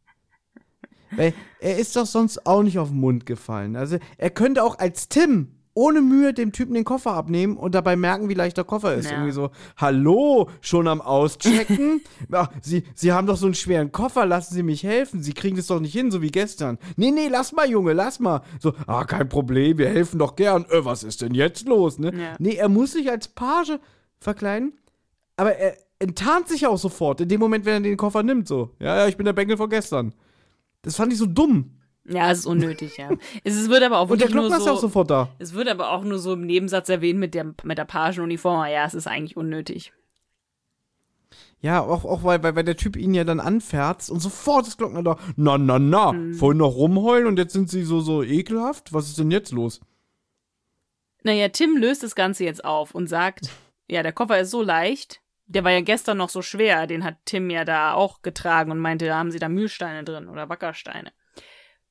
Weil er ist doch sonst auch nicht auf den Mund gefallen. Also er könnte auch als Tim ohne Mühe dem Typen den Koffer abnehmen und dabei merken, wie leicht der Koffer ist. Ja. Irgendwie so, hallo, schon am Auschecken? Ach, Sie, Sie haben doch so einen schweren Koffer, lassen Sie mich helfen. Sie kriegen das doch nicht hin, so wie gestern. Nee, nee, lass mal, Junge, lass mal. So, ah, kein Problem, wir helfen doch gern. Äh, was ist denn jetzt los, ne? Ja. Nee, er muss sich als Page verkleiden, aber er enttarnt sich auch sofort, in dem Moment, wenn er den Koffer nimmt, so. Ja, ja, ich bin der Bengel von gestern. Das fand ich so dumm. Ja, es ist unnötig, ja. Es ist- wird aber auch Und der Glockner ist ja auch so, sofort da. es wird aber auch nur so im Nebensatz erwähnt mit der, mit der Pagenuniform. Ja, es ist eigentlich unnötig. Ja, auch, auch weil, weil, weil der Typ ihn ja dann anfährt und sofort ist Glockner da. Na, na, na, vorhin noch rumheulen und jetzt sind sie so, so ekelhaft. Was ist denn jetzt los? Naja, Tim löst das Ganze jetzt auf und sagt, ja, der Koffer ist so leicht. Der war ja gestern noch so schwer. Den hat Tim ja da auch getragen und meinte, da haben sie da Mühlsteine drin oder Wackersteine.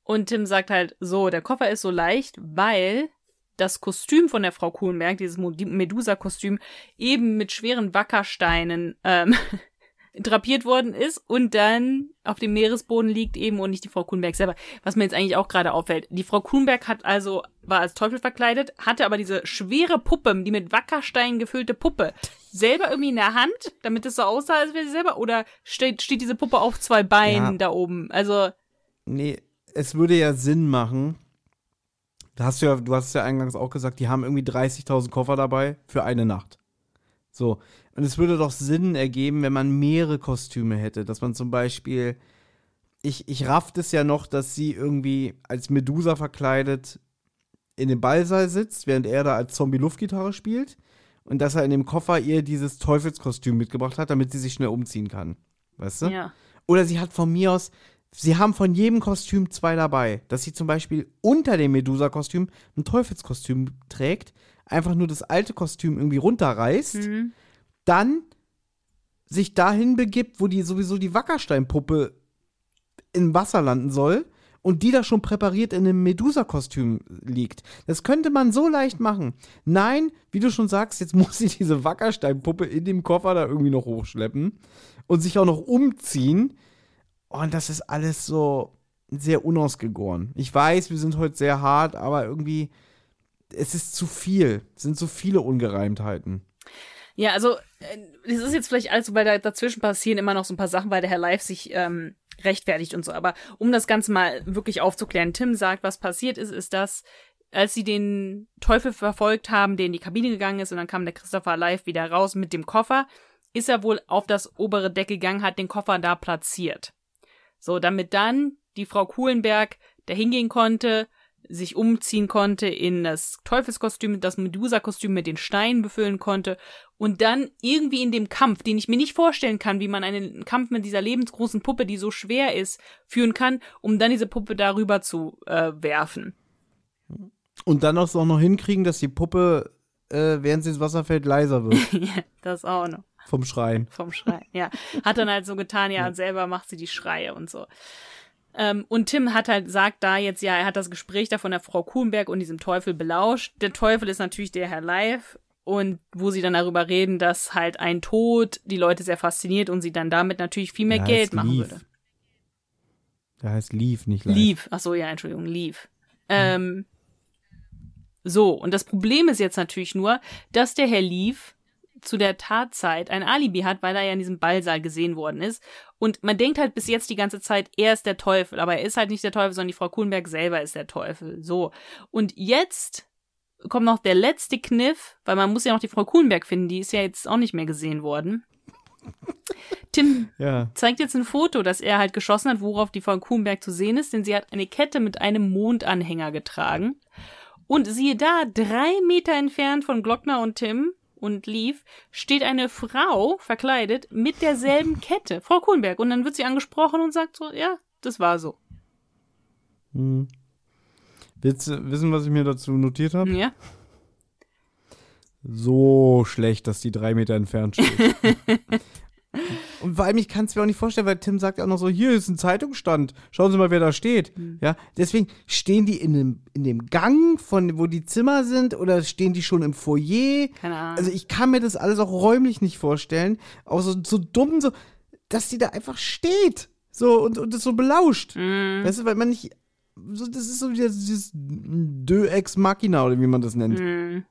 Und Tim sagt halt, so, der Koffer ist so leicht, weil das Kostüm von der Frau Kuhlenberg, dieses Medusa-Kostüm, eben mit schweren Wackersteinen ähm, drapiert worden ist und dann auf dem Meeresboden liegt eben und nicht die Frau Kuhlenberg selber. Was mir jetzt eigentlich auch gerade auffällt. Die Frau Kuhlenberg hat also, war als Teufel verkleidet, hatte aber diese schwere Puppe, die mit Wackersteinen gefüllte Puppe, selber irgendwie in der Hand, damit es so aussah, als wäre sie selber, oder steht, steht diese Puppe auf zwei Beinen Ja. da oben? Also, Nee, es würde ja Sinn machen. Da hast du ja, du hast es ja eingangs auch gesagt, die haben irgendwie 30.000 Koffer dabei für eine Nacht. So. Und es würde doch Sinn ergeben, wenn man mehrere Kostüme hätte. Dass man zum Beispiel. Ich, ich rafft es ja noch, dass sie irgendwie als Medusa verkleidet in dem Ballsaal sitzt, während er da als Zombie Luftgitarre spielt. Und dass er in dem Koffer ihr dieses Teufelskostüm mitgebracht hat, damit sie sich schnell umziehen kann. Weißt du? ja. Oder sie hat von mir aus, sie haben von jedem Kostüm zwei dabei. Dass sie zum Beispiel unter dem Medusa-Kostüm ein Teufelskostüm trägt, einfach nur das alte Kostüm irgendwie runterreißt, Mhm. dann sich dahin begibt, wo die sowieso die Wackersteinpuppe im Wasser landen soll und die da schon präpariert in einem Medusa-Kostüm liegt. Das könnte man so leicht machen. Nein, wie du schon sagst, jetzt muss sie diese Wackersteinpuppe in dem Koffer da irgendwie noch hochschleppen und sich auch noch umziehen. Und das ist alles so sehr unausgegoren. Ich weiß, wir sind heute sehr hart, aber irgendwie, es ist zu viel. Es sind so viele Ungereimtheiten. Ja, also äh, es ist jetzt vielleicht alles weil da dazwischen passieren immer noch so ein paar Sachen, weil der Herr Live sich ähm, rechtfertigt und so. Aber um das Ganze mal wirklich aufzuklären, Tim sagt, was passiert ist, ist, dass als sie den Teufel verfolgt haben, der in die Kabine gegangen ist und dann kam der Christopher Live wieder raus mit dem Koffer, ist er wohl auf das obere Deck gegangen, hat den Koffer da platziert. So, damit dann die Frau Kuhlenberg da hingehen konnte, sich umziehen konnte in das Teufelskostüm, das Medusa-Kostüm mit den Steinen befüllen konnte und dann irgendwie in dem Kampf, den ich mir nicht vorstellen kann, wie man einen Kampf mit dieser lebensgroßen Puppe, die so schwer ist, führen kann, um dann diese Puppe darüber zu äh, werfen. Und dann auch noch hinkriegen, dass die Puppe, äh, während sie ins Wasser fällt, leiser wird ja, das auch noch vom Schreien. vom Schreien. Ja, hat dann halt so getan, ja, selber macht sie die Schreie und so. Ähm, und Tim hat halt, sagt da jetzt, ja, er hat das Gespräch da von der Frau Kuhnberg und diesem Teufel belauscht. Der Teufel ist natürlich der Herr Live und wo sie dann darüber reden, dass halt ein Tod die Leute sehr fasziniert und sie dann damit natürlich viel mehr Der Geld machen Leaf. würde. Der heißt Leaf, nicht live. Leave. Ach so, ja, Entschuldigung, Leave. Ähm, so, und das Problem ist jetzt natürlich nur, dass der Herr Leave zu der Tatzeit ein Alibi hat, weil er ja in diesem Ballsaal gesehen worden ist. Und man denkt halt bis jetzt die ganze Zeit, er ist der Teufel, aber er ist halt nicht der Teufel, sondern die Frau Kuhnberg selber ist der Teufel. So. Und jetzt kommt noch der letzte Kniff, weil man muss ja noch die Frau Kuhnberg finden, die ist ja jetzt auch nicht mehr gesehen worden. Tim Ja. zeigt jetzt ein Foto, das er halt geschossen hat, worauf die Frau Kuhnberg zu sehen ist, denn sie hat eine Kette mit einem Mondanhänger getragen. Und siehe da, drei Meter entfernt von Glockner und Tim und Leaf steht eine Frau verkleidet mit derselben Kette, Frau Kuhnberg. Und dann wird sie angesprochen und sagt so, ja, das war so. Hm. Willst du wissen, was ich mir dazu notiert habe? Ja. So schlecht, dass die drei Meter entfernt steht. Und vor allem, ich kann es mir auch nicht vorstellen, weil Tim sagt ja auch noch so, hier ist ein Zeitungsstand, schauen Sie mal, wer da steht. Hm. Ja, deswegen stehen die in dem, in dem Gang, von wo die Zimmer sind, oder stehen die schon im Foyer? Keine Ahnung. Also ich kann mir das alles auch räumlich nicht vorstellen. Auch so, so dumm, so, dass die da einfach steht. So und, und das so belauscht. Mhm. Weißt du, weil man nicht. So, das ist so wie das- dieses Deux Ex Machina oder wie man das nennt. Mhm.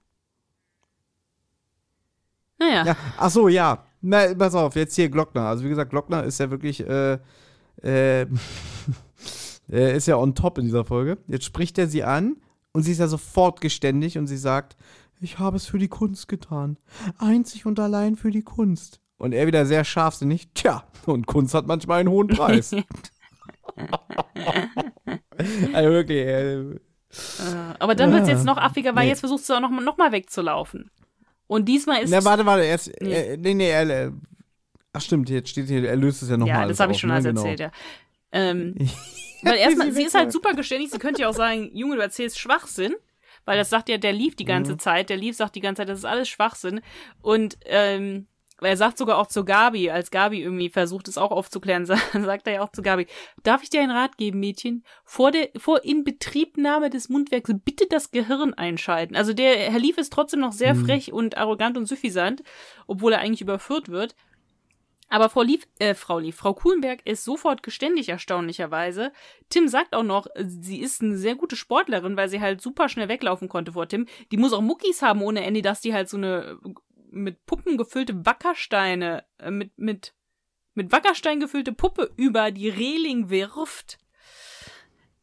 Naja. Ja, ach so, ja. Na, pass auf, jetzt hier Glockner. Also wie gesagt, Glockner ist ja wirklich, äh, äh, er ist ja on top in dieser Folge. Jetzt spricht er sie an und sie ist ja sofort geständig und sie sagt, ich habe es für die Kunst getan. Einzig und allein für die Kunst. Und er wieder sehr scharfsinnig, tja, und Kunst hat manchmal einen hohen Preis. also wirklich, äh, Äh, Aber dann wird es Ah. jetzt noch affiger, weil Nee. jetzt versuchst du auch noch, noch mal wegzulaufen. Und diesmal ist na, warte, warte, erst, Nee. äh, nee, nee, er, äh, ach stimmt, jetzt steht hier, er löst es ja nochmal Ja, das habe ich schon alles erzählt, ja. Ähm, weil erstmal, Sie ist halt super geständig, sie könnte ja auch sagen, Junge, du erzählst Schwachsinn, weil das sagt ja, der lief die Mhm. ganze Zeit, der lief sagt die ganze Zeit, das ist alles Schwachsinn. Und ähm, er sagt sogar auch zu Gabi, als Gabi irgendwie versucht es auch aufzuklären, sa- sagt er ja auch zu Gabi, darf ich dir einen Rat geben, Mädchen? Vor der, vor Inbetriebnahme des Mundwerks bitte das Gehirn einschalten. Also der Herr Lief ist trotzdem noch sehr Mhm. frech und arrogant und suffisant, obwohl er eigentlich überführt wird. Aber Frau Lief, äh, Frau Lief, Frau Kuhlenberg ist sofort geständig, erstaunlicherweise. Tim sagt auch noch, sie ist eine sehr gute Sportlerin, weil sie halt super schnell weglaufen konnte vor Tim. Die muss auch Muckis haben ohne Ende, dass die halt so eine mit Puppen gefüllte Wackersteine, äh, mit, mit, mit Wackerstein gefüllte Puppe über die Reling wirft.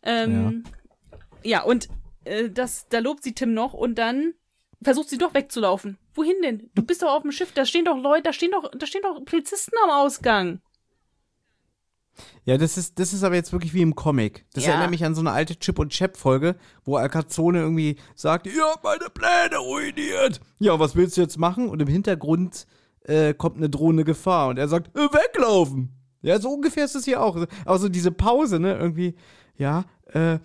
Ähm, ja. und äh, das, da lobt sie Tim noch und dann versucht sie doch wegzulaufen. Wohin denn? Du bist doch auf dem Schiff, da stehen doch Leute, da stehen doch, da stehen doch Polizisten am Ausgang. Ja, das ist, das ist aber jetzt wirklich wie im Comic. Das Ja. erinnert mich an so eine alte Chip und Chap Folge, wo Alcazone irgendwie sagt, ihr habt meine Pläne ruiniert. Ja, was willst du jetzt machen? Und im Hintergrund äh, kommt eine drohende Gefahr und er sagt, äh, weglaufen. Ja, so ungefähr ist es hier auch. Aber so diese Pause, ne, irgendwie, ja, äh,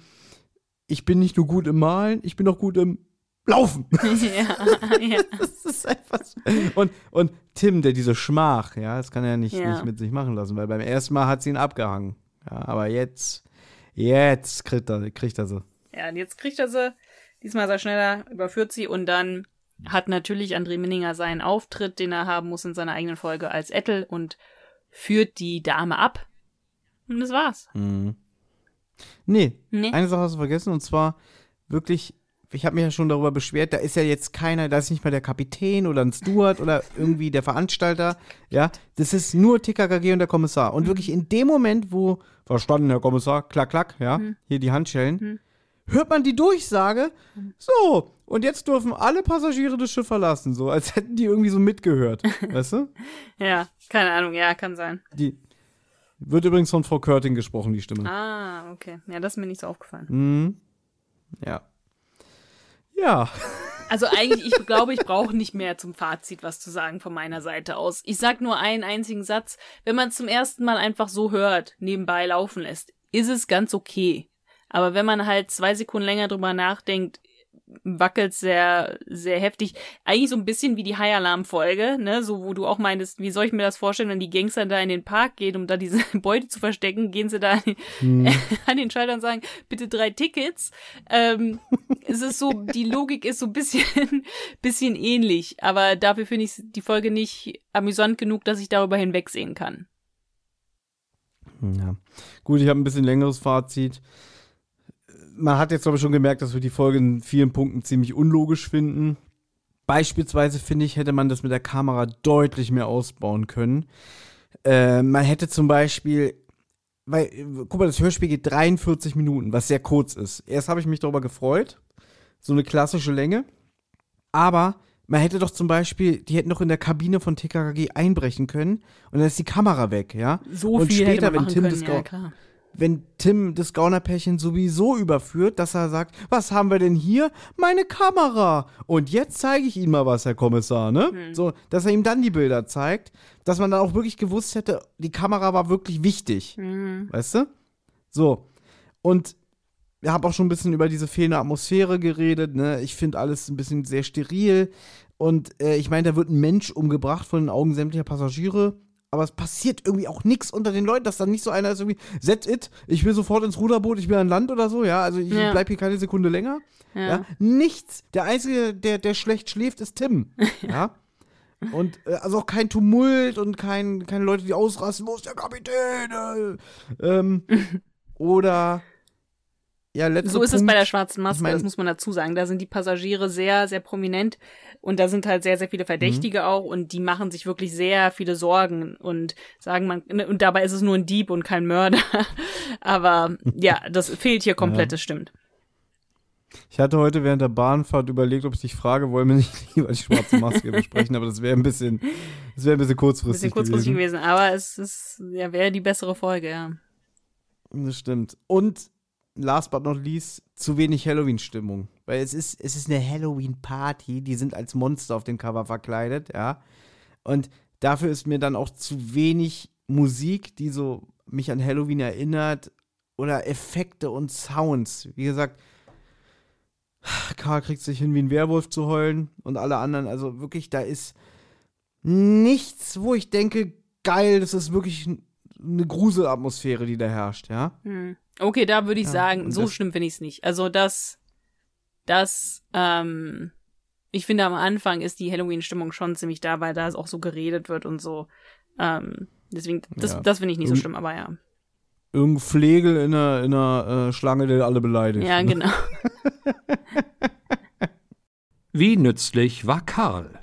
ich bin nicht nur gut im Malen, ich bin auch gut im Laufen. ja, ja. Das ist einfach so. Und, und Tim, der diese Schmach, ja, das kann er nicht, Ja. nicht mit sich machen lassen, weil beim ersten Mal hat sie ihn abgehangen. Ja, aber jetzt, jetzt kriegt er, kriegt er sie. Ja, und jetzt kriegt er sie. Diesmal ist er schneller, überführt sie und dann hat natürlich André Minninger seinen Auftritt, den er haben muss in seiner eigenen Folge als Ettel und führt die Dame ab. Und das war's. Mhm. Nee, Nee. eine Sache hast du vergessen und zwar wirklich, ich habe mich ja schon darüber beschwert, da ist ja jetzt keiner, da ist nicht mal der Kapitän oder ein Steward oder irgendwie der Veranstalter, ja, das ist nur TKKG und der Kommissar. Und wirklich in dem Moment, wo, verstanden, Herr Kommissar, klack, klack, ja, hier die Handschellen, hört man die Durchsage, so, und jetzt dürfen alle Passagiere das Schiff verlassen, so, als hätten die irgendwie so mitgehört, weißt du? Ja, keine Ahnung, ja, kann sein. Die, wird übrigens von Frau Körting gesprochen, die Stimme. Ah, okay. Ja, das ist mir nicht so aufgefallen. Mhm. Ja. Ja. Also eigentlich, ich glaube, ich brauche nicht mehr zum Fazit was zu sagen von meiner Seite aus. Ich sag nur einen einzigen Satz. Wenn man es zum ersten Mal einfach so hört, nebenbei laufen lässt, ist es ganz okay. Aber wenn man halt zwei Sekunden länger drüber nachdenkt, wackelt sehr, sehr heftig. Eigentlich so ein bisschen wie die High Alarm Folge, ne, so wo du auch meintest, wie soll ich mir das vorstellen, wenn die Gangster da in den Park gehen, um da diese Beute zu verstecken, gehen sie da an, an den Schalter und sagen, bitte drei Tickets. Ähm, es ist so, die Logik ist so ein bisschen, bisschen ähnlich, aber dafür finde ich die Folge nicht amüsant genug, dass ich darüber hinwegsehen kann. ja. Gut, ich habe ein bisschen längeres Fazit. Man hat jetzt, glaube ich, schon gemerkt, dass wir die Folge in vielen Punkten ziemlich unlogisch finden. Beispielsweise, finde ich, hätte man das mit der Kamera deutlich mehr ausbauen können. Äh, man hätte zum Beispiel, weil, guck mal, das Hörspiel geht 43 Minuten, was sehr kurz ist. Erst habe ich mich darüber gefreut. So eine klassische Länge. Aber man hätte doch zum Beispiel, die hätten doch in der Kabine von TKKG einbrechen können und dann ist die Kamera weg, ja? So und viel hätte später, man wenn Tim können, das ja, klar. Wenn Tim das Gaunerpärchen sowieso überführt, dass er sagt, was haben wir denn hier? Meine Kamera. Und jetzt zeige ich Ihnen mal was, Herr Kommissar, ne? Hm. So, dass er ihm dann die Bilder zeigt, dass man dann auch wirklich gewusst hätte, die Kamera war wirklich wichtig. Mhm. Weißt du? So. Und habe auch schon ein bisschen über diese fehlende Atmosphäre geredet. Ne? Ich finde alles ein bisschen sehr steril. Und äh, ich meine, da wird ein Mensch umgebracht von den Augen sämtlicher Passagiere. Aber es passiert irgendwie auch nichts unter den Leuten, dass dann nicht so einer ist irgendwie, that's it, ich will sofort ins Ruderboot, ich will an Land oder so, ja. Also ich Ja. bleib hier keine Sekunde länger. Ja. Ja. Nichts. Der Einzige, der, der schlecht schläft, ist Tim. ja. Und äh, also auch kein Tumult und kein, keine Leute, die ausrasten, wo ist der Kapitän? Äh, ähm, oder ja, So ist es Punkt. bei der schwarzen Maske, Ich mein- das muss man dazu sagen. Da sind die Passagiere sehr, sehr prominent und da sind halt sehr, sehr viele Verdächtige Mhm. auch und die machen sich wirklich sehr viele Sorgen und sagen man, ne, und dabei ist es nur ein Dieb und kein Mörder. Aber ja, das fehlt hier komplett, das stimmt. Ich hatte heute während der Bahnfahrt überlegt, ob ich dich frage, wollen wir nicht lieber die schwarze Maske besprechen, aber das wäre ein bisschen, das wäre ein bisschen Ein kurzfristig, bisschen kurzfristig gewesen. gewesen, aber es ist, ja, wäre die bessere Folge, ja. Das stimmt. Und last but not least, zu wenig Halloween-Stimmung. Weil es ist, es ist eine Halloween-Party, die sind als Monster auf dem Cover verkleidet, ja. Und dafür ist mir dann auch zu wenig Musik, die so mich an Halloween erinnert. Oder Effekte und Sounds. Wie gesagt, Karl kriegt sich hin, wie ein Werwolf zu heulen und alle anderen. Also wirklich, da ist nichts, wo ich denke, geil, das ist wirklich eine Gruselatmosphäre, die da herrscht, ja. Hm. Okay, da würde ich Ja, sagen, so schlimm finde ich es nicht. Also das, das, ähm, ich finde am Anfang ist die Halloween-Stimmung schon ziemlich da, weil da auch so geredet wird und so. Ähm, deswegen, das, Ja. das finde ich nicht so schlimm, aber ja. Irgendein Flegel in einer, in einer äh, Schlange, der alle beleidigt. Ja, ne? genau. Wie nützlich war Karl?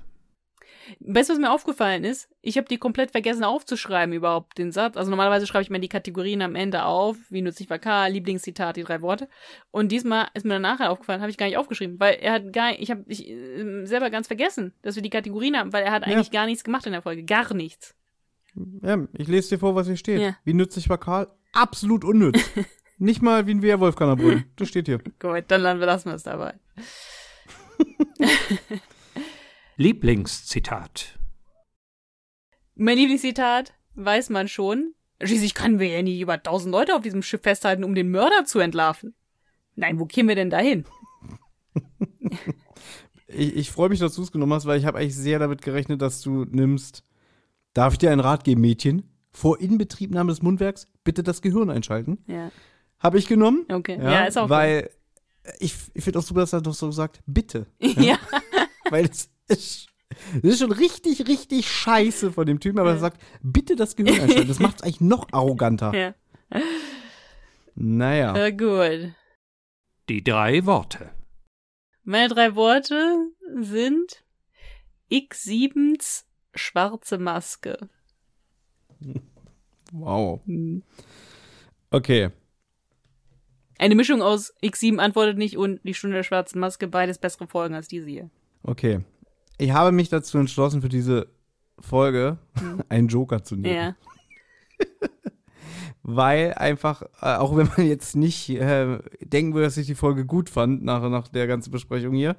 Weißt du, was mir aufgefallen ist? Ich habe die komplett vergessen aufzuschreiben überhaupt, den Satz. Also normalerweise schreibe ich mir die Kategorien am Ende auf, wie nützlich war Karl, Lieblingszitat, die drei Worte. Und diesmal ist mir dann nachher aufgefallen, habe ich gar nicht aufgeschrieben, weil er hat gar ich habe ich äh, selber ganz vergessen, dass wir die Kategorien haben, weil er hat Ja. eigentlich gar nichts gemacht in der Folge, gar nichts. Ja, ich lese dir vor, was hier steht. Ja. Wie nützlich war Karl? Absolut unnütz. Nicht mal wie ein Werwolf kann er brüllen. Das steht hier. Gut, dann lassen wir lassen wir es dabei. Lieblingszitat. Mein Lieblingszitat weiß man schon. Schließlich können wir ja nicht über tausend Leute auf diesem Schiff festhalten, um den Mörder zu entlarven. Nein, wo kämen wir denn dahin? Ich, ich freue mich, dass du es genommen hast, weil ich habe eigentlich sehr damit gerechnet, dass du nimmst. Darf ich dir einen Rat geben, Mädchen? Vor Inbetriebnahme des Mundwerks bitte das Gehirn einschalten. Ja, Habe ich genommen. okay. Ja, ist auch gut. Weil ich, ich finde auch super, dass er doch so sagt, bitte. Ja. Weil es ist, das ist schon richtig, richtig scheiße von dem Typen, aber er sagt, bitte das Gehirn einschalten. Das macht es eigentlich noch arroganter. ja. Naja. Äh, gut. Die drei Worte. Meine drei Worte sind X7s schwarze Maske. Wow. Hm. Okay. Eine Mischung aus X7 antwortet nicht und die Stunde der schwarzen Maske, beides bessere Folgen als diese hier. Okay. Ich habe mich dazu entschlossen, für diese Folge einen Joker zu nehmen. Ja. Weil einfach, äh, auch wenn man jetzt nicht äh, denken würde, dass ich die Folge gut fand, nach, nach der ganzen Besprechung hier,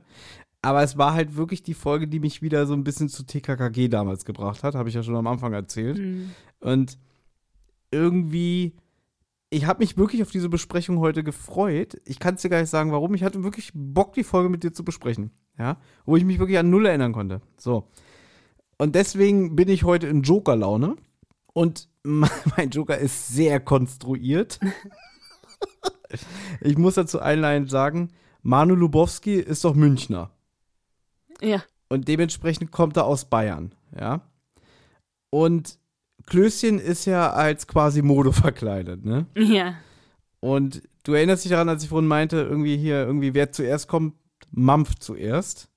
aber es war halt wirklich die Folge, die mich wieder so ein bisschen zu TKKG damals gebracht hat, habe ich ja schon am Anfang erzählt. Hm. Und irgendwie, ich habe mich wirklich auf diese Besprechung heute gefreut. Ich kann es dir gar nicht sagen, warum. Ich hatte wirklich Bock, die Folge mit dir zu besprechen. Ja, wo ich mich wirklich an null erinnern konnte. So. Und deswegen bin ich heute in Joker-Laune. Und mein Joker ist sehr konstruiert. ich muss dazu einleitend sagen, Manu Lubowski ist doch Münchner. Ja. Und dementsprechend kommt er aus Bayern, ja. Und Klößchen ist ja als quasi Modo verkleidet, ne? Ja. Und du erinnerst dich daran, als ich vorhin meinte, irgendwie hier, irgendwie wer zuerst kommt, Mampf zuerst.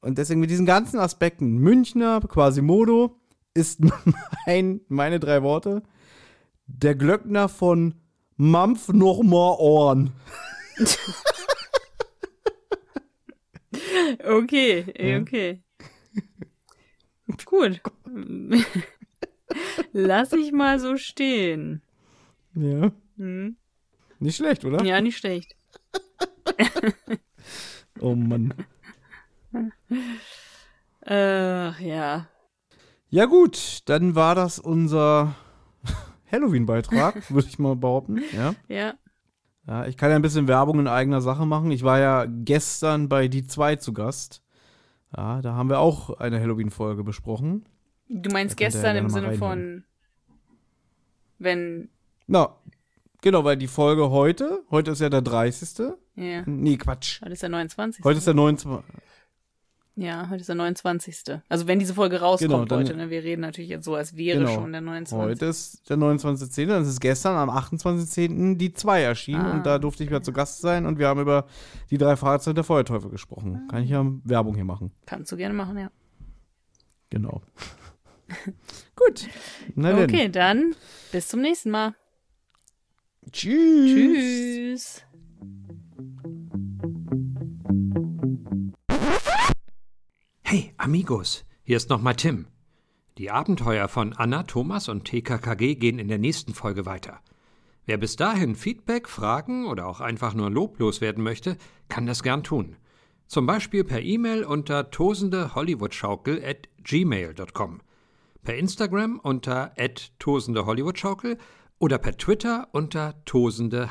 Und deswegen mit diesen ganzen Aspekten, Münchner, quasi Modo, ist mein, meine drei Worte, der Glöckner von Mampf noch mal Ohren. Okay, okay. Gut. Lass ich mal so stehen. Ja. Hm. Nicht schlecht, oder? Ja, nicht schlecht. Oh Mann. Äh, ja. Ja, gut, dann war das unser Halloween-Beitrag, würde ich mal behaupten. Ja. Ja. Ja, ich kann ja ein bisschen Werbung in eigener Sache machen. Ich war ja gestern bei Die 2 zu Gast. Ja, da haben wir auch eine Halloween-Folge besprochen. Du meinst gestern im Sinne von, reinhören. wenn, Na, genau, weil die Folge heute, heute ist ja der 30. ja, Nee, Quatsch. heute ist der 29. Heute ist der 29. Ja, heute ist der 29. Also wenn diese Folge rauskommt Genau, dann- heute, ne? wir reden natürlich jetzt so, als wäre Genau. schon der 29. Heute ist der 29.10., dann ist es gestern am 28.10. die 2 erschienen Ah. und da durfte ich wieder zu Gast sein und wir haben über die drei Fahrzeuge der Feuerteufel gesprochen. Kann ich ja Werbung hier machen. Kannst du gerne machen, ja. Genau. Gut. Na denn. Okay, dann bis zum nächsten Mal. Tschüss. Tschüss. Hey, Amigos, hier ist nochmal Tim. Die Abenteuer von Anna, Thomas und TKKG gehen in der nächsten Folge weiter. Wer bis dahin Feedback, Fragen oder auch einfach nur loblos werden möchte, kann das gern tun. Zum Beispiel per E-Mail unter tosendehollywoodschaukel at gmail.com, per Instagram unter at tosendehollywoodschaukel oder per Twitter unter tosendeh.